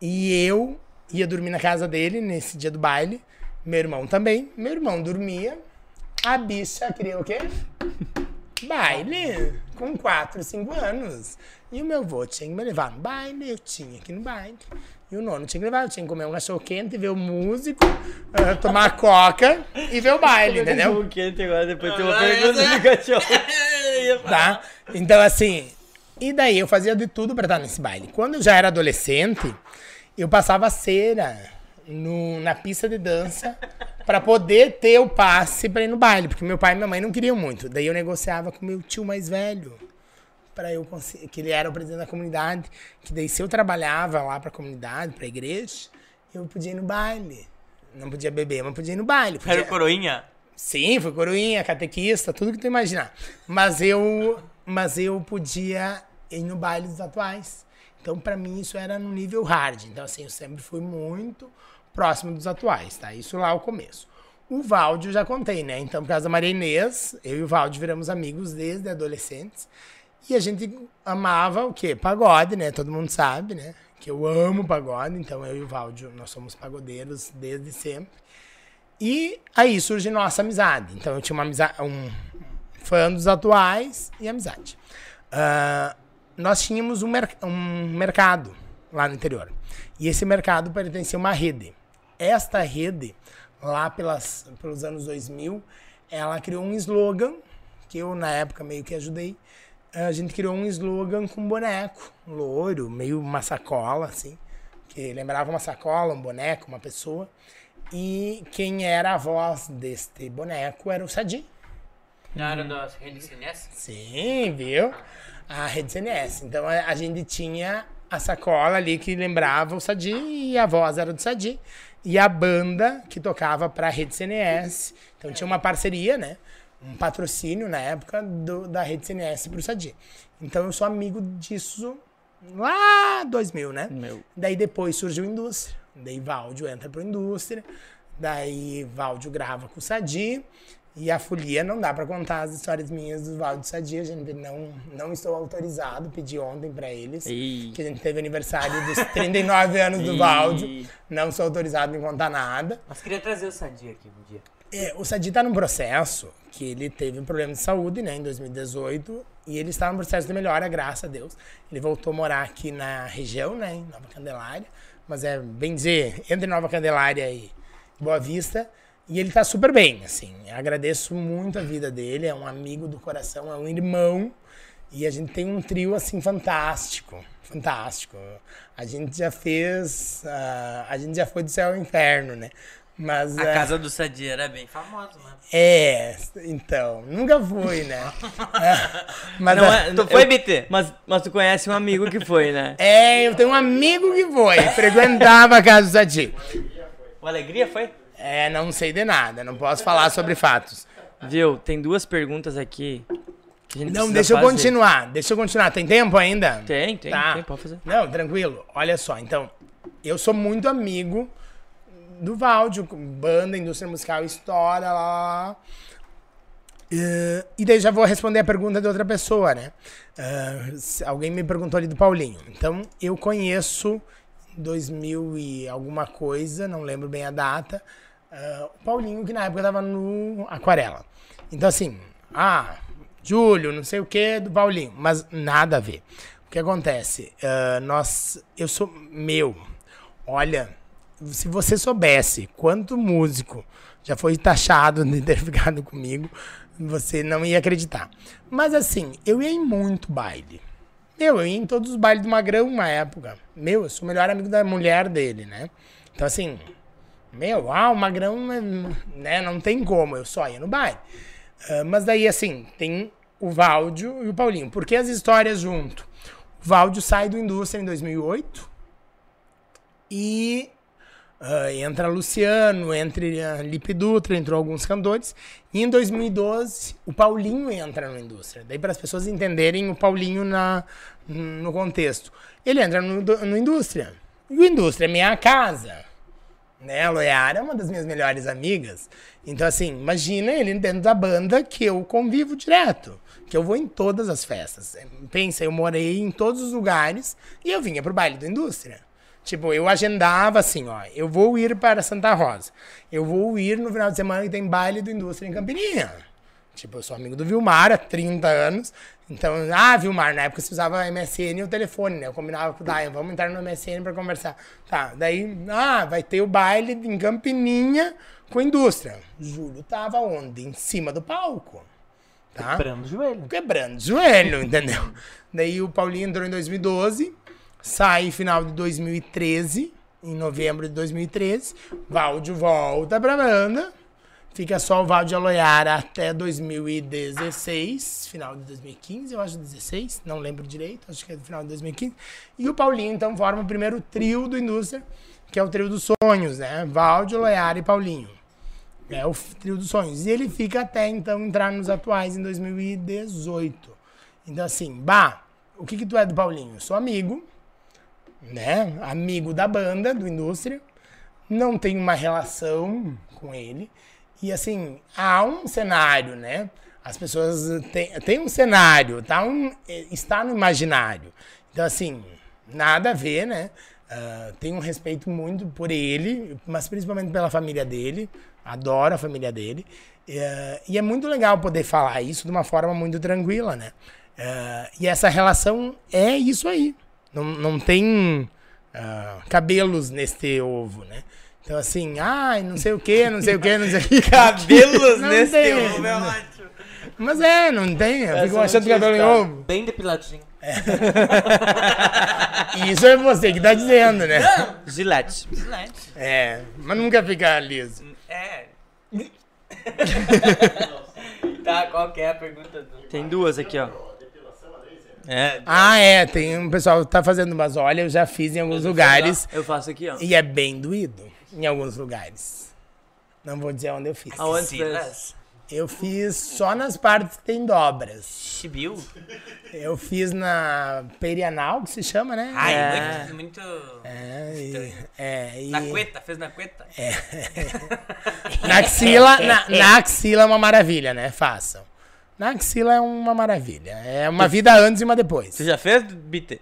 e eu ia dormir na casa dele nesse dia do baile. Meu irmão também. Meu irmão dormia. A bicha queria o quê? [laughs] Baile. Com 4, 5 anos. E o meu avô tinha que me levar no baile. Eu tinha que ir no baile. E o nono tinha que levar. Eu tinha que comer um cachorro quente, ver o músico, ah, tomar coca e ver o baile, entendeu? O quente agora, depois tem uma pergunta do cachorro. [laughs] tá? Então, assim, e daí eu fazia de tudo pra estar nesse baile. Quando eu já era adolescente, eu passava cera no, na pista de dança pra poder ter o passe pra ir no baile, porque meu pai e minha mãe não queriam muito. Daí eu negociava com meu tio mais velho para eu conseguir, que ele era o presidente da comunidade, que daí se eu trabalhava lá pra comunidade, pra igreja, eu podia ir no baile. Não podia beber, mas podia ir no baile. Era Podia... o coroinha? Sim, fui coroinha, catequista, tudo que tu imaginar. Mas eu, mas eu podia ir no baile dos atuais. Então, pra mim, isso era no nível hard. Então, assim, eu sempre fui muito próximo dos atuais, tá? Isso lá o começo. O Valde eu já contei, né? Então, por causa da Maria Inês, eu e o Valde viramos amigos desde adolescentes. E a gente amava o quê? Pagode, né? Todo mundo sabe, né? Que eu amo pagode. Então, eu e o Valde, nós somos pagodeiros desde sempre. E aí surge nossa amizade. Então eu tinha uma amizade, um fã dos atuais e amizade. Ah, nós tínhamos um, mer- um mercado lá no interior. E esse mercado pertencia a uma rede. Esta rede, lá pelas, pelos anos 2000, ela criou um slogan que eu, na época, meio que ajudei. a gente criou um slogan com um boneco, um loiro, meio uma sacola, assim, que lembrava uma sacola, um boneco, uma pessoa. E quem era a voz deste boneco era o Sadi. Na área das redes CNS? Sim, viu? A rede CNS. Então a, a gente tinha a sacola ali que lembrava o Sadi e a voz era do Sadi. E a banda que tocava pra rede CNS. Então tinha uma parceria, né? Um patrocínio na época do, da rede CNS pro Sadi. Então eu sou amigo disso lá 2000, né? Meu. Daí depois surgiu indústria. Daí Valdio entra pro indústria. Daí Valdio grava com o Sadi. E a folia não dá pra contar as histórias minhas do Valdio e Sadi. A gente não, não estou autorizado. Pedi ontem pra eles. Ih. Que a gente teve aniversário dos 39 anos do [laughs] Ih. Valdio. Não sou autorizado em contar nada. Mas queria trazer o Sadia aqui um dia. É, o Sadi tá num processo que ele teve um problema de saúde, né, em 2018, e ele está num processo de melhora, graças a Deus. Ele voltou a morar aqui na região, né, em Nova Candelária, mas é, bem dizer, entre Nova Candelária e Boa Vista, e ele tá super bem, assim. Eu agradeço muito a vida dele, é um amigo do coração, é um irmão, e a gente tem um trio, assim, fantástico, fantástico. A gente já fez, ah, a gente já foi do céu ao inferno, né, mas... A ah, casa do Sadia era bem famosa, né? é, então, nunca fui, né? É, [laughs] mas Não a- Tu foi, eu- BT? Mas, mas tu conhece um amigo que foi, né? [laughs] é, eu tenho um amigo que foi, frequentava a casa do Sadi. O Alegria foi? É, não sei de nada, não posso falar sobre fatos. Viu? Tem duas perguntas aqui. que a gente Não, precisa deixa eu fazer. continuar, deixa eu continuar. Tem tempo ainda? Tem, tem, Tá. tem, pode fazer. Não, tranquilo. Olha só, então, eu sou muito amigo do Valdio, banda, indústria musical, história, lá, lá, lá. Eh, e daí já vou responder a pergunta de outra pessoa, né? Eh, se- alguém me perguntou ali do Paulinho. Então, eu conheço 2000 e alguma coisa, não lembro bem a data, eh, o Paulinho que na época tava no Aquarela. Então, assim, ah, Júlio, não sei o que do Paulinho, mas nada a ver. O que acontece? Eh, nós, eu sou meu. Olha, se você soubesse quanto músico já foi taxado de ter [laughs] ficado comigo, você não ia acreditar. Mas assim, eu ia em muito baile. Meu, eu ia em todos os bailes do Magrão uma época. Meu, eu sou o melhor amigo da mulher dele, né? Então assim, meu, ah, o Magrão, né, não tem como, eu só ia no baile. Ah, mas daí, assim, tem o Valdio e o Paulinho. Por que as histórias junto? O Valdio sai do Indústria em 2008 e ah, entra Luciano, entre uh, Lipe Dutra, entrou alguns cantores. E em 2012, o Paulinho entra no Indústria. Daí, para as pessoas entenderem o Paulinho na, no contexto. Ele entra no, no Indústria. E o Indústria é minha casa né? A Loiara é uma das minhas melhores amigas. Então, assim, imagina ele dentro da banda que eu convivo direto. Que eu vou em todas as festas. Pensa, eu morei em todos os lugares e eu vinha pro baile da indústria. Tipo, eu agendava assim, ó. Eu vou ir para Santa Rosa. Eu vou ir no final de semana que tem baile do indústria em Campininha. Tipo, eu sou amigo do Vilmar há 30 anos. Então, ah, Vilmar, na época você usava MSN e o telefone, né? Eu combinava com o Dayan, vamos entrar no MSN pra conversar. Tá, daí, ah, vai ter o baile em Campininha com a indústria. Júlio tava onde? Em cima do palco. Tá? Quebrando o joelho. Quebrando o joelho, [laughs] entendeu? Daí o Paulinho entrou em 2012, sai final de 2013, em novembro de 2013. Valdio volta pra banda. Fica só o Valdio Aloiara até 2016, final de 2015, eu acho 16, não lembro direito, acho que é final de 2015. E o Paulinho, então, forma o primeiro trio do Indústria, que é o trio dos sonhos, né? Valdio, Aloiara e Paulinho. É o trio dos sonhos. E ele fica até, então, entrar nos atuais em 2018. Então, assim, bah, o que que tu é do Paulinho? Eu sou amigo, né? Amigo da banda, do Indústria. Não tenho uma relação com ele. E assim, há um cenário, né? As pessoas têm, um cenário, tá um, eh, está no imaginário. Então, assim, nada a ver, né? Ah, tenho um respeito muito por ele, mas principalmente pela família dele. Adoro a família dele. Eh, e é muito legal poder falar isso de uma forma muito tranquila, né? Eh, e essa relação é isso aí. Não, não tem ah, cabelos neste ovo, né? Então, assim, ai, não sei o que, não sei o que, não sei o [laughs] que. Cabelos Não nesse tem. ovo, é ótimo. Mas é, não tem. Eu fico não achando cabelo em ovo. Bem depiladinho. [laughs] Isso é você que tá dizendo, né? Gillette. É, mas nunca fica liso. É. [laughs] tá, qual que é a pergunta? Do... Tem duas aqui, ó. É. Ah, é, tem um pessoal que tá fazendo, mas olha, eu já fiz em alguns lugares Eu faço aqui, ó. e é bem doído em alguns lugares. Não vou dizer onde eu fiz. Aonde fez? Silas. Eu fiz só nas partes que tem dobras. Chibiu? Eu fiz na perianal, que se chama, né? Ai, É. muito, muito... É, e, é, e Na cueta, fez na cueta? [laughs] na axila, na, na axila é uma maravilha, né? Façam. Na axila é uma maravilha. É uma vida antes e uma depois. Você já fez, Bitter?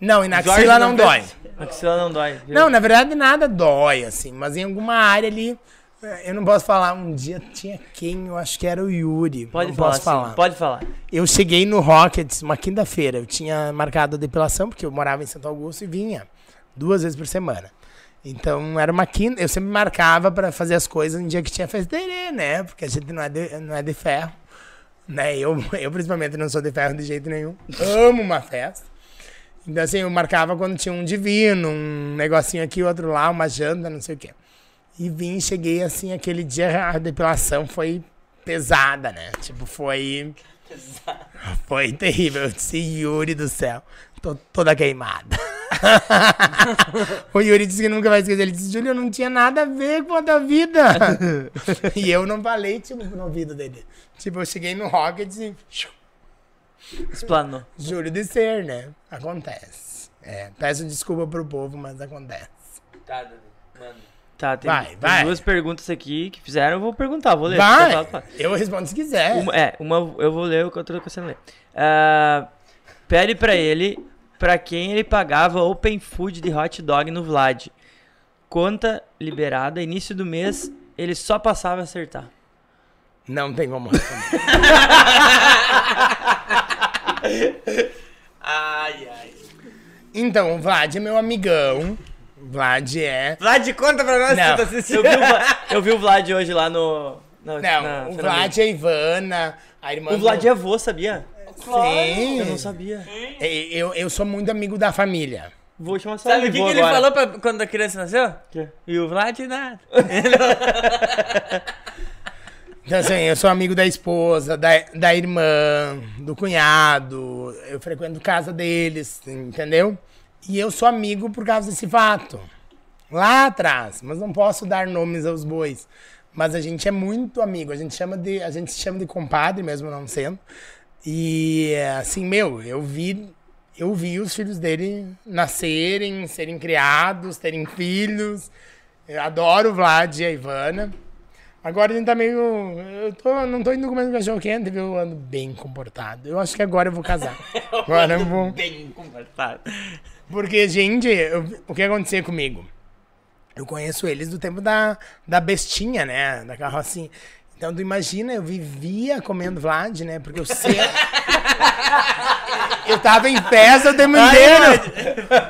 Não, e na Jorge axila não, não dói. fez? Axila não dói. viu? Não, na verdade nada dói, assim, mas em alguma área ali. eh, Eu não posso falar. Um dia tinha quem? Eu acho que era o Yuri. Pode não falar, posso sim, falar. Pode falar. Eu cheguei no Rockets uma quinta-feira. Eu tinha marcado a depilação, porque eu morava em Santo Augusto e vinha duas vezes por semana. Então era uma quinta. Eu sempre marcava pra fazer as coisas no dia que tinha festerê, né? Porque a gente não é de, não é de ferro. Né? Eu, [laughs] eu, principalmente, não sou de ferro de jeito nenhum. Amo uma festa. Então, assim, eu marcava quando tinha um divino, um negocinho aqui, outro lá, uma janta, não sei o quê. E vim, cheguei assim, aquele dia a depilação foi pesada, né? Tipo, foi. Foi terrível. Eu disse, Yuri do céu, tô toda queimada. [laughs] o Yuri disse que nunca vai esquecer. Ele disse, Júlio, eu não tinha nada a ver com a tua vida. [laughs] e eu não falei, tipo, no ouvido dele. Tipo, eu cheguei no Rockets e. Explanou. Júlio de ser, né? Acontece. É, peço desculpa pro povo, mas acontece. Tá, manda. Tá, tem, Vai, tem vai. duas perguntas aqui que fizeram. Eu vou perguntar, vou ler. Vai! Eu respondo se quiser. Uma, é, uma eu vou ler, o que eu tô começando a ler. Ah, pede pra ele pra quem ele pagava open food de hot dog no Vlad. Conta liberada, início do mês, ele só passava a acertar. Não tem como [laughs] responder. Ai, ai. Então, o Vlad é meu amigão. O Vlad é. Vlad, conta pra nós Não. tu tá Eu assistindo. vi o, eu vi o Vlad hoje lá no. no Não, na o. Vlad é a Ivana, a irmã O do- Vlad é avô, sabia? Sim. Eu não sabia. É, Eu, eu sou muito amigo da família. Vou chamar só Sabe o que, que ele falou pra, quando a criança nasceu? E o Vlad nada. [laughs] Então, assim, eu sou amigo da esposa, da, da irmã, do cunhado. Eu frequento casa deles, entendeu? E eu sou amigo por causa desse fato. Lá atrás, mas não posso dar nomes aos bois. Mas a gente é muito amigo, a gente chama de, a gente se chama de compadre mesmo não sendo. E assim, meu, eu vi eu vi os filhos dele nascerem, serem criados, terem filhos. Eu adoro o Vlad e a Ivana. Agora ele tá meio. Eu tô, não tô indo comendo cachorro quente, viu? Eu ando bem comportado. Eu acho que agora eu vou casar. [laughs] Agora eu vou. Bem conversado. Porque, gente, eu- o que aconteceu comigo? Eu conheço eles do tempo da, da bestinha, né? Da carrocinha. Então, tu imagina, eu vivia comendo Vlad, né? Porque eu sempre. [laughs] eu tava em festa o tempo inteiro.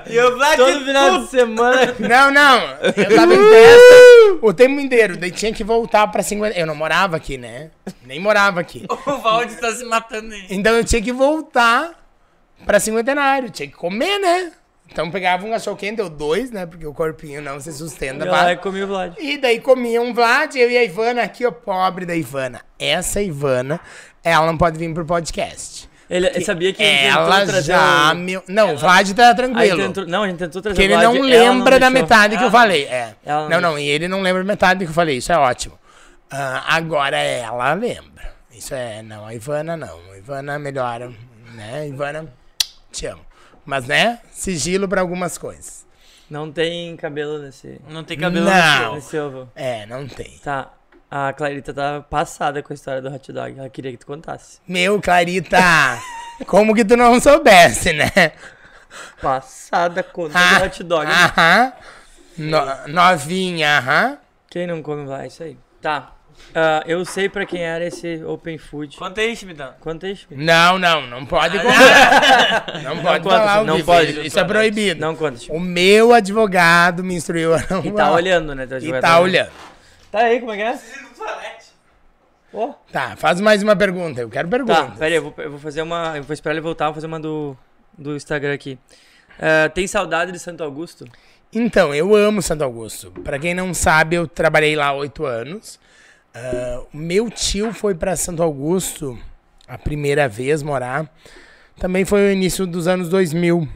E o Vlad, Todo final de semana. Não, não. Eu tava em festa o tempo inteiro. Daí tinha que voltar pra 50. Eu não morava aqui, né? Nem morava aqui. [laughs] o Valde tá se matando aí. Então eu tinha que voltar pra cinquentenário. Tinha que comer, né? Então pegava um cachorro quente, ou dois, né? Porque o corpinho não se sustenta. Eu lá pá. e comi o Vlad. E daí comia um Vlad, eu e a Ivana aqui, ó, pobre da Ivana. Essa Ivana, ela não pode vir pro podcast. Ele, sabia que ela já, o... meu... Não, o Vlad tá tranquilo. tentou- Não, a gente tentou trazer Porque ele o não ela lembra da deixou. metade que eu falei. É. Ela Não, não não, e ele não lembra metade que eu falei. Isso é ótimo. Ah, agora ela lembra. Isso é. Não, a Ivana não. A Ivana melhora. Né? Ivana, te amo. Mas, né? Sigilo pra algumas coisas. Não tem cabelo nesse, Não tem cabelo Não. nesse ovo. É, não tem. Tá. A Clarita tá passada com a história do hot dog. Ela queria que tu contasse. Meu, Clarita, como que tu não soubesse, né? Passada conta Ah, hot dog. Aham. No- novinha, aham. Quem não come vai, isso aí. Tá. Ah, eu sei pra quem era esse Open Food. Conta aí, Chimitão. Quanto é isso? Não, não, não pode contar. Não pode conta, falar ao não pode. Isso é proibido. Não conta. O meu advogado me instruiu a não E tá olhando, né? teu E tá olhando. olhando. Tá aí, como é que é? Ó. Tá, faz mais uma pergunta. Eu quero pergunta. Tá, pera aí, eu vou, eu vou fazer uma. Eu vou esperar ele voltar, vou fazer uma do, do Instagram aqui. Ah, tem saudade de Santo Augusto? Então, eu amo Santo Augusto. Pra quem não sabe, eu trabalhei lá há oito anos. O meu tio foi pra Santo Augusto a primeira vez morar. Também foi o início dos anos 2000.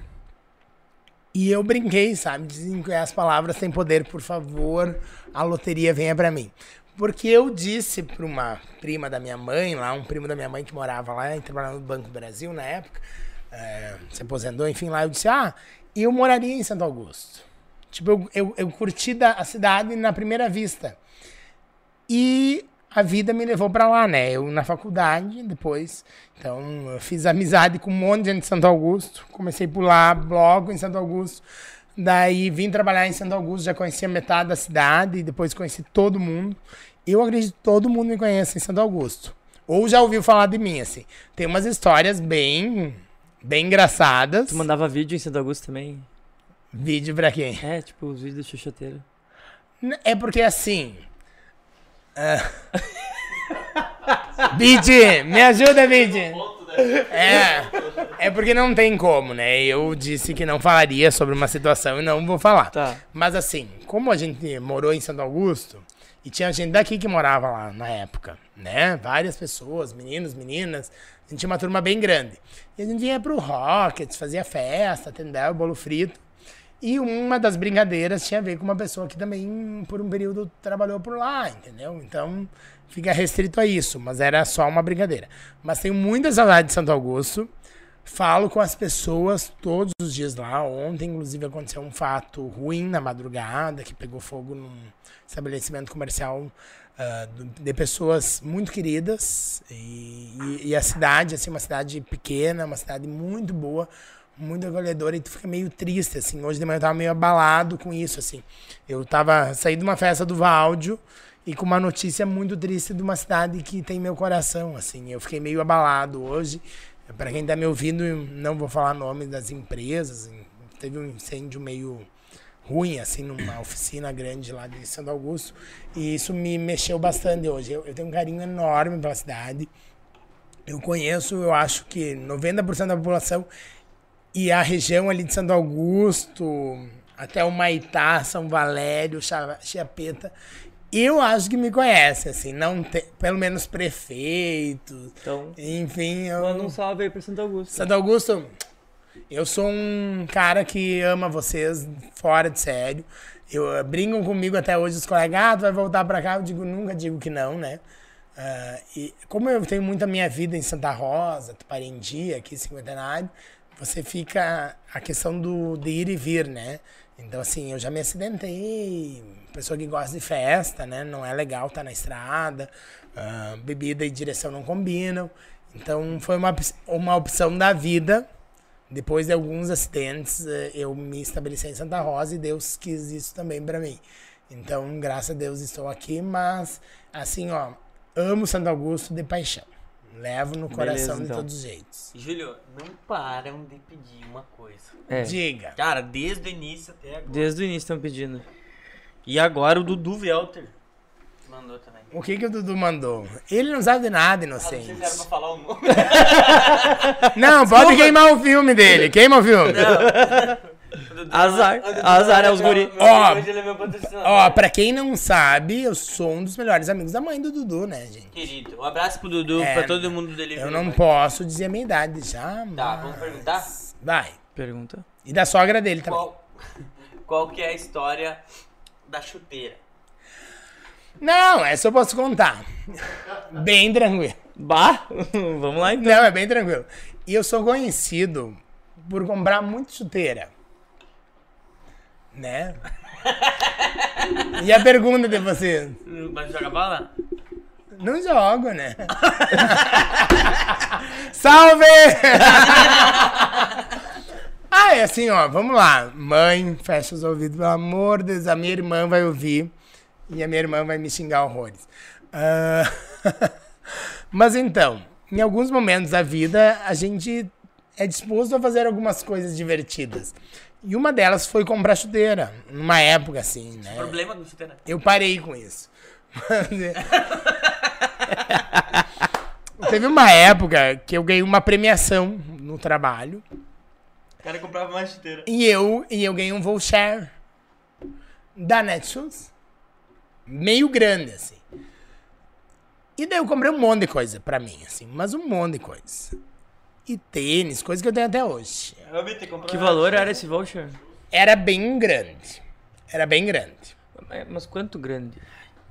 E eu brinquei, sabe? Dizem que as palavras têm poder, por favor, a loteria venha pra mim. Porque eu disse pra uma prima da minha mãe, lá, um primo da minha mãe que morava lá, e trabalhava no Banco do Brasil na época, eh, se aposentou, enfim, lá, eu disse, ah, eu moraria em Santo Augusto. Tipo, eu, eu, eu curti da, a cidade na primeira vista. E a vida me levou pra lá, né? Eu na faculdade, depois. Então, eu fiz amizade com um monte de gente de Santo Augusto. Comecei por lá, bloco em Santo Augusto. Daí vim trabalhar em Santo Augusto, já conhecia metade da cidade, e depois conheci todo mundo. Eu acredito que todo mundo me conhece em Santo Augusto. Ou já ouviu falar de mim, assim. Tem umas histórias bem, bem engraçadas. Tu mandava vídeo em Santo Augusto também? Vídeo pra quem? É, tipo os vídeos do Xuxoteiro. É porque assim. Ah, Bid, me ajuda, Bid. É, é porque não tem como, né? Eu disse que não falaria sobre uma situação e não vou falar. Tá. Mas assim, como a gente morou em Santo Augusto, e tinha gente daqui que morava lá na época, né? Várias pessoas, meninos, meninas. A gente tinha uma turma bem grande. E a gente ia pro Rockets, fazia festa, entendeu? Bolo frito. E uma das brincadeiras tinha a ver com uma pessoa que também, por um período, trabalhou por lá, entendeu? Então, fica restrito a isso, mas era só uma brincadeira. Mas tenho muita saudade de Santo Augusto. Falo com as pessoas todos os dias lá. Ontem, inclusive, aconteceu um fato ruim na madrugada, que pegou fogo num estabelecimento comercial do- de pessoas muito queridas. E, e- e a cidade, assim, uma cidade pequena, uma cidade muito boa, muito acolhedora. E tu fica meio triste, assim. Hoje de manhã eu tava meio abalado com isso, assim. Eu tava saindo de uma festa do Váudio e com uma notícia muito triste de uma cidade que tem meu coração, assim. Eu fiquei meio abalado hoje. Para quem tá me ouvindo, não vou falar nome das empresas. Teve um incêndio meio ruim, assim, numa oficina grande lá de Santo Augusto. E isso me mexeu bastante hoje. Eu, eu tenho um carinho enorme pela cidade. Eu conheço, eu acho que 90% da população e a região ali de Santo Augusto, até o Maitá, São Valério, Chiapeta, eu acho que me conhece, assim, não tem, pelo menos prefeitos, Então, enfim, eu... manda um salve aí pra Santo Augusto. Santo Augusto, eu sou um cara que ama vocês fora de sério. Eu, eh, brincam comigo até hoje os colegas, ah, tu vai voltar pra cá? Eu digo, nunca digo que não, né? Ah, e como eu tenho muita minha vida em Santa Rosa, Tuparendi, aqui cinquentenário, você fica a questão do de ir e vir, né? Então, assim, eu já me acidentei, pessoa que gosta de festa, né? Não é legal estar na estrada, ah, bebida e direção não combinam. Então, foi uma, uma opção da vida. Depois de alguns acidentes, eh, eu me estabeleci em Santa Rosa e Deus quis isso também pra mim. Então, graças a Deus estou aqui, mas assim, ó, amo Santo Augusto de paixão. Levo no coração de então. todos os jeitos. Júlio, não param de pedir uma coisa. É, Diga. Cara, desde o início até agora. desde o início estão pedindo. E agora o Dudu Velter mandou também. O que que o Dudu mandou? Ele não sabe de nada, Ah, não inocente. era pra falar o nome. Não, pode queimar o filme dele. Queima o filme. O Dudu- Azar. Azar é os guri. Ó. É. Ó, pra quem não sabe, eu sou um dos melhores amigos da mãe do Dudu, né, gente? Querido, um abraço pro Dudu, É, pra todo mundo dele. Eu não posso dizer a minha idade já, Tá, vamos perguntar? Vai. Pergunta. E da sogra dele também. Qual, [laughs] qual que é a história da chuteira? Não, essa eu posso contar. Bem tranquilo. Bah! [laughs] Vamos lá então. Não, é bem tranquilo. E eu sou conhecido por comprar muito chuteira. Né? E a pergunta de vocês? Mas joga bola? Não jogo, né? [laughs] Salve! [laughs] ah, é assim, ó, vamos lá. Mãe, fecha os ouvidos, pelo amor de Deus. A minha irmã vai ouvir e a minha irmã vai me xingar horrores. Ah, [laughs] Mas então, em alguns momentos da vida, a gente é disposto a fazer algumas coisas divertidas. E uma delas foi comprar chuteira, numa época assim, né? Problema do chuteira. Eu parei com isso. Mas, é- [laughs] Teve uma época que eu ganhei uma premiação no trabalho O cara comprava mais chuteira. e eu, e eu ganhei um voucher da Netshoes. Meio grande, assim. E daí eu comprei um monte de coisa pra mim, assim. Mas um monte de coisa. E tênis, coisa que eu tenho até hoje. Que valor era esse voucher? Era bem grande. Era bem grande. Mas- Mas quanto grande?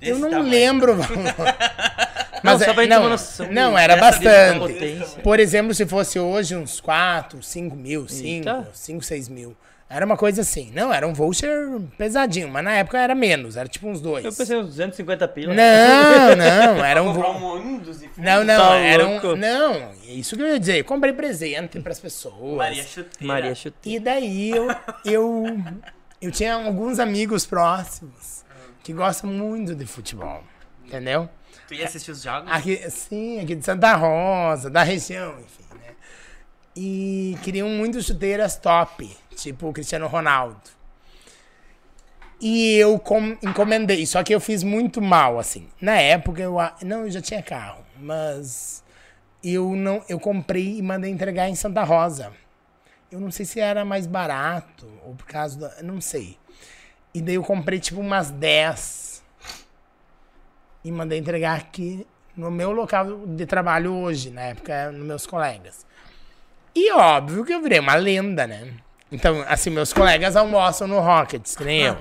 eu não tamanho. lembro o valor. [laughs] Não, só é- pra gente ter não, uma noção não, era bastante. Por exemplo, se fosse hoje uns 4, 5 mil, 5, Eita. 5, 6 mil. Era uma coisa assim. Não, era um voucher pesadinho, mas na época era menos, era tipo uns dois. Eu pensei uns 250 pila. Não, não, [laughs] era um voucher. Não, não, Tá era louco. um. Não, é isso que eu ia dizer. Eu comprei presente pras pessoas. Maria chuteira. Maria Chuteira. E daí eu, eu, eu tinha alguns amigos próximos que gostam muito de futebol. Entendeu? Tu ia assistir os jogos? Aqui, sim, aqui de Santa Rosa, da região, enfim, né? E queriam muito chuteiras top, tipo o Cristiano Ronaldo. E eu com- encomendei, só que eu fiz muito mal, assim. Na época eu. Não, eu já tinha carro, mas eu não. Eu comprei e mandei entregar em Santa Rosa. Eu não sei se era mais barato, ou por causa da. Não sei. E daí eu comprei tipo umas 10 e mandei entregar aqui no meu local de trabalho hoje, na época, nos meus colegas. E óbvio que eu virei uma lenda, né? Então, assim, meus colegas almoçam no Rockets, que nem eu.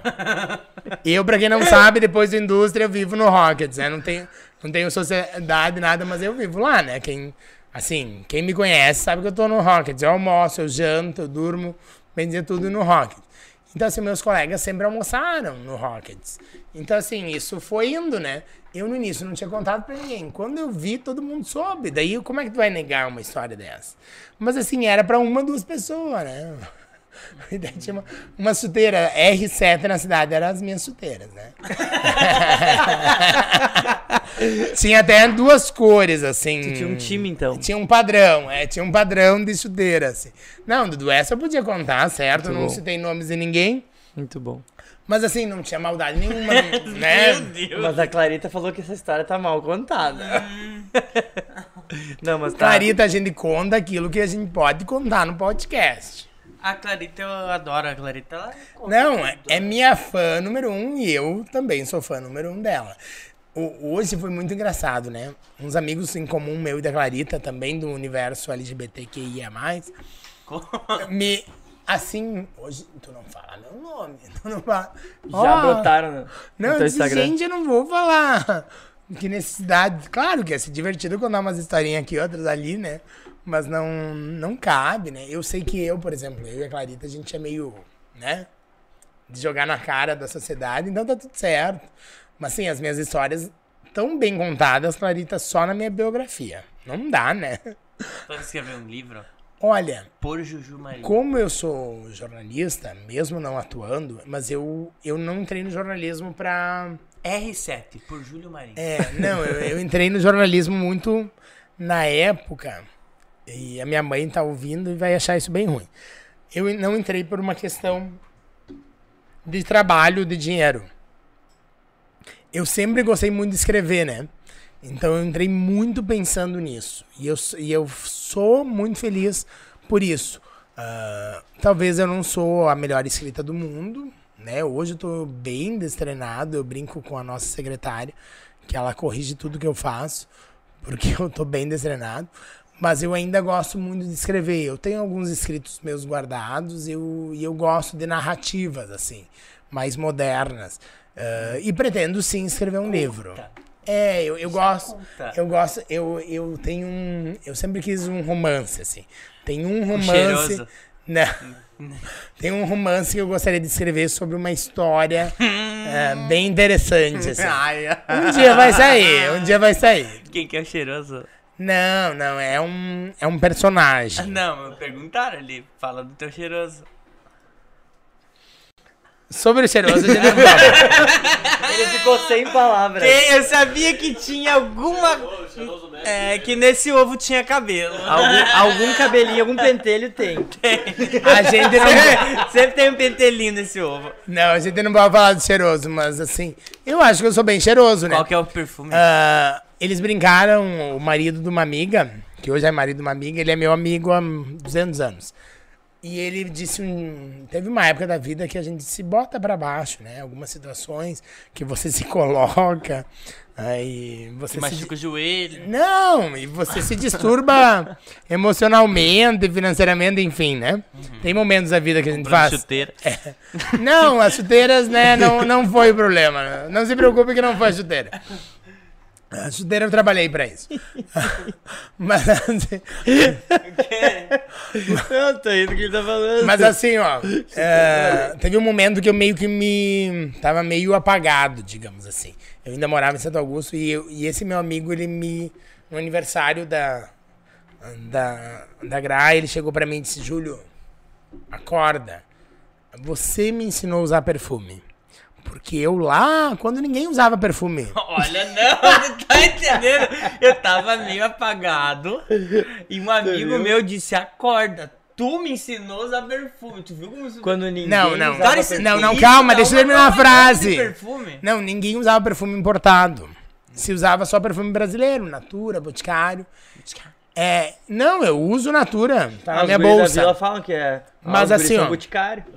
Eu, pra quem não sabe, depois da indústria, eu vivo no Rockets, né? Não tenho, não tenho sociedade, nada, mas eu vivo lá, né? Quem, assim, quem me conhece sabe que eu tô no Rockets. Eu almoço, eu janto, eu durmo, bem dizer, tudo no Rockets. Então, assim, meus colegas sempre almoçaram no Rockets. Então, assim, isso foi indo, né? Eu, no início, não tinha contado pra ninguém. Quando eu vi, todo mundo soube. Daí, como é que tu vai negar uma história dessa? Mas, assim, era pra uma, duas pessoas, né? [laughs] E daí tinha uma, uma chuteira R7 na cidade, eram as minhas chuteiras, né? [laughs] tinha até duas cores, assim. Tu tinha um time, então. Tinha um padrão, é, tinha um padrão de chuteira, assim. Não, Dudu, essa eu podia contar, certo? Muito não bom. citei nomes de ninguém. Muito bom. Mas assim, não tinha maldade nenhuma, [laughs] né? Mas a Clarita falou que essa história tá mal contada. Não, mas tá. Clarita, a gente conta aquilo que a gente pode contar no podcast. A Clarita, eu adoro a Clarita. Ela Não, é, é minha fã número um e eu também sou fã número um dela. O- hoje foi muito engraçado, né? Uns amigos em comum, meu e da Clarita, também do universo LGBTQIA+, me... Assim, hoje tu não fala meu nome, [laughs] tu não fala... Já Ó, brotaram no, Não, no disse, Instagram. gente, eu não vou falar. Que necessidade. Claro que é se divertido contar umas historinhas aqui, outras ali, né? Mas não, não cabe, né? Eu sei que eu, por exemplo, eu e a Clarita, a gente é meio, né? De jogar na cara da sociedade, então tá tudo certo. Mas sim, as minhas histórias tão bem contadas, Clarita, só na minha biografia. Não dá, né? Pode escrever um livro. Olha, Por Juju Maria. como eu sou jornalista, mesmo não atuando, mas eu, eu não entrei no jornalismo pra R7, por Júlio Maria. É, não, eu, eu entrei no jornalismo muito na época, e a minha mãe tá ouvindo e vai achar isso bem ruim. Eu não entrei por uma questão de trabalho, de dinheiro. Eu sempre gostei muito de escrever, né? Então eu entrei muito pensando nisso. E eu, e eu sou muito feliz por isso. Ah, talvez eu não sou a melhor escrita do mundo, né? Hoje eu tô bem destreinado, eu brinco com a nossa secretária, que ela corrige tudo que eu faço, porque [laughs] eu tô bem destreinado. Mas eu ainda gosto muito de escrever. Eu tenho alguns escritos meus guardados eu, e eu gosto de narrativas, assim, mais modernas. Ah, e pretendo sim escrever um livro. É, eu, eu gosto. conta. Eu gosto. Eu, eu tenho um. Eu sempre quis um romance, assim. Tem um romance. [laughs] Não. Tem um romance que eu gostaria de escrever sobre uma história é, [laughs] bem interessante, assim. Um dia vai sair, um dia vai sair. Quem que é o cheiroso? Não, não, é um, é um personagem. [laughs] Não, perguntaram ali. Fala do teu cheiroso. Sobre o cheiroso, a gente não [laughs] fala. Ele ficou sem palavras. Tem, eu sabia que tinha alguma. É, que nesse ovo tinha cabelo. Algum, algum cabelinho, algum pentelho tem. A gente não, Sempre tem um pentelinho nesse ovo. não, a gente não pode falar do cheiroso, mas assim, eu acho que eu sou bem cheiroso, né? Qual que é o perfume? Ah, eles brincaram, o marido de uma amiga, que hoje é marido de uma amiga, ele é meu amigo há 200 anos. E ele disse um. Teve uma época da vida que a gente se bota pra baixo, né? Algumas situações que você [laughs] se coloca, aí você Que se. machuca o joelho. Não, e você se disturba [laughs] emocionalmente, financeiramente, enfim, né? Tem momentos da vida que a gente Comprando faz. chuteira. Não, as chuteiras, né, não, não foi o problema. né? Não se preocupe que não foi a chuteira. A chuteira eu trabalhei pra isso. [laughs] Mas assim, [laughs] Não, tô indo o que ele tá falando. mas assim, ó, é, teve um momento que eu meio que me tava meio apagado, digamos assim. Eu ainda morava em Santo Augusto e, eu- e esse meu amigo, ele me no aniversário da da da Gra, ele chegou pra mim e disse: "Júlio, acorda. Você me ensinou a usar perfume. Porque eu lá, quando ninguém usava perfume. [laughs] Olha, não, [laughs] não tá entendendo? Eu tava meio apagado e um amigo meu disse: acorda, tu me ensinou a usar perfume. Tu viu como isso... Quando ninguém. Não, não. usava perfume. isso Não, não, calma, deixa eu uma terminar a frase. perfume. Não, ninguém usava perfume importado. Se usava só perfume brasileiro, Natura, Boticário. É, não, eu uso Natura, tá Ah, na minha bolsa. vila falam que é. Mas guris assim, ó. boticário. [laughs]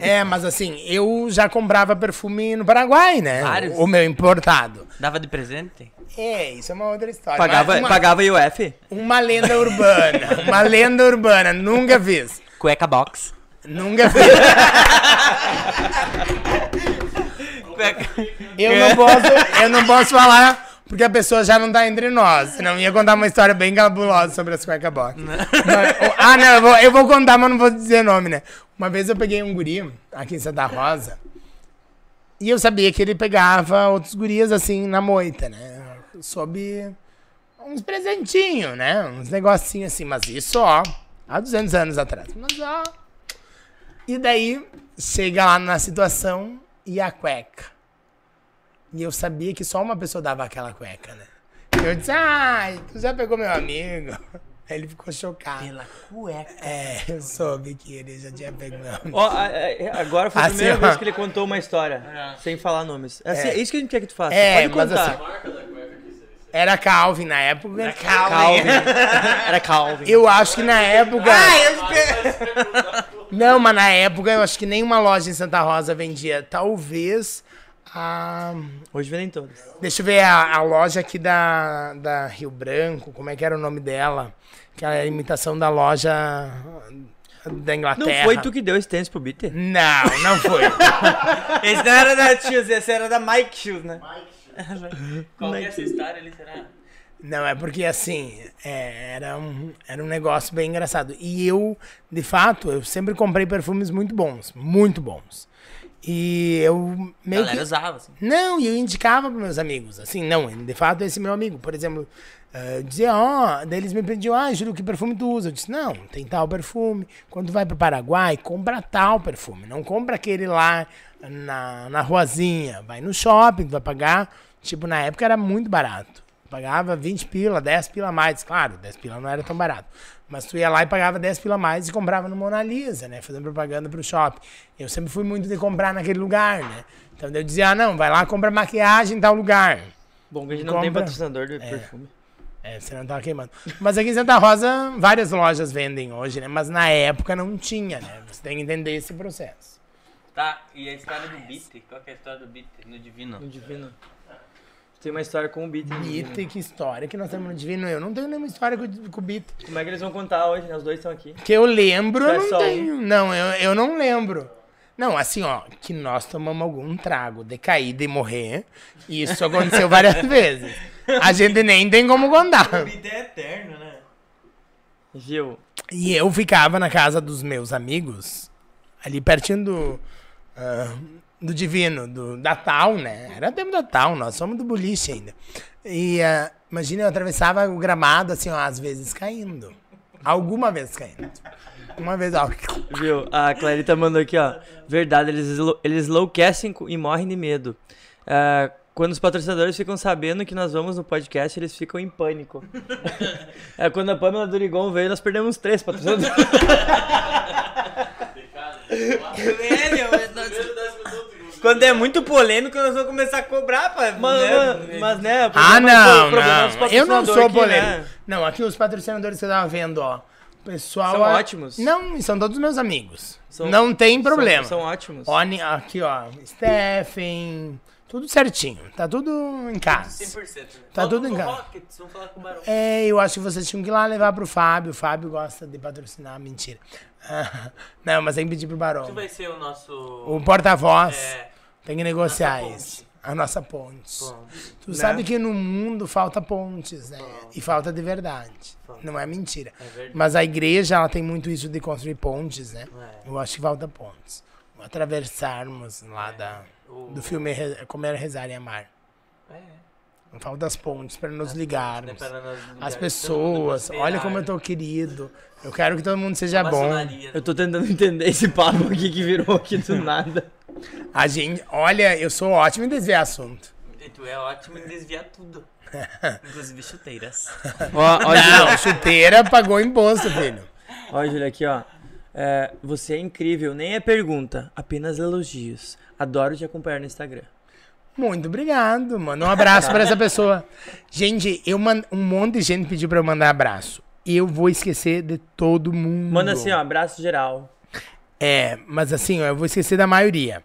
É, mas assim, eu já comprava perfume no Paraguai, né? Vários. O meu importado. Dava de presente? É, isso é uma outra história. Pagava, uma, pagava IUF? uma lenda urbana. Uma lenda urbana. Nunca fiz. Cueca box. Nunca fiz. [laughs] Cueca... Eu não posso, eu não posso falar porque a pessoa já não tá entre nós. Senão ia contar uma história bem cabulosa sobre as cueca box. Mas- ah, não, eu vou, eu vou contar, mas não vou dizer nome, né? Uma vez eu peguei um guri aqui em Santa Rosa e eu sabia que ele pegava outros gurias assim na moita, né? Sob uns presentinhos, né? Uns negocinhos assim, mas isso ó, há 200 anos atrás. Mas ó. E daí chega lá na situação e a cueca. E eu sabia que só uma pessoa dava aquela cueca, né? Eu disse, ai, tu já pegou meu amigo. [laughs] Aí ele ficou chocado. Pela cueca. É, eu soube que ele já tinha pego meu amigo. Ó, a- agora foi a Assim, primeira ó. vez que ele contou uma história. Sem falar nomes. Assim, é. isso que a gente quer que tu faça. É, Pode mas contar. assim. Era Calvin na época. Era Calvin. [laughs] Era Calvin. Eu acho que na época. Não, mas na época eu acho que nenhuma loja em Santa Rosa vendia. Talvez a. Hoje vendem todos. Deixa eu ver a, a loja aqui da, da Rio Branco, como é que era o nome dela? Que era a imitação da loja da Inglaterra. Não foi tu que deu esse tênis pro Bitter? Não, não foi. [laughs] Esse não era da Shoes, esse era da Mike Shoes, né? [laughs] Qual que é essa história ali, será? Não, é porque assim, é, era, um, era um negócio bem engraçado. E eu, de fato, eu sempre comprei perfumes muito bons, muito bons. E eu A meio galera que... usava, assim. Não, e eu indicava para meus amigos. Assim, não, de fato, esse meu amigo, por exemplo, eh, dizia, ó, daí eles me pediam, ah, Júlio, que perfume tu usa? Eu disse, não, tem tal perfume. Quando vai pro Paraguai, compra tal perfume. Não compra aquele lá na, na ruazinha. Vai no shopping, tu vai pagar. Tipo, na época era muito barato. Pagava 20 pila, 10 pila a mais. Claro, 10 pila não era tão barato. Mas tu ia lá e pagava 10 pila a mais e comprava no Mona Lisa, né? Fazendo propaganda pro shopping. Eu sempre fui muito de comprar naquele lugar, né? Então eu dizia, ah, não, vai lá, compra maquiagem em tal lugar. Bom, que a gente não tem Compra. patrocinador de perfume. É, você não tava queimando. Mas aqui em Santa Rosa, várias lojas vendem hoje, né? Mas na época não tinha, né? Você tem que entender esse processo. Tá, e a história do Bitter? Qual que é a história do Bitter no Divino? No Divino. Tem uma história com o no Divino. Bita, que história que nós temos no Divino. Eu não tenho nenhuma história com, com o Bita. Como é que eles vão contar hoje, né? Os dois estão aqui. Que eu lembro, eu não só um. tenho. Não, eu, eu não lembro. Não, assim, ó, que nós tomamos algum trago de cair e morrer. E isso aconteceu várias [laughs] vezes. A gente nem tem como contar. Bitter é eterno, né? Gil, E eu ficava na casa dos meus amigos, ali pertinho do, ah, do Divino, do, da Tal, né? Era tempo da Tal, nós somos do boliche ainda. E ah, imagina, eu atravessava o gramado, assim, ó, às vezes caindo. Alguma vez caindo. Uma vez, ó. [laughs] viu? A Clarita mandou aqui, ó. Verdade, eles, eles enlouquecem co- e morrem de medo. Ah, quando os patrocinadores ficam sabendo que nós vamos no podcast, eles ficam em pânico. [laughs] é, quando a Pamela Durigon veio, nós perdemos três patrocinadores. [laughs] Velho, Quando é muito polêmico, nós vamos começar a cobrar, pá. Mas, né? mas, né? Ah, não, não. Eu não sou aqui, polêmico. né? Não, aqui os patrocinadores que eu tava vendo, ó. O pessoal. São ah, ótimos. Não, são todos meus amigos. São- não tem problema. São, são ótimos. Ó, aqui, ó. Stephen. Tudo certinho. Tá tudo em casa. 100%. Tá Falta tudo em casa. Rockets, Vamos falar com o Barão. É, eu acho que vocês tinham que ir lá levar pro Fábio. O Fábio gosta de patrocinar. Mentira. [laughs] não, mas tem que pedir pro Barão. Tu vai ser o nosso... O porta-voz. É, Tem que negociar Nossa isso. A nossa ponte. ponte. Tu Né? sabe que no mundo falta pontes, né? E falta de verdade. Não é mentira. verdade. Mas a igreja, ela tem muito isso de construir pontes, né? É. Eu acho que falta pontes. Atravessarmos lá da, o- do filme Re- Comer, Rezar e Amar. É. Falta as pontes para nos Né, ligarmos. As pessoas, olha como eu tô querido. Eu quero que todo mundo seja bom. Eu tô tentando [laughs] entender esse papo aqui que virou aqui do nada. A gente, olha, eu sou ótimo em desviar assunto. E tu é ótimo em desviar tudo. [laughs] Inclusive chuteiras. Ó, ó, Não, chuteira pagou imposto, filho. Ó, Júlia, aqui, ó. É, você é incrível, nem é pergunta, apenas elogios. Adoro te acompanhar no Instagram. Muito obrigado, mano. Um abraço pra essa pessoa. Gente, eu man... um monte de gente pediu pra eu mandar abraço. Eu vou esquecer de todo mundo. Manda assim, ó, abraço geral. É, mas assim, eu vou esquecer da maioria.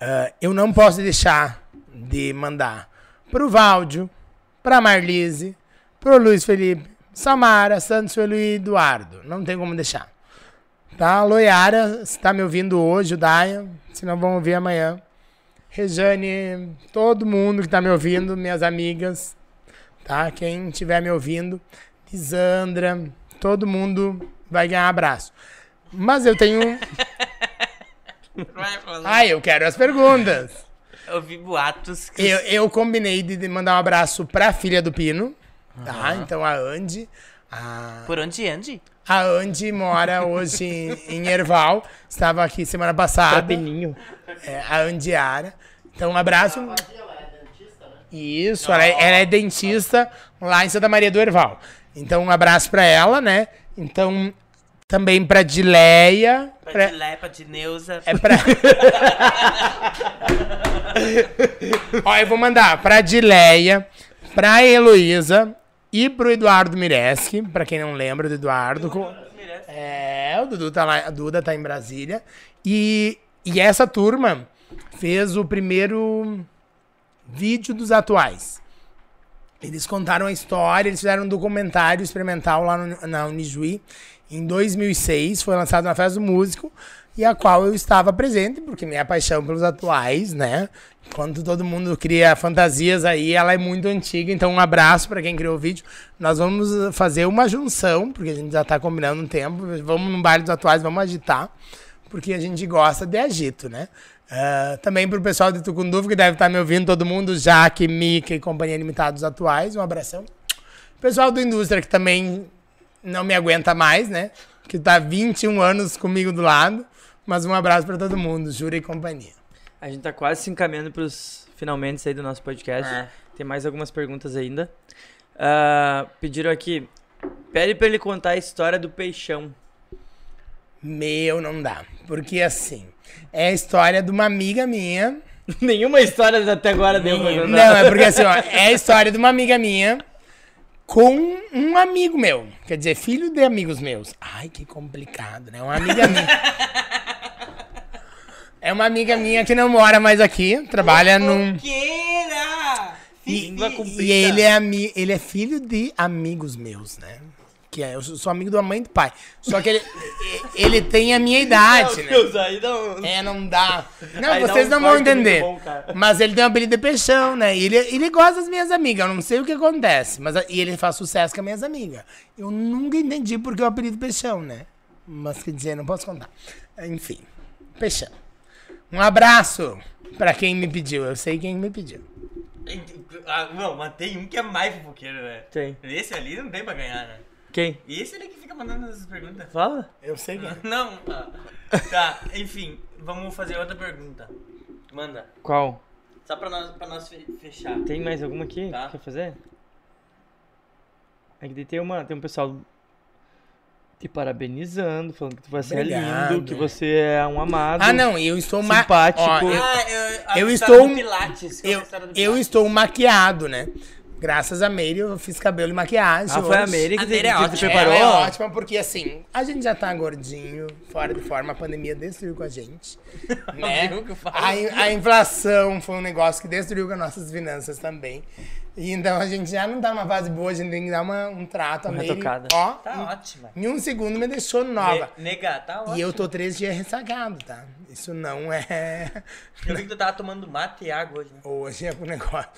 Ah, eu não posso deixar de mandar pro Valdio, pra Marlise, pro Luiz Felipe, Samara, Santos Felipe e Eduardo. Não tem como deixar. Tá? Alô, Yara, se tá me ouvindo hoje, o Daia, se não vão ouvir amanhã. Rejane, todo mundo que tá me ouvindo, minhas amigas, tá? Quem estiver me ouvindo, Lisandra, todo mundo vai ganhar abraço. Mas eu tenho. Vai falando. Ah, eu quero as perguntas. Eu vi boatos que... Eu, eu combinei de mandar um abraço pra filha do Pino. Tá? Então a Andy. A, Por onde ande? a Andy mora hoje em, em Erval. Estava aqui semana passada. Peninho. É, a Andiara. Então um abraço. Ela é dentista, né? Isso, ela é, ela é dentista lá em Santa Maria do Erval. Então um abraço pra ela, né? Então também pra Dileia. Pra pra- Dilé, pra Dineuza. É pra. [laughs] Ó, eu vou mandar pra Dileia, pra Heloísa e pro Eduardo Mireski, pra quem não lembra do Eduardo. É, o Dudu tá lá, a Duda tá em Brasília. E, e essa turma fez o primeiro vídeo dos atuais. Eles contaram a história, eles fizeram um documentário experimental lá no- na Unijuí em 2006, foi lançado na Festa do Músico, e a qual eu estava presente, porque minha paixão pelos atuais, né? Enquanto todo mundo cria fantasias aí, ela é muito antiga, então um abraço para quem criou o vídeo. Nós vamos fazer uma junção, porque a gente já tá combinando um tempo, vamos no baile dos atuais, vamos agitar, porque a gente gosta de agito, né? Ah, também pro pessoal de Tucunduva, que deve estar me ouvindo, todo mundo, Jaque, Mika e Companhia Limitada dos Atuais, um abração. Pessoal do Indústria, que também não me aguenta mais, né? Que tá 21 anos comigo do lado. Mas um abraço pra todo mundo, Jura e companhia. A gente tá quase se encaminhando pros finalmente aí do nosso podcast. É. Tem mais algumas perguntas ainda. Ah, pediram aqui. Pede pra ele contar a história do peixão. Meu, não dá. Porque assim, é a história de uma amiga minha. [laughs] Nenhuma história até agora deu pra contar. Não, é porque assim, ó, é a história de uma amiga minha com um amigo meu. Quer dizer, filho de amigos meus. Ai, que complicado, né? Uma amiga minha. É uma amiga minha que não mora mais aqui, trabalha num. E, Língua e- e ele, é ele é filho de amigos meus, né? Que é, eu sou amigo da mãe e do pai. Só que ele, ele tem a minha idade, né? Deus, aí não. É, não dá. Não, Aí dá vocês um não vão corte muito entender. bom, mas ele tem um apelido de peixão, né? E ele, ele gosta das minhas amigas. Eu não sei o que acontece. Mas e ele faz sucesso com as minhas amigas. Eu nunca entendi por que o apelido peixão, né? Mas quer dizer, não posso contar. Enfim, peixão. Um abraço pra quem me pediu. Eu sei quem me pediu. Ah, não, mas tem um que é mais fofoqueiro, né? Tem. Esse ali não tem pra ganhar, né? Quem? Esse ali que fica mandando essas perguntas. Fala? Eu sei quem. [laughs] Não, ah, tá, enfim, vamos fazer outra pergunta. Manda. Qual? Só pra nós, pra nós fe- fechar. Tem mais alguma aqui? Tá. Quer fazer? É que tem uma. Tem um pessoal. Te parabenizando, falando que você é Obrigado. lindo, que você é um amado. Ah, não, eu estou ma- Simpático. Ó, eu, Ah, eu, Eu estou- é eu, história do eu estou maquiado, né? Graças a Meire, eu fiz cabelo e maquiagem. Ah, foi a. Meire que, A te, Meire é que te ótima. preparou? Ela é ótima porque, assim, a gente já tá gordinho, fora de forma, a pandemia destruiu com a gente. [laughs] né? Que? A, a inflação foi um negócio que destruiu com as nossas finanças também. E então a gente já não tá numa fase boa, a gente tem que dar uma- um trato a Uma Meire. retocada. Ó, Tá ótima. em um segundo me deixou nova. Ne- Nega, tá ótimo. E eu tô três dias ressacado, tá? Isso não é. Eu vi que tu tava tomando mate e água hoje, né? Hoje é o negócio.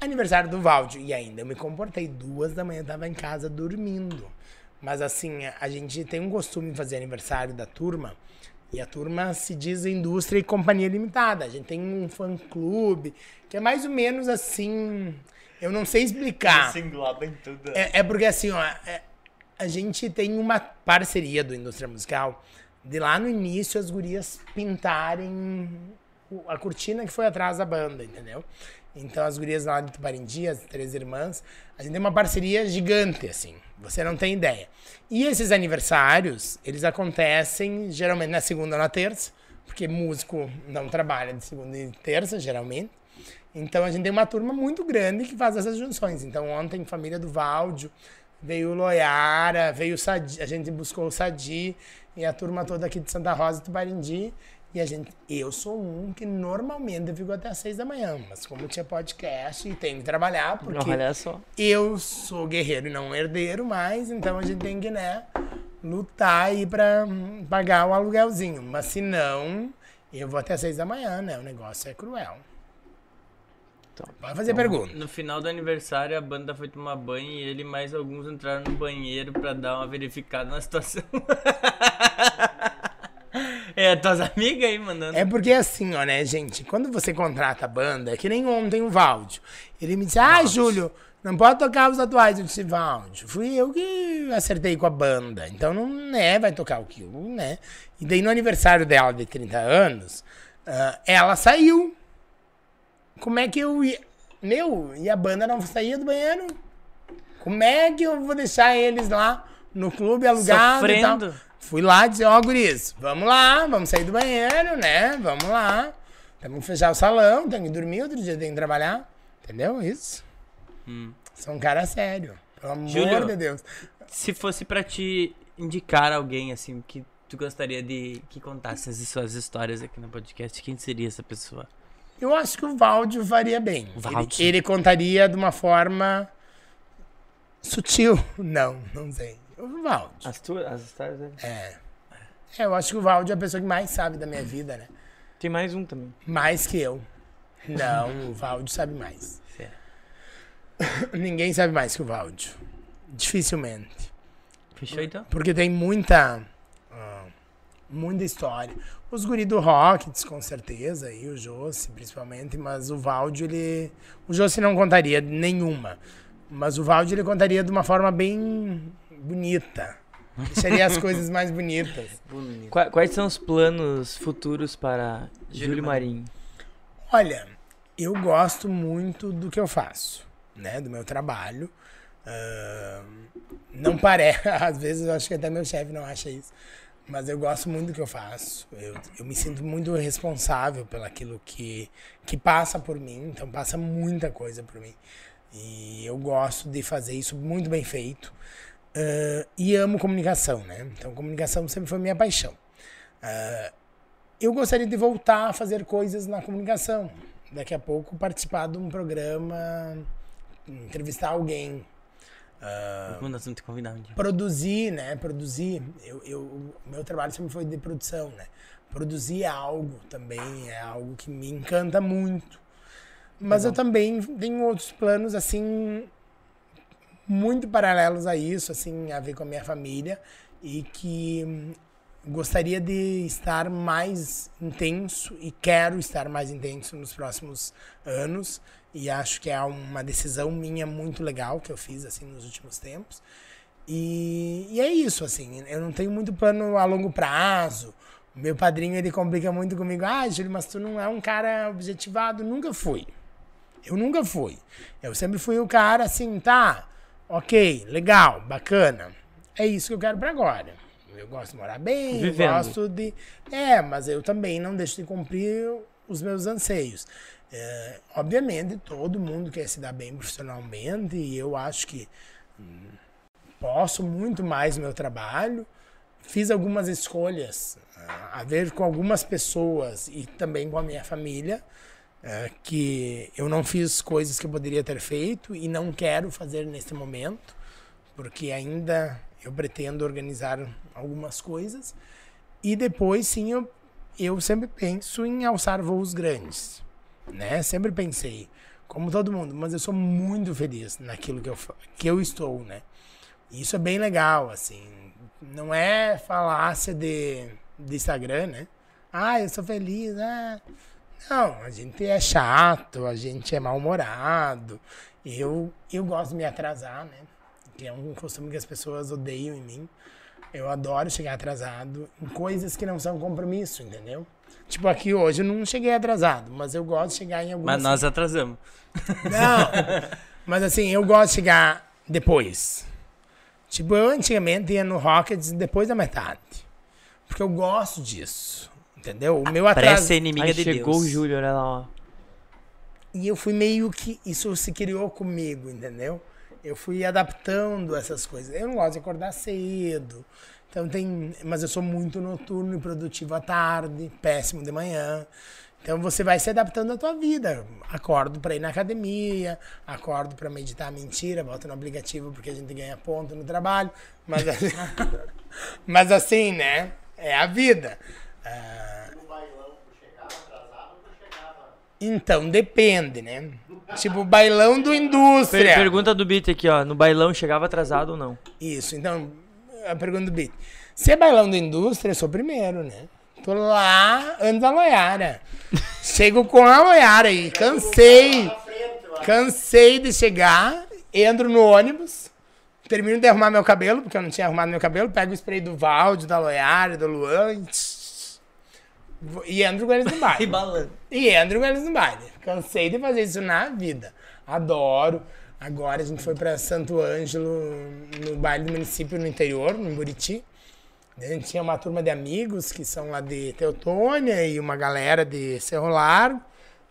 Aniversário do Valdio. E ainda eu me comportei. Duas da manhã eu tava em casa dormindo. Mas assim, a gente tem um costume de fazer aniversário da turma. E a turma se diz indústria e companhia limitada. A gente tem um fã-clube que é mais ou menos assim. Eu não sei explicar. engloba em tudo. É, é porque assim, ó, é- a gente tem uma parceria do Indústria Musical de lá no início as gurias pintarem a cortina que foi atrás da banda, entendeu? Então as gurias lá de Tuparendi, as três irmãs, a gente tem uma parceria gigante, assim. Você não tem ideia. E esses aniversários, eles acontecem geralmente na segunda ou na terça, porque músico não trabalha de segunda e terça, geralmente. Então a gente tem uma turma muito grande que faz essas junções. Então ontem, família do Valdio, veio o Loiara, veio o Sadi, a gente buscou o Sadi e a turma toda aqui de Santa Rosa e Tuparendi. E a gente, eu sou um que normalmente eu fico até às seis da manhã, mas como tinha podcast e tenho que trabalhar, porque Olha só. eu sou guerreiro e não herdeiro mais, então a gente tem que, né, lutar aí pra hum, pagar o aluguelzinho. Mas se não, eu vou até às seis da manhã, né? O negócio é cruel. Então, Pode fazer pergunta. No final do aniversário, a banda foi tomar banho e ele e mais alguns entraram no banheiro pra dar uma verificada na situação. [laughs] é, tuas amigas aí mandando. É porque assim, ó, né, gente? Quando você contrata a banda, é que nem ontem o Valdio. Ele me disse, ah, Júlio, não pode tocar os atuais. Eu disse, Valdio, fui eu que acertei com a banda. Então não né, vai tocar o que né? E daí no aniversário dela de 30 anos, ah, ela saiu. Como é que eu ia. Meu, e a banda não saía do banheiro? Como é que eu vou deixar eles lá no clube alugado e tal? Fui lá dizer, ó, guris, vamos lá, vamos sair do banheiro, né? Vamos lá. Que fechar o salão, tem que dormir, outro dia tem que trabalhar. Entendeu? Isso. Sou um cara sério. Pelo amor Júlio. de Deus. Se fosse pra te indicar alguém, assim, que tu gostaria de que contasse as suas histórias aqui no podcast, quem seria essa pessoa? Eu acho que o Valdio faria bem. Ele, Valdio. ele contaria de uma forma sutil. [laughs] Não, não sei. O Valdio. As, tuas, as histórias dele. É. É, eu acho que o Valdio é a pessoa que mais sabe da minha vida, né? Tem mais um também. Mais que eu. Não, o Valdio sabe mais. Sério. [coughs] Ninguém sabe mais que o Valdio. Dificilmente. Fechou então? Porque tem muita. ah, muita história. Os guri do Rockets, com certeza, e o Josse, principalmente, mas o Valdio, ele. O Josse não contaria nenhuma. Mas o Valdio, ele contaria de uma forma bem bonita. Deixaria as coisas mais bonitas. [laughs] Qua- Quais são os planos futuros para Júlio Marinho? Olha, eu gosto muito do que eu faço, né? Do meu trabalho. Ahn, não parece, [laughs] às vezes eu acho que até meu chefe não acha isso. Mas eu gosto muito do que eu faço. Eu, eu me sinto muito responsável pelaquilo que, que passa por mim. Então passa muita coisa por mim. E eu gosto de fazer isso muito bem feito. Ahn, e amo comunicação, né? Então comunicação sempre foi minha paixão. Ah, eu gostaria de voltar a fazer coisas na comunicação. Daqui a pouco participar de um programa, entrevistar alguém, Quando nós vamos te convidar um dia. produzir, né? Produzir. Eu, eu, meu trabalho sempre foi de produção, né? Produzir algo também é algo que me encanta muito. Mas eu também tenho outros planos, assim, muito paralelos a isso, assim, a ver com a minha família e que hum, gostaria de estar mais intenso e quero estar mais intenso nos próximos anos. E acho que é uma decisão minha muito legal que eu fiz assim nos últimos tempos. E, e é isso assim eu não tenho muito plano a longo prazo. Meu padrinho ele complica muito comigo ah Júlio mas tu não é um cara objetivado. Nunca fui. Eu nunca fui. Eu sempre fui o cara assim tá ok legal bacana é isso que eu quero pra agora. Eu gosto de morar bem, Vivendo. gosto de. É, mas eu também não deixo de cumprir os meus anseios. É, obviamente, todo mundo quer se dar bem profissionalmente e eu acho que hum, posso muito mais no meu trabalho. Fiz algumas escolhas ah, a ver com algumas pessoas e também com a minha família é, que eu não fiz coisas que eu poderia ter feito e não quero fazer nesse momento, porque ainda eu pretendo organizar algumas coisas. E depois, sim, eu, eu sempre penso em alçar voos grandes, né? Sempre pensei, como todo mundo, mas eu sou muito feliz naquilo que eu, que eu estou, né? E Isso é bem legal, assim. Não é falácia de, de Instagram, né? Ah, eu sou feliz, ah... Não, a gente é chato, a gente é mal-humorado. Eu, eu gosto de me atrasar, né? Que é um costume que as pessoas odeiam em mim. Eu adoro chegar atrasado em coisas que não são compromisso, entendeu? Tipo, aqui hoje eu não cheguei atrasado, mas eu gosto de chegar em algumas... Mas nós atrasamos. Não, mas assim, eu gosto de chegar depois. Tipo, eu antigamente ia no Rockets depois da metade. Porque eu gosto disso, entendeu? O meu atraso... Pressa é inimiga Aí de chegou Deus. o Júlio, olha lá, ó. E eu fui meio que. Isso se criou comigo, entendeu? Eu fui adaptando essas coisas. Eu não gosto de acordar cedo. Então tem. Mas eu sou muito noturno e produtivo à tarde, péssimo de manhã. Então você vai se adaptando à tua vida. Acordo para ir na academia, acordo para meditar mentira, boto no aplicativo porque a gente ganha ponto no trabalho. Mas, [laughs] mas assim, né? É a vida. Ah, No bailão, tu chegava atrasado ou tu chegava? Então, depende, né? Tipo, bailão do indústria. Per- pergunta do Beat aqui, ó. No bailão chegava atrasado ou não? Isso, então, a pergunta do Beat. Se é bailão da indústria, eu sou o primeiro, né? Tô lá antes da loiara. [laughs] Chego com a loiara e cansei. Cansei de chegar, entro no ônibus, termino de arrumar meu cabelo, porque eu não tinha arrumado meu cabelo, pego o spray do Valde, da loiara, do Luan e, e com eles no baile. [laughs] balando. E com eles no baile. Cansei de fazer isso na vida. Adoro. Agora a gente foi pra Santo Ângelo, no baile do município no interior, no Buriti. A gente tinha uma turma de amigos que são lá de Teutônia e uma galera de Cerro Largo.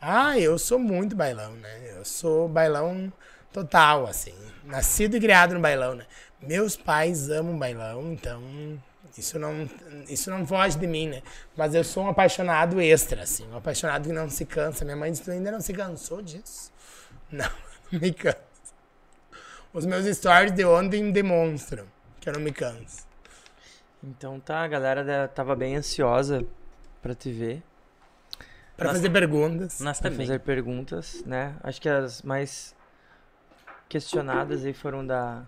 Ah, eu sou muito bailão, né? Eu sou bailão total, assim. Nascido e criado no bailão, né? Meus pais amam bailão, então isso não, isso não foge de mim, né? Mas eu sou um apaixonado extra, assim. Um apaixonado que não se cansa. Minha mãe disse, tu ainda não se cansou disso? [laughs] Não, não me canso. Os meus stories de ontem demonstram que eu não me canso. Então tá, a galera tava bem ansiosa pra te ver, Pra fazer perguntas. Nós pra também. fazer perguntas, né? Acho que as mais questionadas aí foram da,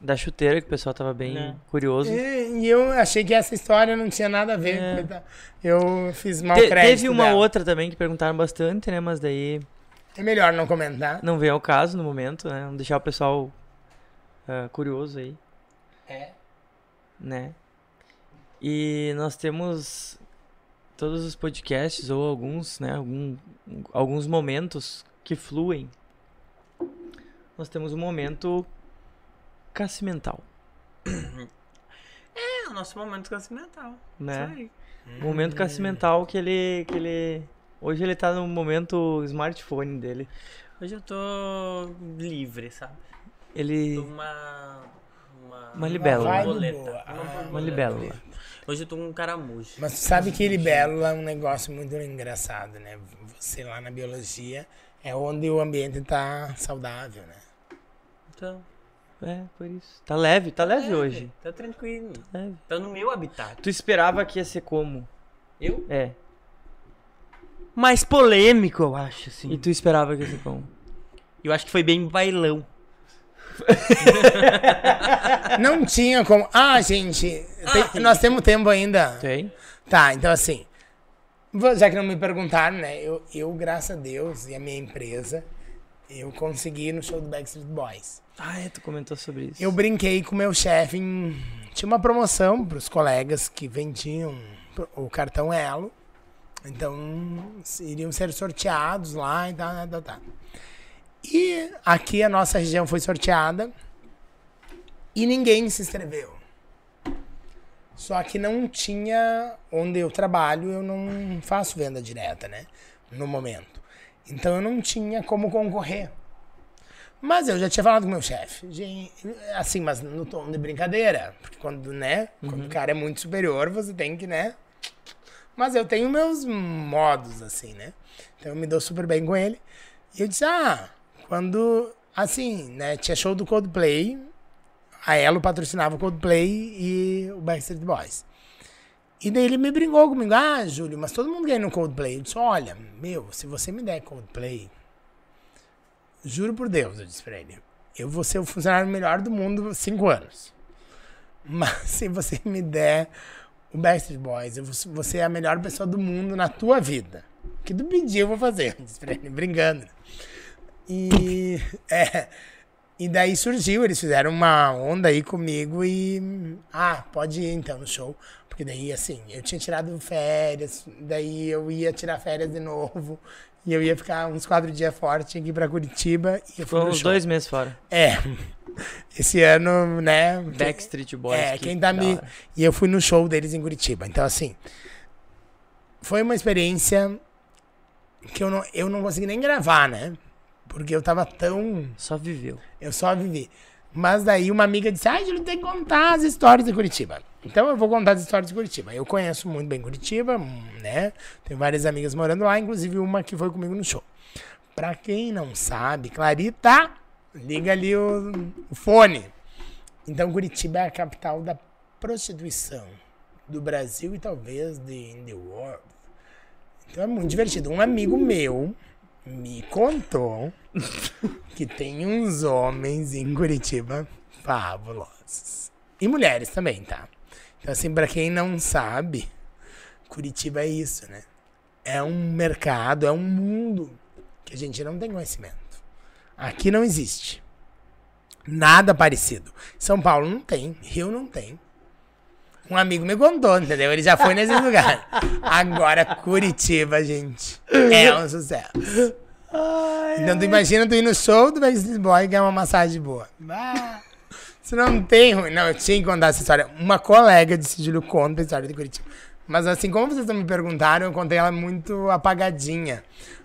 da chuteira, que o pessoal tava bem É. curioso. E, e eu achei que essa história não tinha nada a ver. É. Eu fiz mal Te- crédito teve uma dela. outra também que perguntaram bastante, né? Mas daí É melhor não comentar. não vem ao caso no momento, né? Vamos deixar o pessoal ah, curioso aí, É. né? E nós temos todos os podcasts ou alguns, né? Algum, alguns momentos que fluem. Nós temos um momento cacimental, É o nosso momento cacimental. né? Isso aí. Um momento cacimental que ele, que ele... Hoje ele tá no momento smartphone dele. Hoje eu tô livre, sabe? Ele... Tô uma. Uma, Uma libélula. Uma Ah. Uma libélula. Hoje eu tô com um caramujo. Mas tu sabe que libélula é um negócio muito engraçado, né? Você lá na biologia é onde o ambiente tá saudável, né? Então, É, por isso. Tá leve, tá leve hoje. Tá tranquilo. Leve. Tá no meu habitat. Tu esperava que ia ser como? Eu? É. Mais polêmico, eu acho, assim. E tu esperava que ia ser como? Eu acho que foi bem bailão. [laughs] Não tinha como. Ah, gente, tem- nós temos tempo ainda. Tem? Tá, então assim, já que não me perguntaram, né? Eu, eu, graças a Deus e a minha empresa, eu consegui no show do Backstreet Boys. Ah, é, tu comentou sobre isso. Eu brinquei com o meu chefe em. Tinha uma promoção para os colegas que vendiam o cartão Elo. Então, iriam ser sorteados lá e tal, tal, tal, tal. E aqui a nossa região foi sorteada e ninguém se inscreveu. Só que não tinha onde eu trabalho, eu não faço venda direta, né? No momento. Então eu não tinha como concorrer. Mas eu já tinha falado com o meu chefe. Assim, mas no tom de brincadeira. Porque quando, né? Quando o cara é muito superior, você tem que, né? Mas eu tenho meus modos, assim, né? Então eu me dou super bem com ele. E eu disse, ah, quando. Assim, né? Tinha show do Coldplay. A Elo patrocinava o Coldplay e o Backstreet Boys. E daí ele me brincou comigo. Ah, Júlio, mas todo mundo ganha no Coldplay. Eu disse, olha, meu, se você me der Coldplay, juro por Deus, eu disse pra ele, eu vou ser o funcionário melhor do mundo cinco anos. [laughs] Mas se você me der o Backstreet Boys, eu vou ser a melhor pessoa do mundo na tua vida. Que tu pedir, eu vou fazer. eu Disse pra ele, brincando. E, [laughs] é, e daí surgiu, eles fizeram uma onda aí comigo e. Ah, pode ir então no show. Porque daí, assim, eu tinha tirado férias, daí eu ia tirar férias de novo. E eu ia ficar uns quatro dias fora, tinha que ir pra Curitiba e no uns show. dois meses fora. É. Esse ano, né? Backstreet Boys. É, que quem tá me. E eu fui no show deles em Curitiba. Então, assim. Foi uma experiência que eu não, eu não consegui nem gravar, né? Porque eu tava tão. Só viveu. Eu só vivi. Mas daí uma amiga disse: Ah, Júlio, tem que contar as histórias de Curitiba. Então eu vou contar as histórias de Curitiba. Eu conheço muito bem Curitiba, né? Tenho várias amigas morando lá, inclusive uma que foi comigo no show. Pra quem não sabe, Clarita, liga ali o, o fone. Então Curitiba é a capital da prostituição do Brasil e talvez de the world. Então é muito divertido. Um amigo meu me contou [laughs] que tem uns homens em Curitiba fabulosos. E mulheres também, tá? Então, assim, pra quem não sabe, Curitiba é isso, né? É um mercado, é um mundo que a gente não tem conhecimento. Aqui não existe. Nada parecido. São Paulo não tem, Rio não tem. Um amigo me contou, entendeu? Ele já foi nesses [laughs] lugares. Agora, Curitiba, gente, é um sucesso. Então, tu imagina tu ir no show do Backstreet Boy e ganhar uma massagem boa. Ah, Isso não tem ruim. Não, eu tinha que contar essa história. Uma colega disse, Júlio, conta a história de Curitiba. Mas assim, como vocês me perguntaram, eu contei ela muito apagadinha.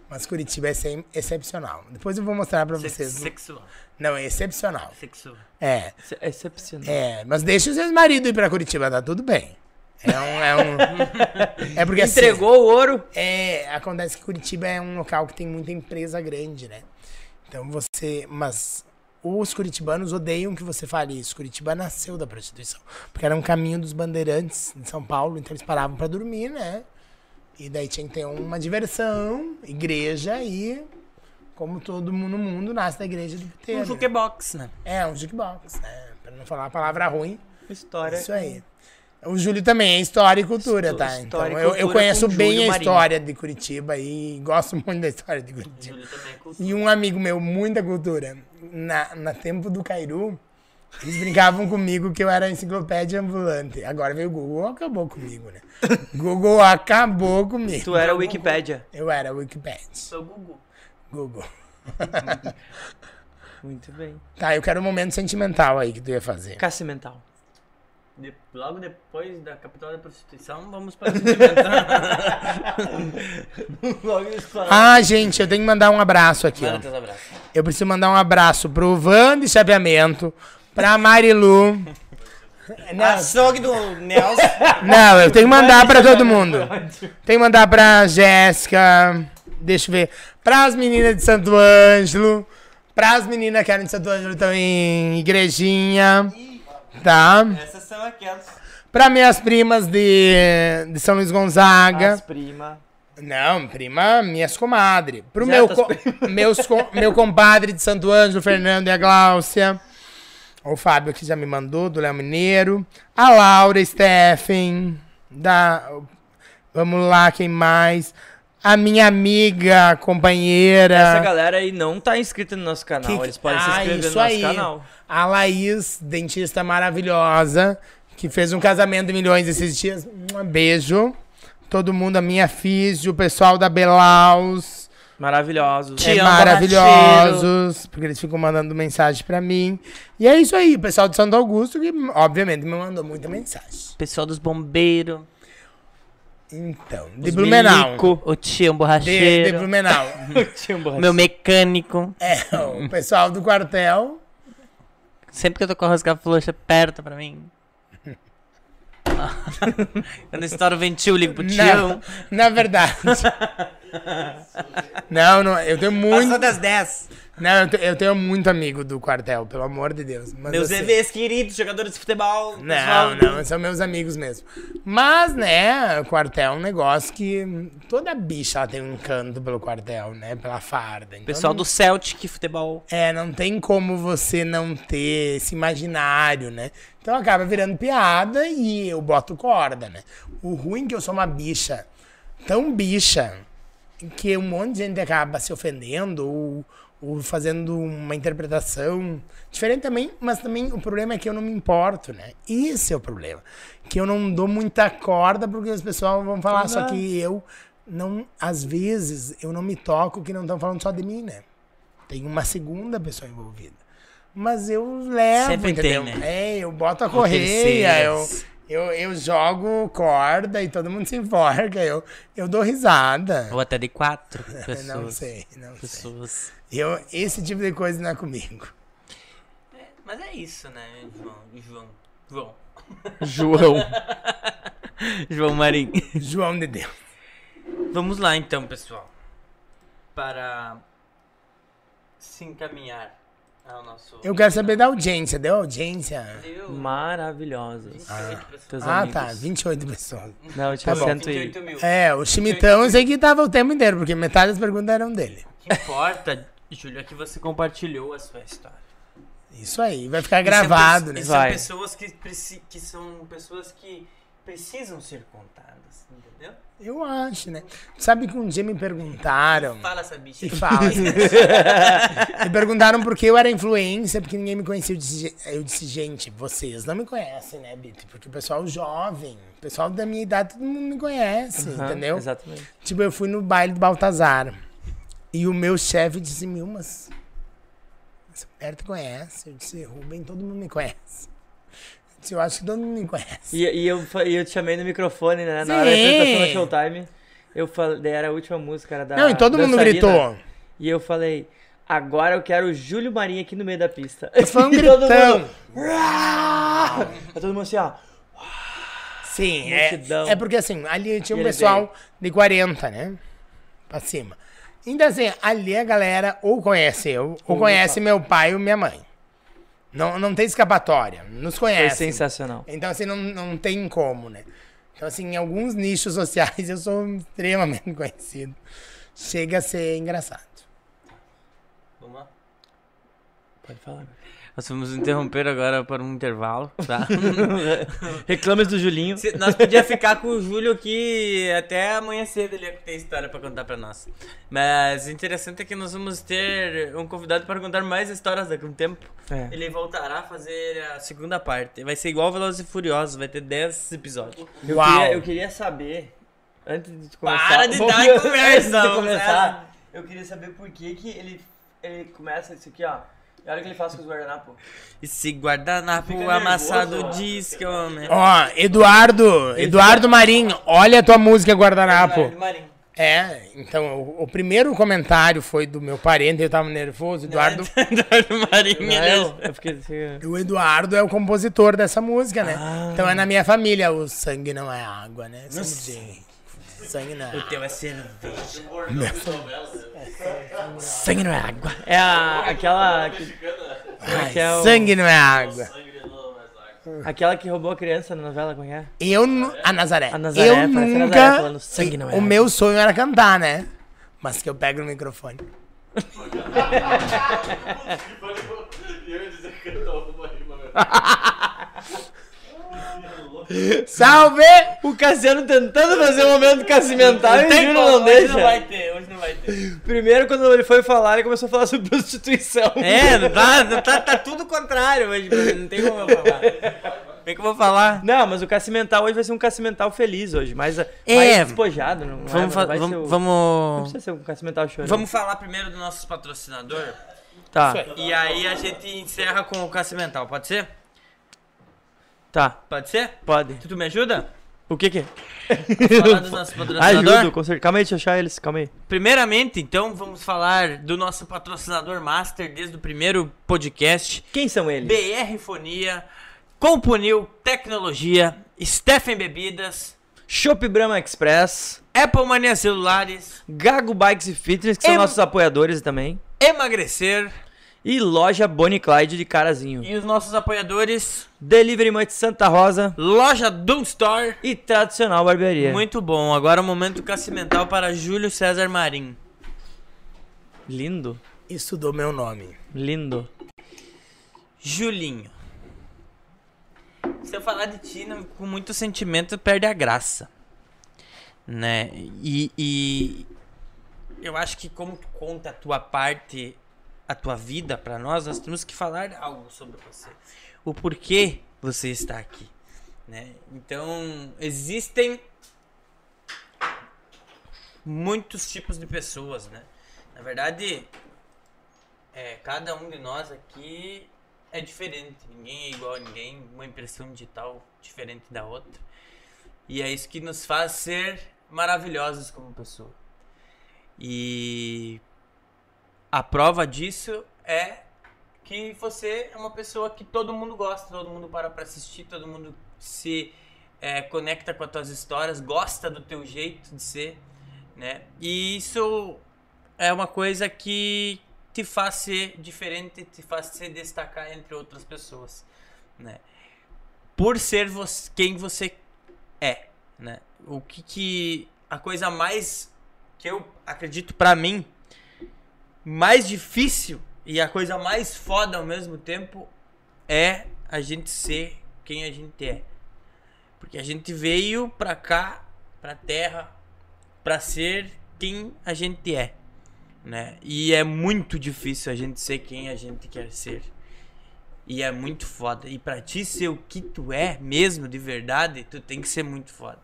Mas Curitiba é sem- excepcional. Depois eu vou mostrar pra vocês. Sexual. Não, é excepcional. Sexual. É. É excepcional. É, mas deixa os seus maridos ir pra Curitiba, tá tudo bem. É um. É, um, [laughs] é porque assim, Entregou o ouro. é, acontece que Curitiba é um local que tem muita empresa grande, né? Então você. Mas os curitibanos odeiam que você fale isso. Curitiba nasceu da prostituição. Porque era um caminho dos bandeirantes de São Paulo, então eles paravam pra dormir, né? E daí tinha que ter uma diversão, igreja e. Como todo mundo no mundo, nasce da igreja do puteiro. Um jukebox, né? É, um jukebox, né? Pra não falar a palavra ruim. História. Isso aí. O Júlio também é história e cultura, tá? Então história e eu, eu cultura conheço com bem Júlio a Marinho. história de Curitiba e gosto muito da história de Curitiba. Júlio também é. E um amigo meu, muita cultura, na, na tempo do Cairu, eles brincavam comigo que eu era enciclopédia ambulante. Agora veio o Google, acabou comigo, né? [laughs] Google acabou comigo. Tu era Wikipédia. Eu era Wikipedia. Sou Gugu. Google. [laughs] Muito bem. Tá, eu quero um momento sentimental aí que tu ia fazer. Cassi mental. De- logo depois da capital da prostituição, vamos para. [laughs] Ah, gente, eu tenho que mandar um abraço aqui. Manda teus abraços. Eu preciso mandar um abraço pro Van de Chapeamento, pra Marilu. [laughs] Não, Açougue do Nelson. não, eu tenho que mandar pra todo mundo. Tenho que mandar pra Jéssica, deixa eu ver, pras meninas de Santo Ângelo, pras meninas que eram de Santo Ângelo também, igrejinha, tá? Essas são aquelas. Pra minhas primas de, de São Luís Gonzaga. As prima. Não, prima, minhas comadres. Pro Já meu, co- [laughs] meus, co- meu compadre de Santo Ângelo, o Fernando e a Gláucia. O Fábio que já me mandou, do Léo Mineiro. A Laura, Steffen. Da, vamos lá, quem mais? A minha amiga, companheira. Essa galera aí não tá inscrita no nosso canal. Que- Eles podem se Ah, inscrever isso no nosso aí. canal. A Laís, dentista maravilhosa, que fez um casamento de milhões esses dias. Um beijo. Todo mundo, a minha físio, o pessoal da Belaus, Maravilhosos. É maravilhosos, porque eles ficam mandando mensagem pra mim. E é isso aí, o pessoal de Santo Augusto, que obviamente me mandou muita mensagem. Pessoal dos bombeiros. Então, de os Blumenau. milico, O tio De, borracheiro. de Blumenau. [laughs] Tinha um borracha. Meu mecânico. É, o pessoal do quartel. Sempre que eu tô com a rosca frouxa perto pra mim. [laughs] Quando estoura o ventil, ligo pro tio. Não, na verdade. [laughs] não, não, eu tenho muito. Passou das 10. Não, eu, te- eu tenho muito amigo do quartel, pelo amor de Deus. Mas Meus assim- EVs queridos, jogadores de futebol. Não, não, são meus amigos mesmo. Mas, né, o quartel é um negócio que toda bicha ela tem um encanto pelo quartel, né? Pela farda. Então, Pessoal não- do Celtic futebol. É, não tem como você não ter esse imaginário, né? Então acaba virando piada e eu boto corda, né? O ruim é que eu sou uma bicha tão bicha que um monte de gente acaba se ofendendo ou, ou fazendo uma interpretação diferente também, mas também o problema é que eu não me importo, né? Esse é o problema. Que eu não dou muita corda porque as pessoas vão falar, só que eu não, às vezes, eu não me toco que não estão falando só de mim, né? Tem uma segunda pessoa envolvida. Mas eu levo, Sempre tem, entendeu? né? É, eu boto a correia, eu. Eu, eu jogo corda e todo mundo se enforca, eu, eu dou risada. Ou até de quatro [laughs] pessoas. Não sei, não sei. Pessoas. Eu, esse tipo de coisa não é comigo. Mas é isso, né, João? João. João. [laughs] João. [laughs] João Marinho. João de Deus. Vamos lá então, pessoal. Para se encaminhar ao nosso. Eu quero saber da audiência. Deu audiência? Maravilhosos. Teus Ah, amigos. tá. 28 pessoas. Não, tinha Tá bom. cento e... 28 mil. É, o chimitão eu sei que tava o tempo inteiro, porque metade das perguntas eram dele. O que importa, Júlio, é que você compartilhou a sua história. Isso aí, vai ficar E são gravado, né? E são Vai. pessoas que, que são pessoas que precisam ser contadas, entendeu? Eu acho, né? Sabe que um dia me perguntaram. [laughs] Fala essa bicha. E fala. [laughs] me perguntaram por que eu era influência, porque ninguém me conhecia. Eu disse, eu disse, gente, vocês não me conhecem, né, Bito? Porque o pessoal jovem, o pessoal da minha idade, todo mundo me conhece, Aham, entendeu? Exatamente. Tipo, eu fui no baile do Baltazar. E o meu chefe disse, Mil, mas. Essa mulher te conhece? Eu disse, Rubem, todo mundo me conhece. Eu acho que todo mundo me conhece. E, e eu, e eu te chamei no microfone, né? Na hora da apresentação da Showtime. Eu falei, era a última música, era da. não, e todo mundo gritou. E eu falei, agora eu quero o Júlio Marinho aqui no meio da pista. Foi [laughs] um E todo gritão. mundo, todo mundo assim, ó. Sim, é, é porque assim, ali tinha um pessoal de 40, né? Pra cima. Então assim, ali a galera ou conhece eu, ou conhece meu pai ou minha mãe. Não, não tem escapatória, nos Foi conhece. sensacional. Então assim, não, não tem como, né? Então assim, em alguns nichos sociais eu sou extremamente [laughs] conhecido. Chega a ser engraçado. Vamos lá. Pode falar. Nós vamos interromper agora para um intervalo, tá? [laughs] Reclames do Julinho. Se- Nós podíamos ficar com o Júlio aqui até amanhã cedo, ele ia ter história pra contar pra nós. Mas o interessante é que nós vamos ter um convidado para contar mais histórias daqui a um tempo. É. Ele voltará a fazer a segunda parte. Vai ser igual Velozes e Furiosos, vai ter 10 episódios. Eu, Uau. queria, eu queria saber, antes de começar... Para de dar em [laughs] conversa, Antes de começar, eu queria saber por que que ele, ele começa isso aqui, ó. E olha o que ele faz com os guardanapos. Esse guardanapo Fica amassado nervoso, ó. diz que homem. Ó, Eduardo, Eduardo Marinho, olha a tua música Guardanapo. Marinho. É, então o, o primeiro comentário foi do meu parente, eu tava nervoso, Eduardo. [laughs] Eduardo Marinho, ele eu fiquei assim... O Eduardo é o compositor dessa música, né? Ah. Então é na minha família. O sangue não é água, né? Sangue. Sangue não é O água. teu é cerveja. Sangue não é água. É a, aquela... Que, Ai, que é o- Sangue não é água. aquela que roubou a criança na novela, como é? Eu, nu- a Nazaré. A Nazaré, eu nunca. Nazaré falando, "Sangue não é o água". meu sonho era cantar, né? Mas que eu pego no microfone. E [laughs] eu ia dizer que eu tava uma rima, meu. [laughs] [laughs] Salve! O Cassiano tentando fazer um momento cacimental e o não hoje deixa. não vai ter, hoje não vai ter. Primeiro, quando ele foi falar, ele começou a falar sobre prostituição. É, não tá, não tá, tá tudo contrário hoje, não tem como eu falar. Como é que eu vou falar? Não, mas o Cacimental hoje vai ser um Cacimental feliz hoje, mais, É. mais despojado. Não, Vamos, vai, fa- vai ser vamos, o- Não vamos, precisa ser um Cacimental chorando. vamos falar primeiro do nosso patrocinador. Tá, E aí a gente encerra com o Cacimental, pode ser? Tá, Pode ser? pode. Tu, tu me ajuda? O que que é? Falar do nosso [laughs] patrocinador? Ajudo, com certeza. Calma aí, deixa eu achar eles, calma aí. Primeiramente, então, vamos falar do nosso patrocinador master desde o primeiro podcast. Quem são eles? BR Fonia, Compunil Tecnologia, Stephen Bebidas, Shop Brahma Express, Apple Mania Celulares, Gago Bikes e Fitness, que são Em- nossos apoiadores também. Emagrecer E loja Bonnie Clyde de Carazinho. e os nossos apoiadores, Delivery Munch Santa Rosa Loja Doom Store. e Tradicional Barbearia. Muito bom. Agora o momento cacimental para Júlio César Marim. lindo, Estudou meu nome. lindo. Julinho. Se eu falar de ti não- com muito sentimento, perde a graça. Né? E, e eu acho que como tu conta a tua parte, a tua vida pra nós, nós temos que falar algo sobre você. O porquê você está aqui. Né? Então, existem muitos tipos de pessoas, né? Na verdade, é, cada um de nós aqui é diferente. Ninguém é igual a ninguém. Uma impressão digital diferente da outra. E é isso que nos faz ser maravilhosos como pessoa. E a prova disso é que você é uma pessoa que todo mundo gosta, todo mundo para pra assistir, todo mundo se é, conecta com as tuas histórias, gosta do teu jeito de ser, né? E isso é uma coisa que te faz ser diferente, te faz se destacar entre outras pessoas, né? Por ser você, quem você é, né? O que que a coisa mais que eu acredito pra mim mais difícil e a coisa mais foda ao mesmo tempo é a gente ser quem a gente é. Porque a gente veio pra cá, pra terra, pra ser quem a gente é, né? E é muito difícil a gente ser quem a gente quer ser. E é muito foda. E pra ti ser o que tu é mesmo, de verdade, tu tem que ser muito foda.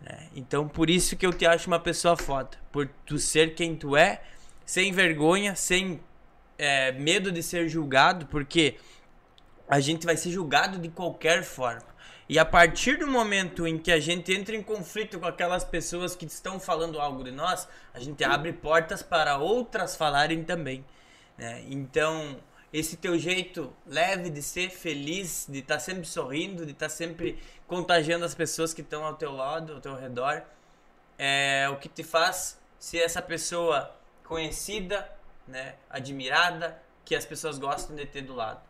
né? Então por isso que eu te acho uma pessoa foda. Por tu ser quem tu é, sem vergonha, sem é, medo de ser julgado, porque a gente vai ser julgado de qualquer forma. E a partir do momento em que a gente entra em conflito com aquelas pessoas que estão falando algo de nós, a gente abre portas para outras falarem também. né? Então, esse teu jeito leve de ser feliz, de estar sempre sorrindo, de estar sempre contagiando as pessoas que estão ao teu lado, ao teu redor, é o que te faz ser essa pessoa conhecida, né, admirada, que as pessoas gostam de ter do lado.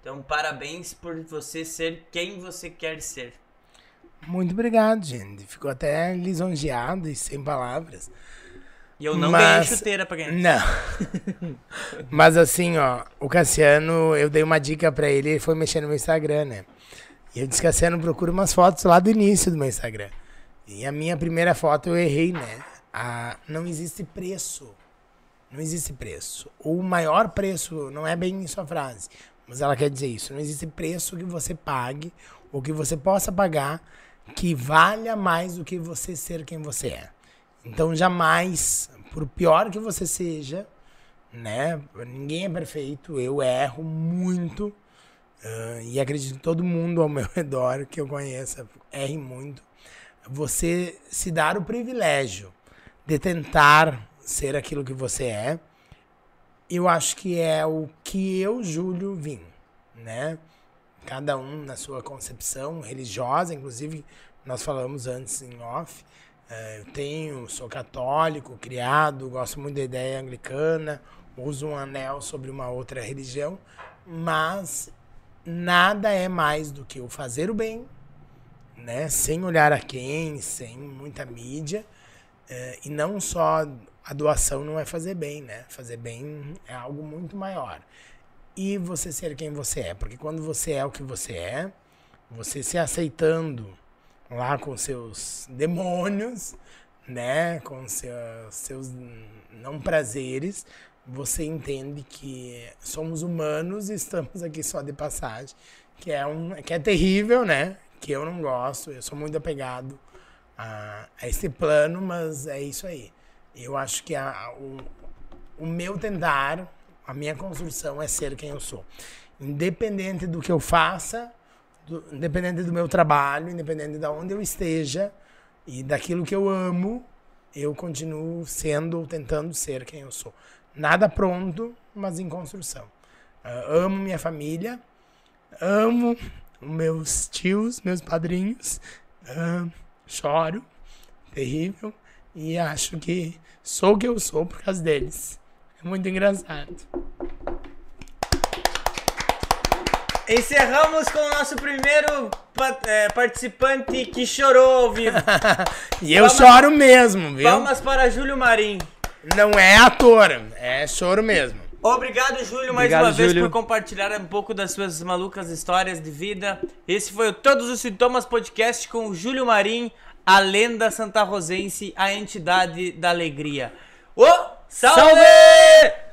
Então, parabéns por você ser quem você quer ser. Muito obrigado, gente. Ficou até lisonjeado e sem palavras. E eu não Mas- ganhei chuteira pra ganhar. Não. [laughs] Mas assim, ó, o Cassiano, eu dei uma dica pra ele, ele foi mexer no meu Instagram, né? E eu disse, Cassiano, procura umas fotos lá do início do meu Instagram. E a minha primeira foto eu errei, né? Ah, não existe preço. Não existe preço. O maior preço, não é bem isso a frase, mas ela quer dizer isso. Não existe preço que você pague ou que você possa pagar que valha mais do que você ser quem você é. Então jamais, por pior que você seja, né? Ninguém é perfeito, eu erro muito. ah, e acredito que todo mundo ao meu [laughs] redor que eu conheça erre muito. Você se dar o privilégio de tentar ser aquilo que você é, eu acho que é o que eu, Júlio, vim, né? Cada um na sua concepção religiosa, inclusive nós falamos antes em off. eh, eu tenho, sou católico, criado, gosto muito da ideia anglicana, uso um anel sobre uma outra religião, mas nada é mais do que o fazer o bem, né? Sem olhar a quem, sem muita mídia. eh, e não só a doação não é fazer bem, né? Fazer bem é algo muito maior. E você ser quem você é, porque quando você é o que você é, você se aceitando lá com seus demônios, né, com seus, seus não prazeres, você entende que somos humanos e estamos aqui só de passagem, que é, um, que é terrível, né? Que eu não gosto, eu sou muito apegado a, a esse plano, mas é isso aí. Eu acho que a, o, o meu tentar, a minha construção é ser quem eu sou. Independente do que eu faça, do- independente do meu trabalho, independente de onde eu esteja e daquilo que eu amo, eu continuo sendo ou tentando ser quem eu sou. Nada pronto, mas em construção. Ah, amo minha família, amo meus tios, meus padrinhos, ah, choro, terrível, e acho que sou o que eu sou por causa deles. É muito engraçado. Encerramos com o nosso primeiro é, participante que chorou ao vivo. [laughs] E eu Palmas- choro mesmo, viu? Palmas para Júlio Marim. Não é ator, é choro mesmo. Obrigado, Júlio, mais Obrigado, uma vez Júlio. por compartilhar um pouco das suas malucas histórias de vida. Esse foi o Todos os Sintomas Podcast com o Júlio Marim, a lenda santarrosense, a entidade da alegria. Ô, salve! Salve!